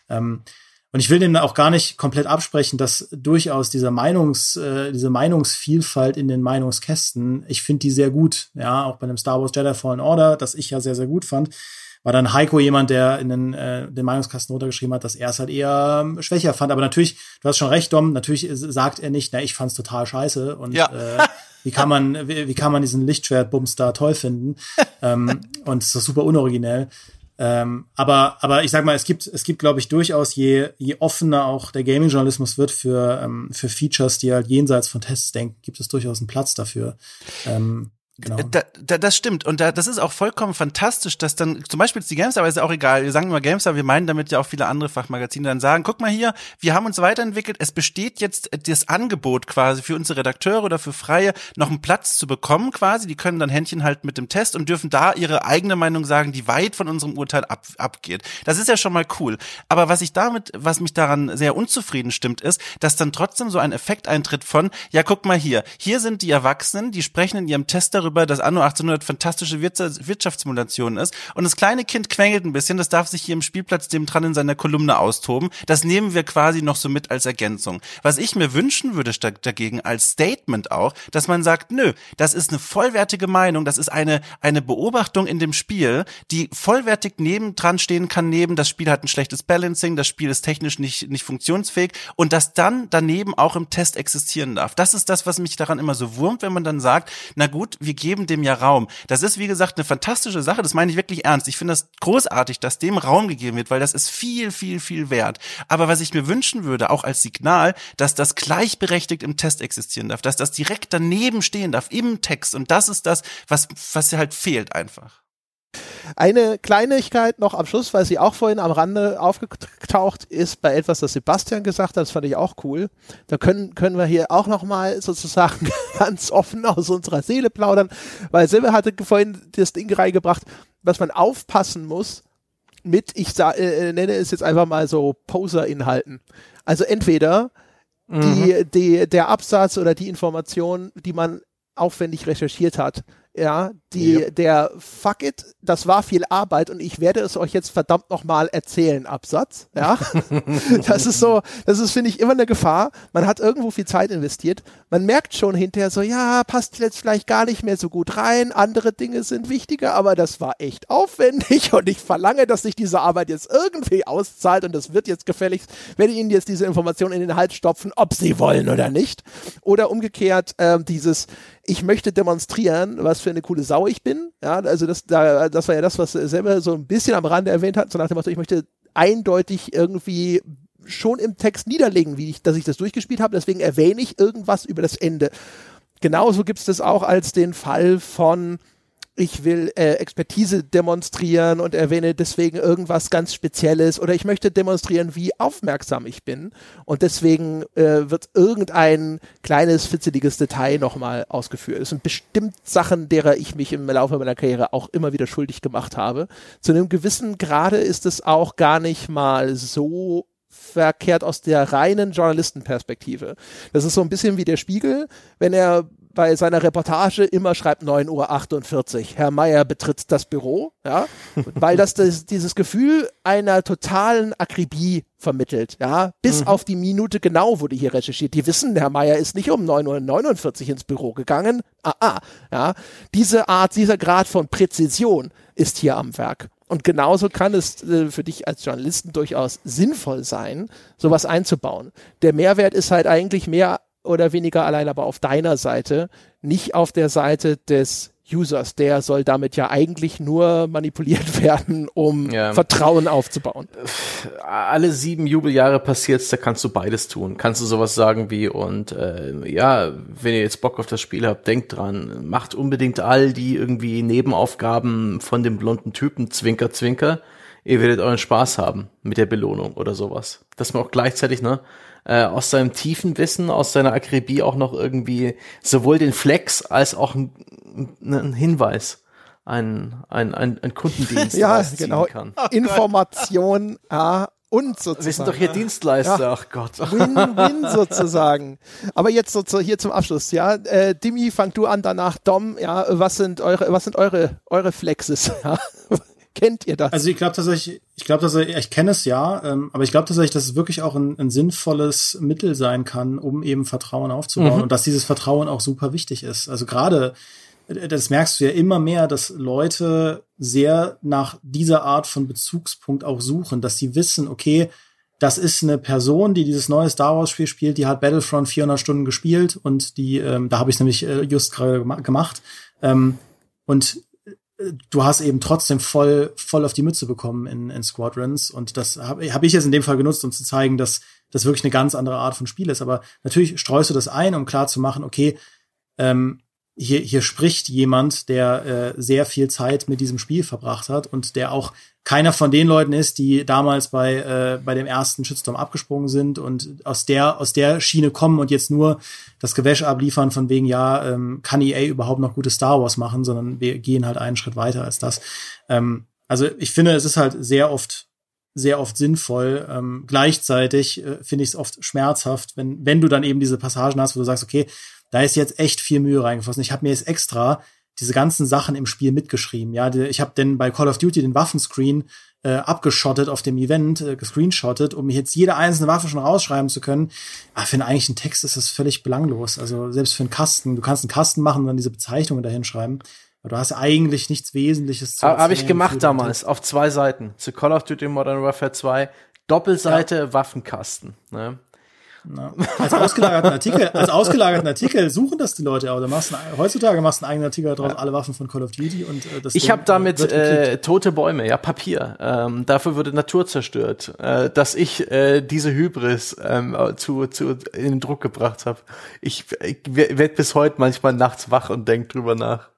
Ähm, und ich will denen auch gar nicht komplett absprechen, dass durchaus dieser Meinungs, äh, diese Meinungsvielfalt in den Meinungskästen, ich finde die sehr gut. Ja, auch bei einem Star Wars Jedi Fallen Order, das ich ja sehr, sehr gut fand, war dann Heiko jemand, der in den, äh, den Meinungskasten runtergeschrieben hat, dass er es halt eher ähm, schwächer fand. Aber natürlich, du hast schon recht, Dom, natürlich sagt er nicht, na, ich fand's total scheiße und ja. äh, wie kann man, wie, wie kann man diesen Lichtschwertbums da toll finden? ähm, und es ist super unoriginell. Ähm, aber, aber ich sag mal, es gibt, es gibt, glaube ich, durchaus, je, je offener auch der Gaming-Journalismus wird für, ähm, für Features, die halt jenseits von Tests denken, gibt es durchaus einen Platz dafür. Ähm, Genau. Da, da, das stimmt. Und da, das ist auch vollkommen fantastisch, dass dann zum Beispiel die GameStar, aber ist ja auch egal, wir sagen immer GameStar, wir meinen damit ja auch viele andere Fachmagazine dann sagen, guck mal hier, wir haben uns weiterentwickelt, es besteht jetzt das Angebot quasi für unsere Redakteure oder für Freie, noch einen Platz zu bekommen quasi. Die können dann Händchen halten mit dem Test und dürfen da ihre eigene Meinung sagen, die weit von unserem Urteil ab, abgeht. Das ist ja schon mal cool. Aber was ich damit, was mich daran sehr unzufrieden stimmt, ist, dass dann trotzdem so ein Effekt eintritt von, ja guck mal hier, hier sind die Erwachsenen, die sprechen in ihrem Test darüber, darüber, dass Anno 1800 fantastische Wirtschaftssimulation ist. Und das kleine Kind quengelt ein bisschen, das darf sich hier im Spielplatz dem dran in seiner Kolumne austoben. Das nehmen wir quasi noch so mit als Ergänzung. Was ich mir wünschen würde dagegen als Statement auch, dass man sagt, nö, das ist eine vollwertige Meinung, das ist eine, eine Beobachtung in dem Spiel, die vollwertig neben dran stehen kann, neben das Spiel hat ein schlechtes Balancing, das Spiel ist technisch nicht, nicht funktionsfähig und das dann daneben auch im Test existieren darf. Das ist das, was mich daran immer so wurmt, wenn man dann sagt, na gut, wir geben dem ja Raum. Das ist, wie gesagt, eine fantastische Sache. Das meine ich wirklich ernst. Ich finde das großartig, dass dem Raum gegeben wird, weil das ist viel, viel, viel wert. Aber was ich mir wünschen würde, auch als Signal, dass das gleichberechtigt im Test existieren darf, dass das direkt daneben stehen darf im Text. Und das ist das, was, was halt fehlt einfach. Eine Kleinigkeit noch am Schluss, weil sie auch vorhin am Rande aufgetaucht ist bei etwas, das Sebastian gesagt hat, das fand ich auch cool. Da können, können wir hier auch nochmal sozusagen ganz offen aus unserer Seele plaudern, weil Silber hatte vorhin das Ding reingebracht, was man aufpassen muss mit, ich äh, nenne es jetzt einfach mal so Poser-Inhalten. Also entweder die, mhm. die, der Absatz oder die Information, die man aufwendig recherchiert hat, ja, die, yep. der Fuck it, das war viel Arbeit und ich werde es euch jetzt verdammt nochmal erzählen, Absatz, ja. das ist so, das ist, finde ich, immer eine Gefahr. Man hat irgendwo viel Zeit investiert. Man merkt schon hinterher so, ja, passt jetzt vielleicht gar nicht mehr so gut rein. Andere Dinge sind wichtiger, aber das war echt aufwendig und ich verlange, dass sich diese Arbeit jetzt irgendwie auszahlt und das wird jetzt gefälligst, werde ich Ihnen jetzt diese Information in den Hals stopfen, ob Sie wollen oder nicht. Oder umgekehrt, äh, dieses, ich möchte demonstrieren, was für eine coole Sau ich bin. Ja, also das, da, das war ja das, was er selber so ein bisschen am Rande erwähnt hat, so nach dem Motto, ich möchte eindeutig irgendwie schon im Text niederlegen, wie ich, dass ich das durchgespielt habe. Deswegen erwähne ich irgendwas über das Ende. Genauso gibt es das auch als den Fall von ich will äh, Expertise demonstrieren und erwähne deswegen irgendwas ganz Spezielles oder ich möchte demonstrieren, wie aufmerksam ich bin und deswegen äh, wird irgendein kleines, fitzeliges Detail nochmal ausgeführt. Es sind bestimmt Sachen, derer ich mich im Laufe meiner Karriere auch immer wieder schuldig gemacht habe. Zu einem gewissen Grade ist es auch gar nicht mal so verkehrt aus der reinen Journalistenperspektive. Das ist so ein bisschen wie der Spiegel, wenn er bei seiner Reportage immer schreibt 9.48 Uhr. Herr Meier betritt das Büro, ja, weil das, das dieses Gefühl einer totalen Akribie vermittelt, ja, bis mhm. auf die Minute genau wurde hier recherchiert. Die wissen, Herr Meier ist nicht um 9.49 Uhr ins Büro gegangen. Ah, ah, ja. Diese Art, dieser Grad von Präzision ist hier am Werk. Und genauso kann es äh, für dich als Journalisten durchaus sinnvoll sein, sowas einzubauen. Der Mehrwert ist halt eigentlich mehr oder weniger allein aber auf deiner Seite, nicht auf der Seite des Users. Der soll damit ja eigentlich nur manipuliert werden, um ja. Vertrauen aufzubauen. Alle sieben Jubeljahre passiert's, da kannst du beides tun. Kannst du sowas sagen wie, und äh, ja, wenn ihr jetzt Bock auf das Spiel habt, denkt dran, macht unbedingt all die irgendwie Nebenaufgaben von dem blonden Typen, Zwinker, Zwinker. Ihr werdet euren Spaß haben mit der Belohnung oder sowas. Dass man auch gleichzeitig, ne, äh, aus seinem tiefen Wissen, aus seiner Akribie auch noch irgendwie sowohl den Flex als auch einen Hinweis ein, ein, ein, ein Kundendienst ja, genau. kann. Oh Information, ja, und sozusagen. Wir sind doch hier Dienstleister, ja, ach Gott. Win-win sozusagen. Aber jetzt so hier zum Abschluss, ja. Äh, Dimi, fang du an, danach Dom, ja, was sind eure, was sind eure, eure Flexes, ja? Kennt ihr das? Also ich glaube tatsächlich, ich glaube tatsächlich, ich kenne es ja, ähm, aber ich glaube tatsächlich, dass es wirklich auch ein, ein, sinnvolles Mittel sein kann, um eben Vertrauen aufzubauen mhm. und dass dieses Vertrauen auch super wichtig ist. Also gerade, äh, das merkst du ja immer mehr, dass Leute sehr nach dieser Art von Bezugspunkt auch suchen, dass sie wissen, okay, das ist eine Person, die dieses neue Star Wars Spiel spielt, die hat Battlefront 400 Stunden gespielt und die, ähm, da habe ich nämlich äh, just gerade gemacht. Ähm, und du hast eben trotzdem voll, voll auf die Mütze bekommen in, in Squadrons. Und das habe hab ich jetzt in dem Fall genutzt, um zu zeigen, dass das wirklich eine ganz andere Art von Spiel ist. Aber natürlich streust du das ein, um klar zu machen, okay, ähm, hier, hier spricht jemand, der äh, sehr viel Zeit mit diesem Spiel verbracht hat und der auch keiner von den Leuten ist, die damals bei, äh, bei dem ersten Shitstorm abgesprungen sind und aus der, aus der Schiene kommen und jetzt nur das Gewäsch abliefern von wegen, ja, ähm, kann EA überhaupt noch gute Star Wars machen, sondern wir gehen halt einen Schritt weiter als das. Ähm, also ich finde, es ist halt sehr oft sehr oft sinnvoll. Ähm, gleichzeitig äh, finde ich es oft schmerzhaft, wenn, wenn du dann eben diese Passagen hast, wo du sagst, okay, da ist jetzt echt viel Mühe reingeflossen. Ich habe mir jetzt extra diese ganzen Sachen im Spiel mitgeschrieben. Ja, ich habe denn bei Call of Duty den Waffenscreen äh, abgeschottet auf dem Event, äh, gescreenshottet, um jetzt jede einzelne Waffe schon rausschreiben zu können. Aber für einen eigentlichen Text ist das völlig belanglos. Also selbst für einen Kasten, du kannst einen Kasten machen und dann diese Bezeichnungen dahin schreiben. Aber du hast eigentlich nichts Wesentliches zu Habe ich gemacht damals, auf zwei Seiten. Zu Call of Duty Modern Warfare 2, Doppelseite ja. Waffenkasten. Ne? Na, als ausgelagerten Artikel, als ausgelagerten Artikel suchen das die Leute, aber machst einen, heutzutage machst du einen eigenen Artikel drauf, alle Waffen von Call of Duty und äh, das Ich habe damit äh, tote Bäume, ja Papier. Ähm, dafür wurde Natur zerstört, äh, dass ich äh, diese Hybris ähm, zu, zu in den Druck gebracht habe. Ich, ich werde bis heute manchmal nachts wach und denk drüber nach.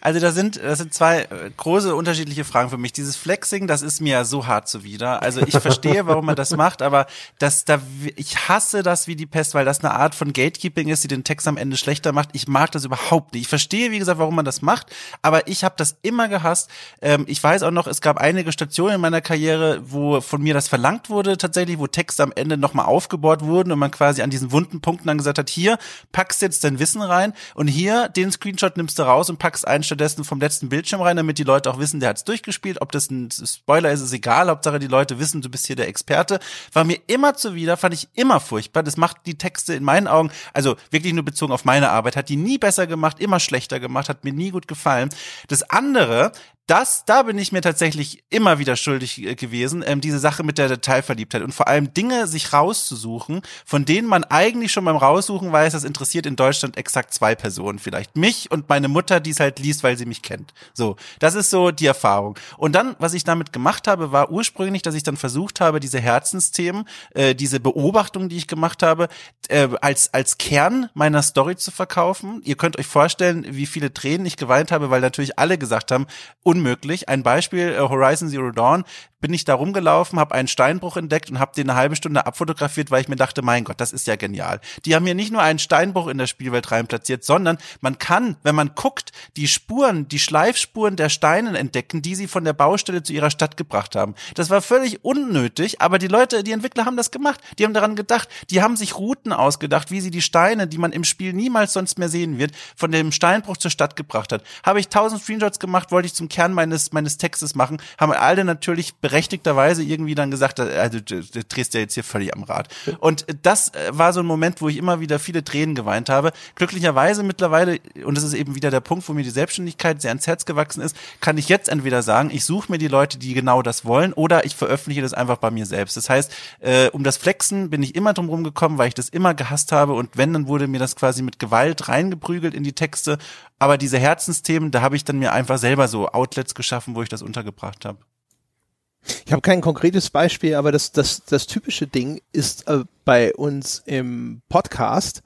Also da sind, das sind zwei äh, große unterschiedliche Fragen für mich. Dieses Flexing, das ist mir so hart zuwider. Also ich verstehe, warum man das macht, aber das, da, ich hasse das wie die Pest, weil das eine Art von Gatekeeping ist, die den Text am Ende schlechter macht. Ich mag das überhaupt nicht. Ich verstehe, wie gesagt, warum man das macht, aber ich habe das immer gehasst. Ähm, ich weiß auch noch, es gab einige Stationen in meiner Karriere, wo von mir das verlangt wurde, tatsächlich, wo Texte am Ende nochmal aufgebohrt wurden und man quasi an diesen wunden Punkten dann gesagt hat, hier, packst jetzt dein Wissen rein und hier, den Screenshot nimmst du raus und packst einen stattdessen vom letzten Bildschirm rein, damit die Leute auch wissen, der hat's durchgespielt. Ob das ein Spoiler ist, ist egal. Hauptsache die Leute wissen, du bist hier der Experte. War mir immer zuwider, fand ich immer furchtbar. Das macht die Texte in meinen Augen, also wirklich nur bezogen auf meine Arbeit, hat die nie besser gemacht, immer schlechter gemacht, hat mir nie gut gefallen. Das andere, das, da bin ich mir tatsächlich immer wieder schuldig äh, gewesen, ähm, diese Sache mit der Detailverliebtheit und vor allem Dinge sich rauszusuchen, von denen man eigentlich schon beim Raussuchen weiß, das interessiert in Deutschland exakt zwei Personen vielleicht. Mich und meine Mutter, die es halt liest, weil sie mich kennt. So, das ist so die Erfahrung. Und dann, was ich damit gemacht habe, war ursprünglich, dass ich dann versucht habe, diese Herzensthemen, äh, diese Beobachtungen, die ich gemacht habe, äh, als, als Kern meiner Story zu verkaufen. Ihr könnt euch vorstellen, wie viele Tränen ich geweint habe, weil natürlich alle gesagt haben, unmöglich. Ein Beispiel, äh, Horizon Zero Dawn, bin ich da rumgelaufen, habe einen Steinbruch entdeckt und habe den eine halbe Stunde abfotografiert, weil ich mir dachte, mein Gott, das ist ja genial. Die haben hier nicht nur einen Steinbruch in der Spielwelt rein platziert, sondern man kann, wenn man guckt, die Spuren, die Schleifspuren der Steine entdecken, die sie von der Baustelle zu ihrer Stadt gebracht haben. Das war völlig unnötig, aber die Leute, die Entwickler haben das gemacht. Die haben daran gedacht, die haben sich Routen ausgedacht, wie sie die Steine, die man im Spiel niemals sonst mehr sehen wird, von dem Steinbruch zur Stadt gebracht hat. Habe ich tausend Screenshots gemacht, wollte ich zum Kern meines meines Textes machen, haben alle natürlich berechtigterweise irgendwie dann gesagt, also du, du drehst ja jetzt hier völlig am Rad. Und das äh, war so ein Moment, wo ich immer wieder viele Tränen geweint habe. Glücklicherweise mittlerweile, und das ist eben wieder der Punkt, wo mir die Selbstständigkeit sehr ans Herz gewachsen ist, kann ich jetzt entweder sagen, ich suche mir die Leute, die genau das wollen, oder ich veröffentliche das einfach bei mir selbst. Das heißt, äh, um das Flexen bin ich immer drum rumgekommen, weil ich das immer gehasst habe und wenn, dann wurde mir das quasi mit Gewalt reingeprügelt in die Texte. Aber diese Herzensthemen, da habe ich dann mir einfach selber so Outlets geschaffen, wo ich das untergebracht habe. Ich habe kein konkretes Beispiel, aber das, das, das typische Ding ist äh, bei uns im Podcast,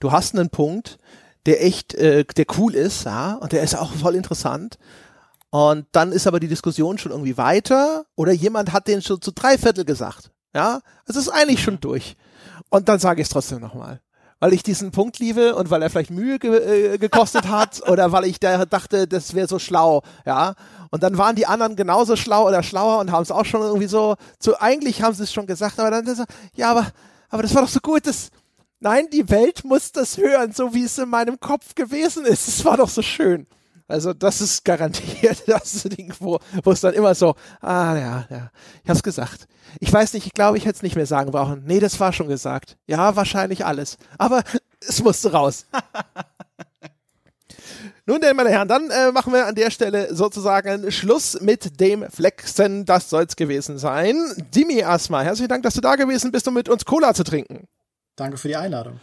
du hast einen Punkt, der echt, äh, der cool ist, ja, und der ist auch voll interessant. Und dann ist aber die Diskussion schon irgendwie weiter oder jemand hat den schon zu drei Viertel gesagt. Ja, es ist eigentlich schon durch. Und dann sage ich es trotzdem nochmal weil ich diesen Punkt liebe und weil er vielleicht Mühe ge äh, gekostet hat oder weil ich da dachte, das wäre so schlau, ja. Und dann waren die anderen genauso schlau oder schlauer und haben es auch schon irgendwie so, zu, eigentlich haben sie es schon gesagt, aber dann, so, ja, aber, aber das war doch so gut, das, nein, die Welt muss das hören, so wie es in meinem Kopf gewesen ist. Es war doch so schön. Also das ist garantiert das Ding, wo, wo es dann immer so, ah ja, ja, ich hab's gesagt. Ich weiß nicht, ich glaube, ich hätte es nicht mehr sagen brauchen. Nee, das war schon gesagt. Ja, wahrscheinlich alles. Aber es musste raus. Nun denn, meine Herren, dann äh, machen wir an der Stelle sozusagen Schluss mit dem Flexen. Das soll's gewesen sein. Dimi erstmal, herzlichen Dank, dass du da gewesen bist, um mit uns Cola zu trinken. Danke für die Einladung.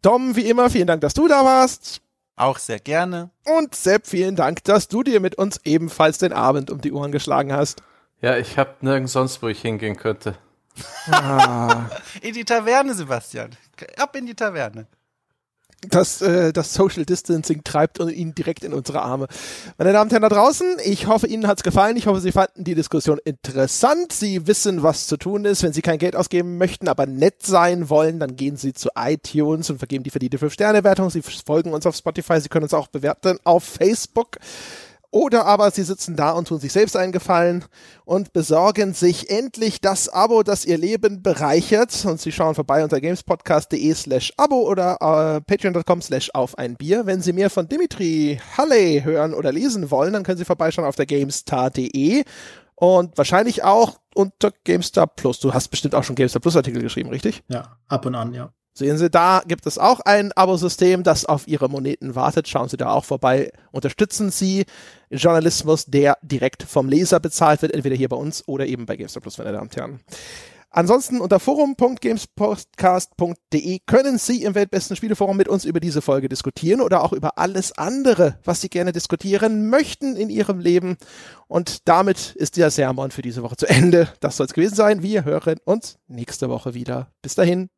Dom, wie immer, vielen Dank, dass du da warst. Auch sehr gerne. Und Sepp, vielen Dank, dass du dir mit uns ebenfalls den Abend um die Ohren geschlagen hast. Ja, ich hab nirgends sonst, wo ich hingehen könnte. Ah. in die Taverne, Sebastian. Ab in die Taverne. Das, äh, das Social Distancing treibt ihn direkt in unsere Arme. Meine Damen und Herren da draußen, ich hoffe, Ihnen hat's gefallen. Ich hoffe, Sie fanden die Diskussion interessant. Sie wissen, was zu tun ist. Wenn Sie kein Geld ausgeben möchten, aber nett sein wollen, dann gehen Sie zu iTunes und vergeben die verdiente 5-Sterne-Wertung. Sie folgen uns auf Spotify. Sie können uns auch bewerten auf Facebook. Oder aber sie sitzen da und tun sich selbst einen Gefallen und besorgen sich endlich das Abo, das ihr Leben bereichert. Und sie schauen vorbei unter gamespodcast.de slash Abo oder äh, patreon.com slash auf ein Bier. Wenn sie mehr von Dimitri Halle hören oder lesen wollen, dann können sie vorbeischauen auf der gamestar.de und wahrscheinlich auch unter GameStar Plus. Du hast bestimmt auch schon GameStar Plus Artikel geschrieben, richtig? Ja, ab und an, ja. Sehen Sie, da gibt es auch ein Abosystem, das auf Ihre Moneten wartet. Schauen Sie da auch vorbei. Unterstützen Sie Journalismus, der direkt vom Leser bezahlt wird, entweder hier bei uns oder eben bei GameStar Plus, meine Damen und Herren. Ansonsten unter forum.gamespodcast.de können Sie im Weltbesten Spieleforum mit uns über diese Folge diskutieren oder auch über alles andere, was Sie gerne diskutieren möchten in Ihrem Leben. Und damit ist der Sermon für diese Woche zu Ende. Das soll es gewesen sein. Wir hören uns nächste Woche wieder. Bis dahin.